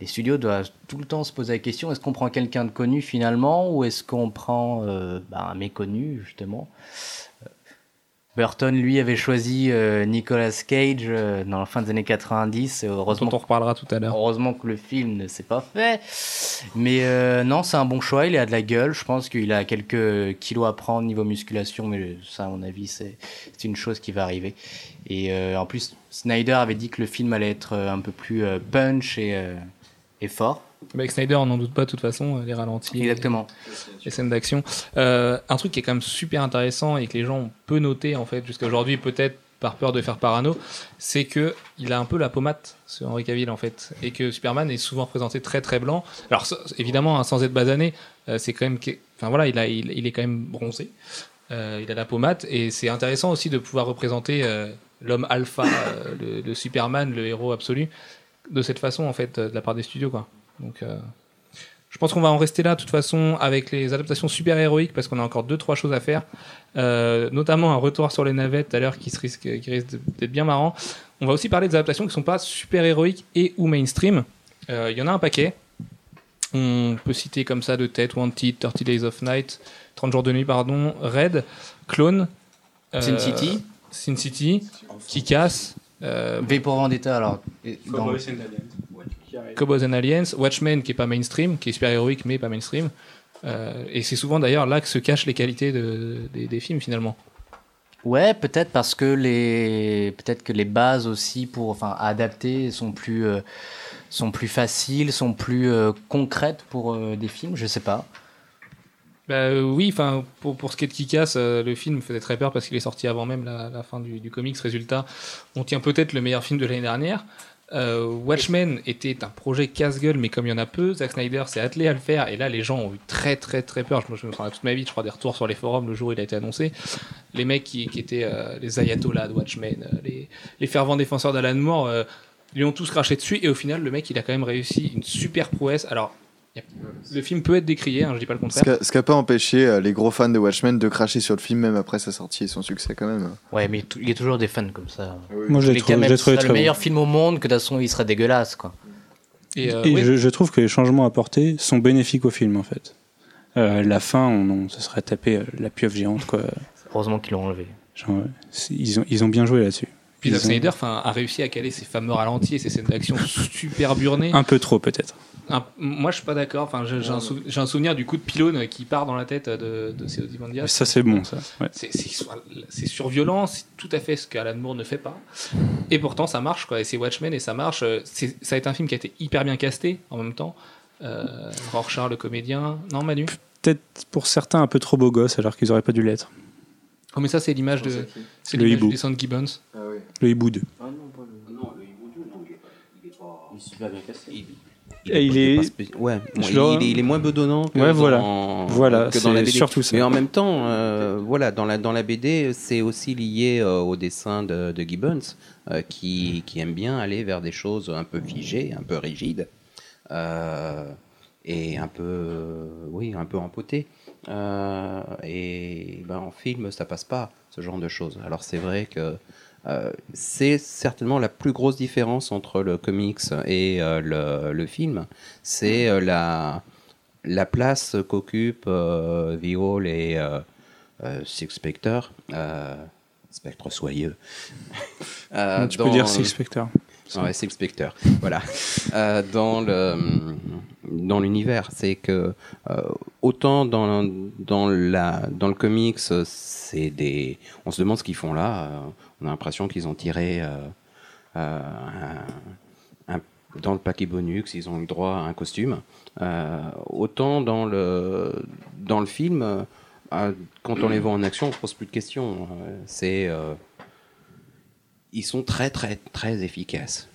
Les studios doivent tout le temps se poser la question est-ce qu'on prend quelqu'un de connu finalement, ou est-ce qu'on prend euh, bah, un méconnu, justement? Euh, Burton, lui, avait choisi euh, Nicolas Cage euh, dans la fin des années 90. et Heureusement dont on reparlera tout à l'heure. Heureusement que le film ne s'est pas fait. Mais euh, non, c'est un bon choix. Il a de la gueule. Je pense qu'il a quelques kilos à prendre niveau musculation. Mais ça, à mon avis, c'est une chose qui va arriver. Et en plus, Snyder avait dit que le film allait être un peu plus punch et, euh, et fort. Avec Snyder, on n'en doute pas de toute façon, les ralentis. Exactement. les scènes d'action. Euh, un truc qui est quand même super intéressant et que les gens ont peu noté en fait jusqu'à aujourd'hui, peut-être par peur de faire parano, c'est que il a un peu la pommade, ce Henry Cavill en fait, et que Superman est souvent représenté très très blanc. Alors évidemment, hein, sans être basané, euh, c'est quand même, enfin voilà, il a, il, il est quand même bronzé. Euh, il a la pommade et c'est intéressant aussi de pouvoir représenter euh, l'homme alpha, euh, le, le Superman, le héros absolu, de cette façon en fait, euh, de la part des studios quoi. Donc euh, je pense qu'on va en rester là, de toute façon, avec les adaptations super héroïques, parce qu'on a encore deux, trois choses à faire. Euh, notamment un retour sur les navettes tout à l'heure qui, se risque, qui risque d'être bien marrant. On va aussi parler des adaptations qui sont pas super héroïques et ou mainstream. Euh, Il y en a un paquet. On peut citer comme ça de tête Wanted, 30 Days of Night, 30 jours de nuit, pardon, Red, Clone, Sin City. Sin City, Kick-Ass, euh, V pour Vendetta, alors. Cowboys and Aliens. Cowboys and Aliens, Watchmen qui est pas mainstream, qui est super héroïque mais pas mainstream. Euh, et c'est souvent d'ailleurs là que se cachent les qualités de- des, des films finalement. Ouais, peut-être parce que les peut-être que les bases aussi pour enfin adapter sont plus euh, sont plus faciles, sont plus euh, concrètes pour euh, des films, je sais pas. Bah, euh, oui, enfin pour, pour ce qui est de Kick-Ass, euh, le film faisait très peur parce qu'il est sorti avant même la, fin du, du comics. Résultat, on tient peut-être le meilleur film de l'année dernière. Euh, Watchmen était un projet casse-gueule, mais comme il y en a peu, Zack Snyder s'est attelé à le faire, et là les gens ont eu très très très peur. Je me souviens toute ma vie, je crois, des retours sur les forums le jour où il a été annoncé. Les mecs qui, étaient euh, les ayatollahs de Watchmen, les, fervents défenseurs d'Alan Moore, euh, lui ont tous craché dessus, et au final, le mec il a quand même réussi une super prouesse. Alors, le film peut être décrié, hein, je dis pas le contraire. ce qui n'a pas empêché euh, les gros fans de Watchmen de cracher sur le film même après sa sortie et son succès quand même. Ouais, mais il y a toujours des fans comme ça. Moi, je l'ai Les trouvé, ce trouvé très le bon. meilleur film au monde, que de toute façon il serait dégueulasse, quoi. Et, euh, Et oui, je, je trouve que les changements apportés sont bénéfiques au film en fait. Euh, la fin, on, on se serait tapé euh, la pieuvre géante quoi. Heureusement qu'ils l'ont enlevé. Genre, ils, ont, ils ont bien joué là-dessus. puis Zack ont- Snyder a réussi à caler ses fameux ralentis et ses scènes d'action super burnées. Un peu trop peut-être. Un- moi, je suis pas d'accord. Enfin, j'ai j'ai un, souv- j'ai un souvenir du coup de pylône qui part dans la tête de, de Mais Ozymandias. Ça c'est bon ça. Ouais. C'est- C'est c'est surviolent, c'est tout à fait ce qu'Alan Moore ne fait pas. Et pourtant, ça marche, quoi. Et c'est Watchmen et ça marche. C'est- Ça a été un film qui a été hyper bien casté en même temps. Euh, Rorschach, le comédien. Non, Manu? Peut-être pour certains un peu trop beau gosse alors qu'ils auraient pas dû l'être. Oh, mais ça, c'est l'image de. C'est Le l'image hibou. du dessin de Gibbons. Le hibou 2. Et il est- pas spé- ouais, bon, Je il, il est, il est moins bedonnant que, Ouais, voilà. dans, Voilà, que dans la BD. surtout ça. Mais en même temps, euh, voilà, dans la, dans la BD, c'est aussi lié euh, au dessin de, de Gibbons, euh, qui, qui aime bien aller vers des choses un peu figées, un peu rigides, et un peu, oui, un peu empotées. Et ben, en film, ça passe pas, ce genre de choses. Alors c'est vrai que euh, c'est certainement la plus grosse différence entre le comics et euh, le, le film. C'est euh, la, la place qu'occupent The Hall et Six Spectre. Spectre soyeux. Tu peux dire Six Spectre. Ouais, Six Spectre. voilà. Euh, dans le dans l'univers, c'est que euh, autant dans dans la dans le comics, c'est des on se demande ce qu'ils font là. euh, on a l'impression qu'ils ont tiré euh, euh, un- un- dans le paquet bonus, ils ont eu le droit à un costume. Euh, autant dans le dans le film, euh, quand on les voit en action, on se pose plus de questions. Euh, c'est euh, ils sont très très très efficaces.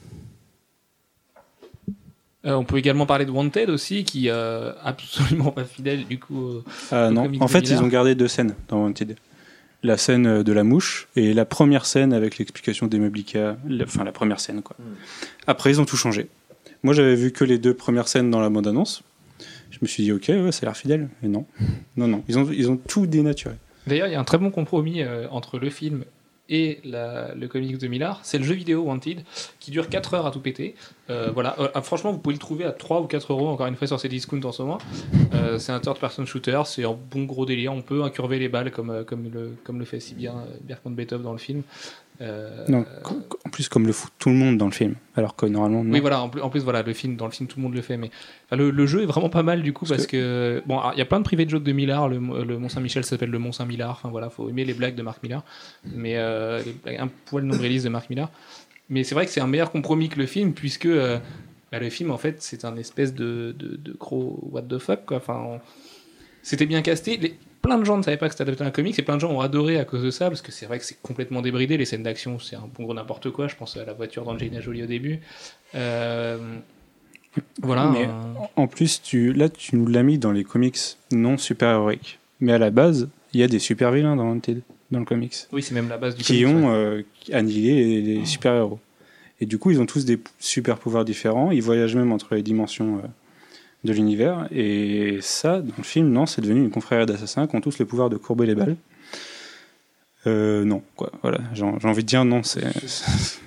Euh, on peut également parler de Wanted aussi, qui euh, absolument pas fidèle du coup. euh, non, en fait, Miller. ils ont gardé deux scènes dans Wanted. La scène euh, de la mouche et la première scène avec l'explication des. La- Enfin, la première scène, quoi. Après, ils ont tout changé. Moi, j'avais vu que les deux premières scènes dans la bande-annonce. Je me suis dit, ok, ouais, ça a l'air fidèle. Mais non. Non, non. Ils ont, ils ont tout dénaturé. D'ailleurs, il y a un très bon compromis euh, entre le film et le comics de Millard. C'est le jeu vidéo Wanted qui dure 4 heures à tout péter. Euh, voilà. Euh, ah, franchement, vous pouvez le trouver à 3 ou 4 euros, encore une fois, sur ces discounts en ce moment. Euh, c'est un third-person shooter, c'est un bon gros délire. On peut incurver les balles comme, comme, le, comme le fait si bien Bertrand Beethoven dans le film. Euh, Non, en plus, comme le fout tout le monde dans le film. Alors que normalement, non. Oui, voilà. En plus, en plus, voilà, le film, dans le film, tout le monde le fait. Mais enfin, le, le jeu est vraiment pas mal du coup Parce parce, que, bon, il y a plein de privés de jokes de Millard. Le, le Mont Saint-Michel s'appelle le Mont Saint-Millard. Enfin voilà, faut aimer les blagues de Marc Millard, mais euh, blagues un poil nombriliste de Marc Millard. Mais c'est vrai que c'est un meilleur compromis que le film puisque euh, bah, le film en fait c'est un espèce de, de, de gros what the fuck quoi. Enfin, on- c'était bien casté. Les- plein de gens ne savaient pas que c'était adapté à un comics et plein de gens ont adoré à cause de ça parce que c'est vrai que c'est complètement débridé. Les scènes d'action, c'est un bon gros n'importe quoi. Je pense à la voiture d'Angelina Jolie au début. Euh, voilà. Mais un- En plus, tu, là, tu nous l'as mis dans les comics non super-héroïques. Mais à la base, il y a des super-vilains dans Wanted, dans le comics. Oui, c'est même la base du qui comics, ont ouais. euh, annihilé les, les super-héros. Et du coup, ils ont tous des super pouvoirs différents. Ils voyagent même entre les dimensions euh, de l'univers. Et ça, dans le film, non, c'est devenu une confrérie d'assassins qui ont tous le pouvoir de courber les balles. Euh, non, quoi. Voilà, j'ai envie de dire non. C'est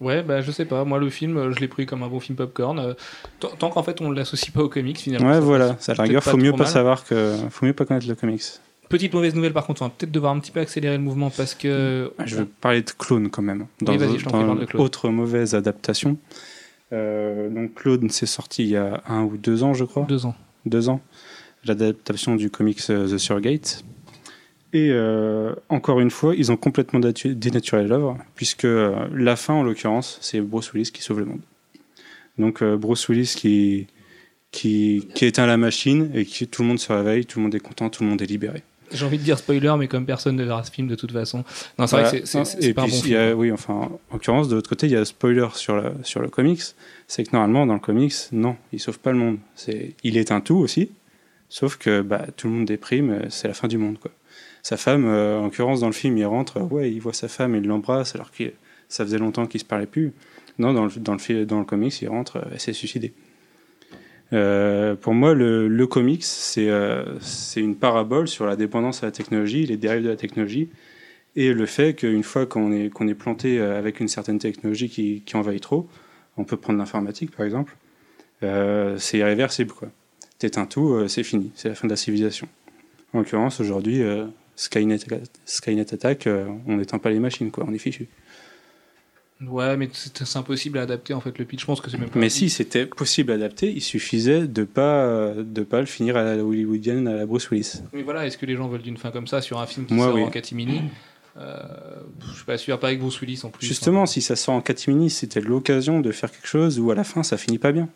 Ouais, bah je sais pas. Moi, le film, je l'ai pris comme un bon film popcorn. Euh, tant tant qu'en fait, on ne l'associe pas au comics, finalement. ouais, voilà. à la rigueur, faut mieux pas mal. savoir que, faut mieux pas connaître le comics. Petite mauvaise nouvelle, par contre, on va peut-être devoir un petit peu accélérer le mouvement parce que. Je veux parler de Clone quand même. Dans, Oui, dans autre mauvaise adaptation. Euh, donc Clone, c'est sorti il y a un ou deux ans, je crois. Deux ans. deux ans, l'adaptation du comics euh, The Surrogate. Et euh, encore une fois, ils ont complètement dénaturé l'œuvre, puisque euh, la fin, en l'occurrence, c'est Bruce Willis qui sauve le monde. Donc euh, Bruce Willis qui, qui, qui éteint la machine et qui tout le monde se réveille, tout le monde est content, tout le monde est libéré. J'ai envie de dire spoiler, mais comme personne ne verra ce film de toute façon. Non, c'est Voilà. vrai que c'est- c'est pas un bon a- film. oui, enfin, en l'occurrence, de l'autre côté, il y a spoiler sur, la, sur le comics. C'est que normalement, dans le comics, non, il sauve pas le monde. C'est, il est un tout aussi, sauf que bah, tout le monde déprime, c'est la fin du monde. Quoi. Sa femme, euh, en l'occurrence, dans le film, il rentre, ouais, il voit sa femme, il l'embrasse, alors que ça faisait longtemps qu'ils se parlaient plus. Non, dans le, dans le, dans le comics, il rentre, elle s'est suicidée. Euh, pour moi, le, comics, c'est euh, c'est une parabole sur la dépendance à la technologie, les dérives de la technologie, et le fait qu'une fois qu'on est, planté euh, avec une certaine technologie qui, envahit trop, on peut prendre l'informatique par exemple, c'est irréversible. T'éteins tout, c'est fini, c'est la fin de la civilisation. En l'occurrence, aujourd'hui, Skynet, Skynet euh, on n'éteint pas les machines, quoi, on est fichu. Ouais, mais c'est impossible à adapter en fait le pitch. Je pense que c'est même pas. Mais si c'était possible d'adapter, il suffisait de pas de pas le finir à la hollywoodienne, à la Bruce Willis. Mais voilà, est-ce que les gens veulent d'une fin comme ça sur un film qui Moi, sort oui. en catimini? Euh, Je suis pas sûr, pas avec Bruce Willis en plus. Justement, Enfin, si ça sort en catimini, c'était l'occasion de faire quelque chose où à la fin ça finit pas bien.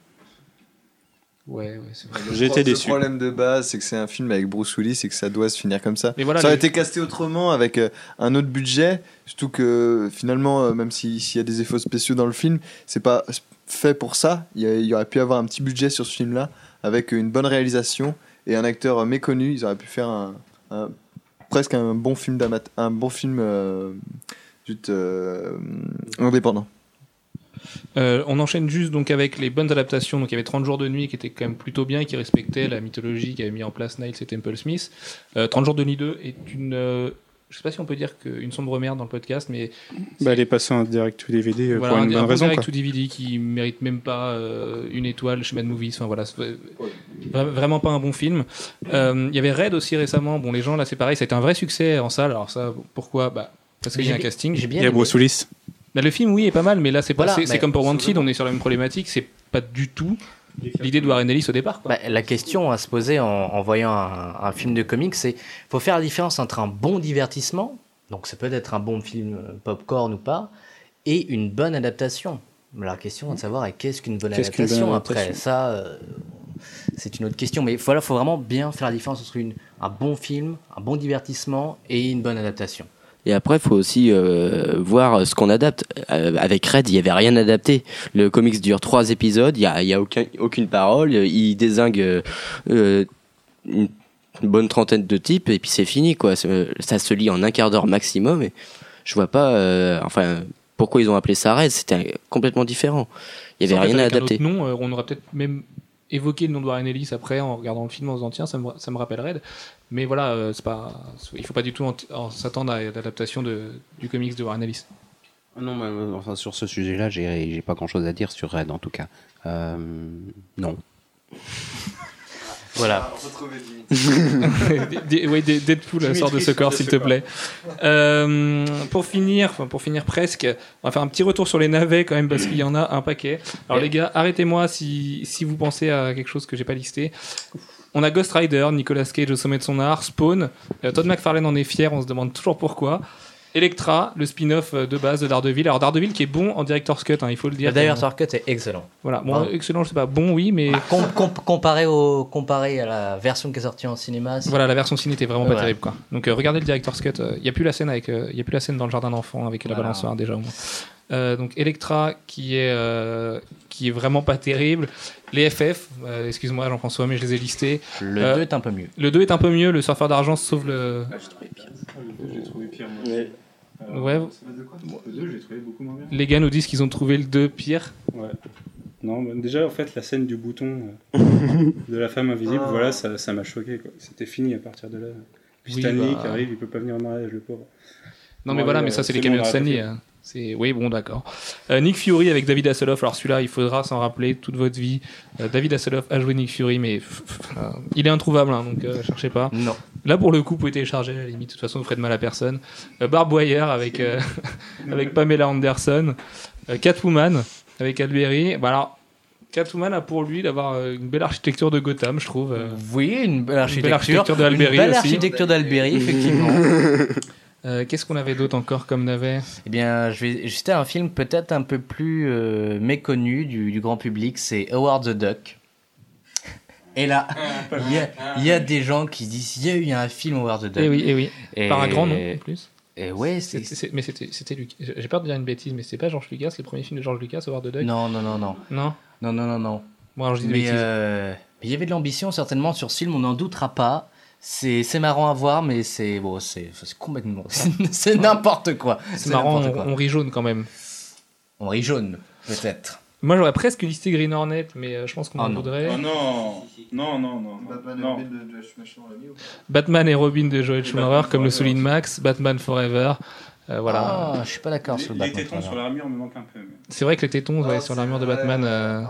Ouais, ouais, c'est vrai. J'ai été Le déçu. problème de base, c'est que c'est un film avec Bruce Willis et que ça doit se finir comme ça. Mais voilà, ça aurait les- été casté autrement avec euh, un autre budget, surtout que finalement, euh, même si- s'il y a des effets spéciaux dans le film, c'est pas fait pour ça. Il y, a- il y aurait pu avoir un petit budget sur ce film-là avec une bonne réalisation et un acteur euh, méconnu. Ils auraient pu faire un, un- presque un bon film d'amat- un bon film euh, juste, euh, indépendant. Euh, on enchaîne juste donc avec les bonnes adaptations. Donc il y avait 30 jours de nuit qui était quand même plutôt bien, qui respectait la mythologie qu'avait mis en place Niles et Temple Smith. Euh, 30 jours de nuit 2 est une. euh, je sais pas si on peut dire qu'une sombre merde dans le podcast, mais Bah, elle est passée en direct ou DVD euh, voilà, pour un, une un bonne bon raison. direct quoi. to DVD qui mérite même pas euh, une étoile chez Mad Movies. Enfin voilà, vraiment pas un bon film. Euh, Il y avait Red aussi récemment. Bon, les gens là, c'est pareil, ça a été un vrai succès en salle. Alors ça, pourquoi? Bah parce qu'il y a un casting. J'ai bien Il y a aimé. Bruce Willis. Bah, le film, oui, est pas mal, mais là, c'est pas, Voilà, c'est, comme pour Wanted, on est sur la même problématique. C'est pas du tout l'idée de Warren Ellis au départ. Quoi. Bah, la question à se poser en, en voyant un, un film de comics, c'est faut faire la différence entre un bon divertissement, donc ça peut être un bon film euh, popcorn ou pas, et une bonne adaptation. La question est de savoir est qu'est-ce qu'une bonne adaptation Après, ça, euh, c'est une autre question. Mais voilà, faut vraiment bien faire la différence entre une, un bon film, un bon divertissement et une bonne adaptation. Et après, il faut aussi euh, voir ce qu'on adapte. Euh, avec Red, il n'y avait rien adapté. Le comics dure trois épisodes, il n'y a, y a aucun, aucune parole, il désingue euh, une, bonne trentaine de types, et puis c'est fini. quoi. Ça se lit en un quart d'heure maximum, et je vois pas enfin, pourquoi ils ont appelé ça Red, c'était complètement différent. Il en avait rien à adapter. euh, on aurait peut-être même évoqué le nom de Warren Ellis après en regardant le film en se disant tiens, ça me, ça me rappelle Red. Mais voilà, euh, c'est pas, il faut pas du tout en- en s'attendre à l'adaptation de, du comics de Warren Ellis. Non, mais, euh, enfin, sur ce sujet-là, j'ai j'ai pas grand-chose à dire sur Red, en tout cas. Euh, non. Voilà. Ouais, des- Deadpool sort de ce corps, s'il te plaît. Euh, pour finir, pour finir presque, on va faire un petit retour sur les navets quand même parce qu'il y en a un paquet. Alors les gars, arrêtez-moi si, si vous pensez à quelque chose que j'ai pas listé. On a Ghost Rider, Nicolas Cage au sommet de son art, Spawn, euh, Todd McFarlane en est fier, on se demande toujours pourquoi. Electra, le spin-off euh, de base de Daredevil. Alors Daredevil qui est bon en director's cut, hein, il faut le dire. D'ailleurs, Euh, Torcut est excellent. voilà, bon, Ah. excellent, je sais pas, bon oui, mais Com- com- comparé, au, comparé à la version qui est sortie en cinéma, Voilà, la version ciné était vraiment pas terrible quoi. Donc euh, regardez le director's cut. Il y a plus la scène avec, il y a plus la scène dans le jardin d'enfants avec la Voilà. balançoire déjà au moins. Euh, donc Electra qui est euh, qui est vraiment pas terrible. Les FF, euh, excuse-moi Jean-François, mais je les ai listés. le Euh, 2 est un peu mieux. Le 2 est un peu mieux. Le surfeur d'argent sauve le. J'ai trouvé pire. Ouais. Le 2, j'ai trouvé beaucoup moins bien. Les gars nous disent qu'ils ont trouvé le 2 pire. Ouais. Non, bah, déjà, en fait, la scène du bouton euh, de la femme invisible, voilà, ça ça m'a choqué. quoi. C'était fini à partir de là. Puis Oui, Stanley bah. qui arrive, il peut pas venir au mariage, le pauvre. Non Bon, mais voilà, mais ça euh, c'est les camions de Stanley. hein. C'est oui bon d'accord. Euh, Nick Fury avec David Hasselhoff. Alors celui-là il faudra s'en rappeler toute votre vie. Euh, David Hasselhoff a joué Nick Fury mais pff, pff, euh, il est introuvable hein, donc euh, cherchez pas. Non. Là pour le coup vous pouvez télécharger à la limite. De toute façon vous ferez de mal à personne. Euh, Barb Wire avec euh, avec Pamela Anderson. Euh, Catwoman avec Alberi. Bah alors Catwoman a pour lui d'avoir une belle architecture de Gotham je trouve. Oui, une belle architecture. architecture de Alberi Une belle architecture d'Alberi, effectivement. Euh, Qu'est-ce qu'on avait d'autre encore comme navet Eh bien, je vais citer un film peut-être un peu plus euh, méconnu du, du grand public, c'est Howard the Duck. Et là, il y, a, il y a des gens qui disent il y a eu un film Howard the Duck. Et oui, et oui. Et- Par un grand nom en plus. Et ouais, c'est. C'est- c'est- mais c'était c'était Lucas. J'ai peur de dire une bêtise, mais c'est pas George Lucas, c'est le premier film de George Lucas, Howard the Duck Non, non, non, non. Non? Non, non, non, non. Bon, alors je dis des Mais bêtises. euh, mais il y avait de l'ambition certainement sur ce film, on n'en doutera pas. C'est c'est marrant à voir, mais c'est bon, c'est c'est complètement. c'est n'importe quoi. C'est marrant, on, on rit jaune quand même. On rit jaune, peut-être. Moi j'aurais presque listé Green Hornet, mais euh, je pense qu'on Oh en non. voudrait. Oh non Non, non, non. Batman non. et Robin de Josh Schumacher, on l'a mis ou pas? Batman et Robin de Joel Schumacher, comme le souligne Max, Batman Forever. Euh, voilà. Ah, je suis pas d'accord sur Les, le les Batman. tétons sur l'armure me manquent un peu. mais- C'est vrai que les tétons ouais, Ah, sur l'armure de. Batman. euh,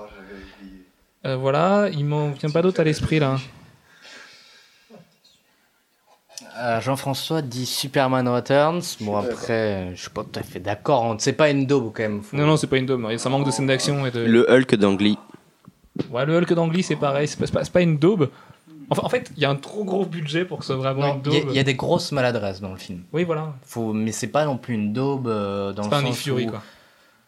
euh, voilà, il m'en vient pas d'autre à l'esprit là. Euh, Jean-François dit Superman Returns. Bon, après, euh, je suis pas tout à fait d'accord. hein. C'est pas une daube quand même. Faut- Non, non, c'est pas une dôme, ça manque de scènes d'action et de. Le Hulk d'Angly. Ouais, le Hulk d'Angly c'est pareil, c'est pas, une daube. Enfin, en fait, il y a un trop gros budget pour que ce soit vraiment Non, une il y, a- daube. il y a des grosses maladresses dans le film. Oui, voilà. Faut, mais c'est pas non plus une daube euh, dans C'est le pas un sens Nick Fury où- quoi.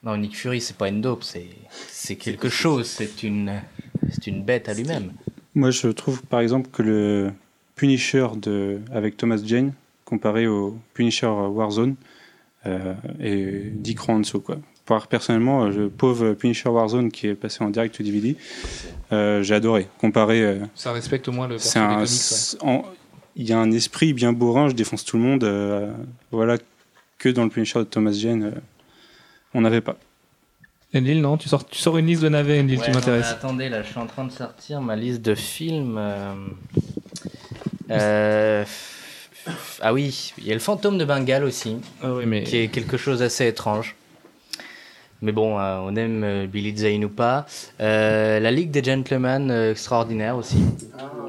Non, Nick Fury, c'est pas une dope, c'est c'est quelque chose, c'est une c'est une bête à lui-même. Moi, je trouve par exemple que le Punisher de, avec Thomas Jane, comparé au Punisher Warzone, euh, est 10 crans en dessous. Quoi. Par, personnellement, euh, le pauvre Punisher Warzone qui est passé en direct to DVD, euh, j'ai adoré. Comparé, euh, Ça respecte au moins le c'est un, ouais. il y a un esprit bien bourrin, je défonce tout le monde. euh, voilà que dans le Punisher de Thomas Jane, euh, on n'avait pas. Enlil, non tu sors, tu sors une liste de navets, Enlil, Ouais, tu m'intéresses. attendez, là, je suis en train de sortir ma liste de films. Euh, Ah oui, il y a le fantôme de Bengale aussi, Ah oui, mais qui est quelque chose d'assez étrange. Mais bon, euh, on aime euh, Billy Zane ou pas. Euh, la Ligue des Gentlemen euh, extraordinaire aussi.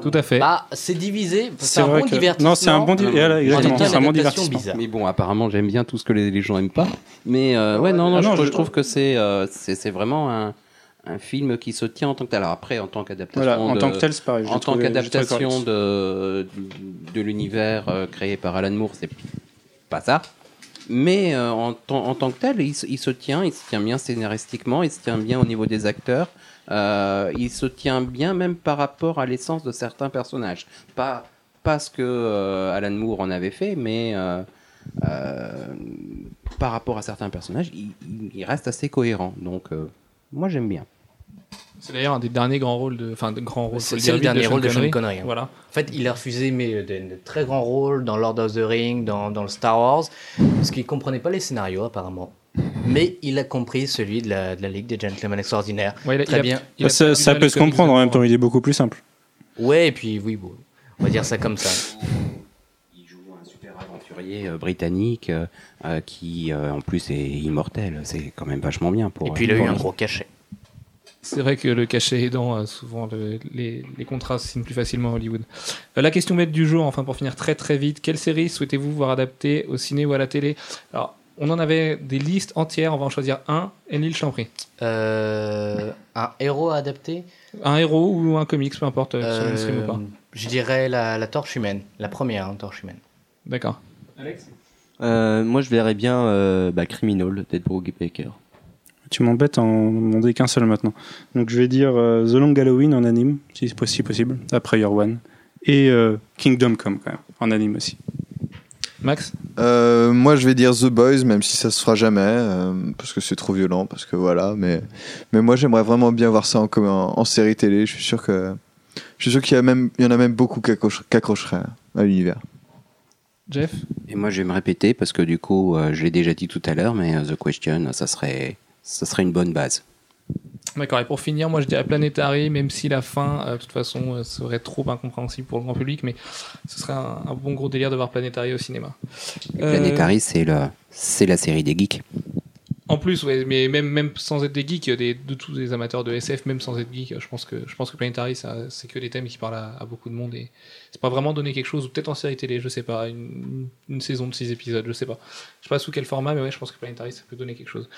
tout à fait. Bah, c'est divisé. C'est un bon que- divertissement. Non, c'est un bon di- Non, et voilà, en exactement, En même temps, c'est un une bon divertissement. bizarre. Mais bon, apparemment, j'aime bien tout ce que les, les gens aiment pas. Mais euh, ouais, non, non, Ah je, non, je je- trouve que c'est euh, c'est c'est vraiment un, un film qui se tient en tant que tel. Alors après, en tant qu'adaptation Voilà, en de- tant que tel, c'est pareil. en qu'adaptation de, de l'univers euh, créé par Alan Moore, c'est pas ça. Mais euh, en, tant- en tant que tel, il, se- il se tient, il se tient bien scénaristiquement, il se tient bien au niveau des acteurs, euh, il se tient bien même par rapport à l'essence de certains personnages. Pas parce que Alan Moore en avait fait, mais par rapport à certains personnages, il, reste assez cohérent. Donc, moi j'aime bien. C'est d'ailleurs un des derniers grands rôles de. Enfin, de grands rôles. C'est le vite, dernier rôle de Sean Connery. Connery. hein. Voilà. En fait, il a refusé mais, de, de très grands rôles dans Lord of the Ring, dans, dans le Star Wars, parce qu'il comprenait pas les scénarios apparemment. Mais il a compris celui de la, de la Ligue des Gentlemen Extraordinaires. Ouais, il a- Très il a- bien. il a ça, peut se comprendre en même temps, il est beaucoup plus simple. Ouais, et puis oui, bon, on va dire ça comme ça. Il joue un super aventurier euh, britannique euh, euh, qui, euh, en plus, est immortel. C'est quand même vachement bien pour. Et puis il a eu un gros cachet. C'est vrai que le cachet aidant, euh, souvent le- les, les contrats se signent plus facilement à Hollywood. Euh, la question bête du jour, enfin pour finir très très vite, quelle série souhaitez-vous voir adaptée au ciné ou à la télé? Alors, on en avait des listes entières, on va en choisir un. Enlil Champry. Euh, un héros à adapter? Un héros ou un comics, peu importe, euh, sur ou pas. Je dirais la, la torche humaine, la première hein, torche humaine. D'accord. Alex Euh, moi, je verrais bien euh, bah, Criminal d'Ed Baker. Tu m'embêtes en demander qu'un seul maintenant. Donc je vais dire euh, The Long Halloween en anime, si c'est possi- possible, après Your One. Et euh, Kingdom Come quand même, en anime aussi. Max? Euh, moi, je vais dire The Boys, même si ça se fera jamais, euh, parce que c'est trop violent, parce que voilà. Mais, mais moi, j'aimerais vraiment bien voir ça en, en, en série télé. Je suis sûr que, je suis sûr qu'il y, a même- il y en a même beaucoup qui accroche- qui accrocheraient à l'univers. Jeff? Et moi, je vais me répéter parce que du coup, euh, je l'ai déjà dit tout à l'heure, mais The Question, ça serait, ça serait une bonne base. D'accord, et pour finir, moi je dirais Planetary, même si la fin, euh, de toute façon, euh, serait trop incompréhensible pour le grand public, mais ce serait un, un bon gros délire de voir Planetary au cinéma. Euh, Planetary, c'est c'est la série des geeks. En plus, ouais, mais même, même sans être des geeks, des, de tous les amateurs de SF, même sans être geek, je pense que, je pense que Planetary, c'est que des thèmes qui parlent à, à beaucoup de monde et c'est pas vraiment donner quelque chose, ou peut-être en série télé, je sais pas, une, une saison de 6 épisodes, je sais pas. Je sais pas sous quel format, mais ouais, je pense que Planetary, ça peut donner quelque chose.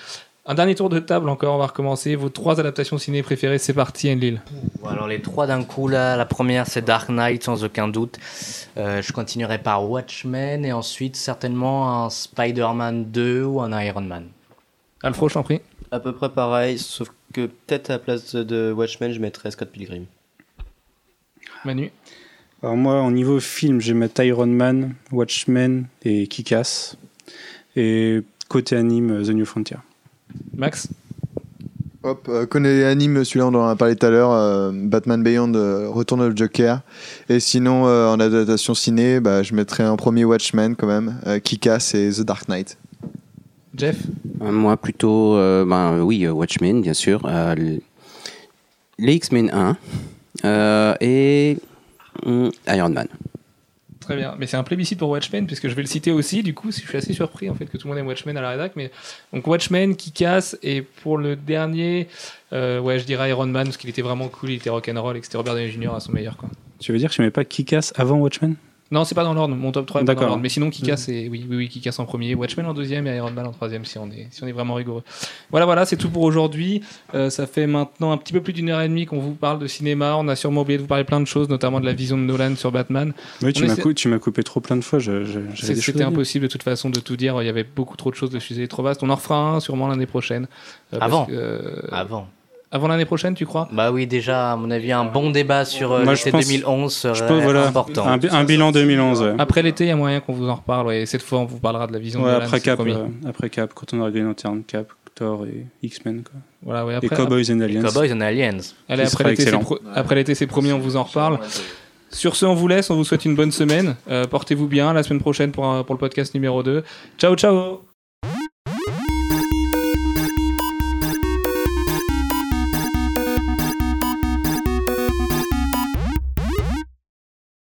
Un dernier tour de table encore, on va recommencer. Vos trois adaptations ciné préférées, c'est parti, Enlil. Bon, alors les trois d'un coup là, la première c'est Dark Knight sans aucun doute. Euh, je continuerai par Watchmen et ensuite certainement un Spider-Man 2 ou un Iron Man. Alfro, je t'en prie. À peu près pareil, sauf que peut-être à la place de Watchmen, je mettrais Scott Pilgrim. Manu Alors moi, au niveau film, je vais mettre Iron Man, Watchmen et Kick-Ass. Et côté anime, The New Frontier. Max Hop, euh, connais anime, celui-là on en a parlé tout à l'heure, euh, Batman Beyond, euh, Return of Joker. Et sinon, euh, en adaptation ciné, bah, je mettrais un premier Watchmen quand même, euh, Kick-Ass et The Dark Knight. Jeff Euh, Moi, plutôt, euh, ben, oui, Watchmen, bien sûr. Euh, les X-Men 1 euh, et hum, Iron Man. Très bien. Mais c'est un plébiscite pour Watchmen, puisque je vais le citer aussi. Du coup, je suis assez surpris en fait que tout le monde aime Watchmen à la rédac. Mais donc Watchmen qui casse. Et pour le dernier, euh, ouais, je dirais Iron Man, parce qu'il était vraiment cool, il était rock'n'roll et que c'était Robert Downey Jr. à son meilleur. Quoi. Tu veux dire que je mets pas Kick-Ass avant Watchmen? Non, c'est pas dans l'ordre. Mon top 3 est pas dans D'accord. l'ordre. Mais sinon, qui casse, c'est oui, oui, oui, qui casse en premier, Watchmen en deuxième et Iron Man en troisième, si on est, si on est vraiment rigoureux. Voilà, voilà, c'est tout pour aujourd'hui. Euh, ça fait maintenant un petit peu plus d'une heure et demie qu'on vous parle de cinéma. On a sûrement oublié de vous parler plein de choses, notamment de la vision de Nolan sur Batman. Oui, tu m'as essaie- cou- tu m'as coupé trop plein de fois. C'était impossible de toute façon de tout dire. Il y avait beaucoup trop de choses, le sujet est trop vaste. On en refera un sûrement l'année prochaine. Euh, Avant. que, euh, Avant. Avant l'année prochaine, tu crois? Bah oui, déjà, à mon avis, un bon débat sur euh, l'été pense- 2011 serait Je peux, voilà, important. un, bi- un bilan 2011. ouais. Après l'été, il y a moyen qu'on vous en reparle. ouais. Et cette fois, on vous parlera de la vision Ouais, de après Cap, euh, après Cap, quand on aura Green Lantern, Cap, Thor et X-Men. quoi. Voilà, ouais, Et Cowboys and Aliens. Cowboys and Aliens. Allez, après l'été, c'est excellent. pro- après l'été, c'est promis, on vous en reparle. Sur ce, on vous laisse, on vous souhaite une bonne semaine. Euh, Portez-vous bien, la semaine prochaine pour, un- pour le podcast numéro 2. Ciao, ciao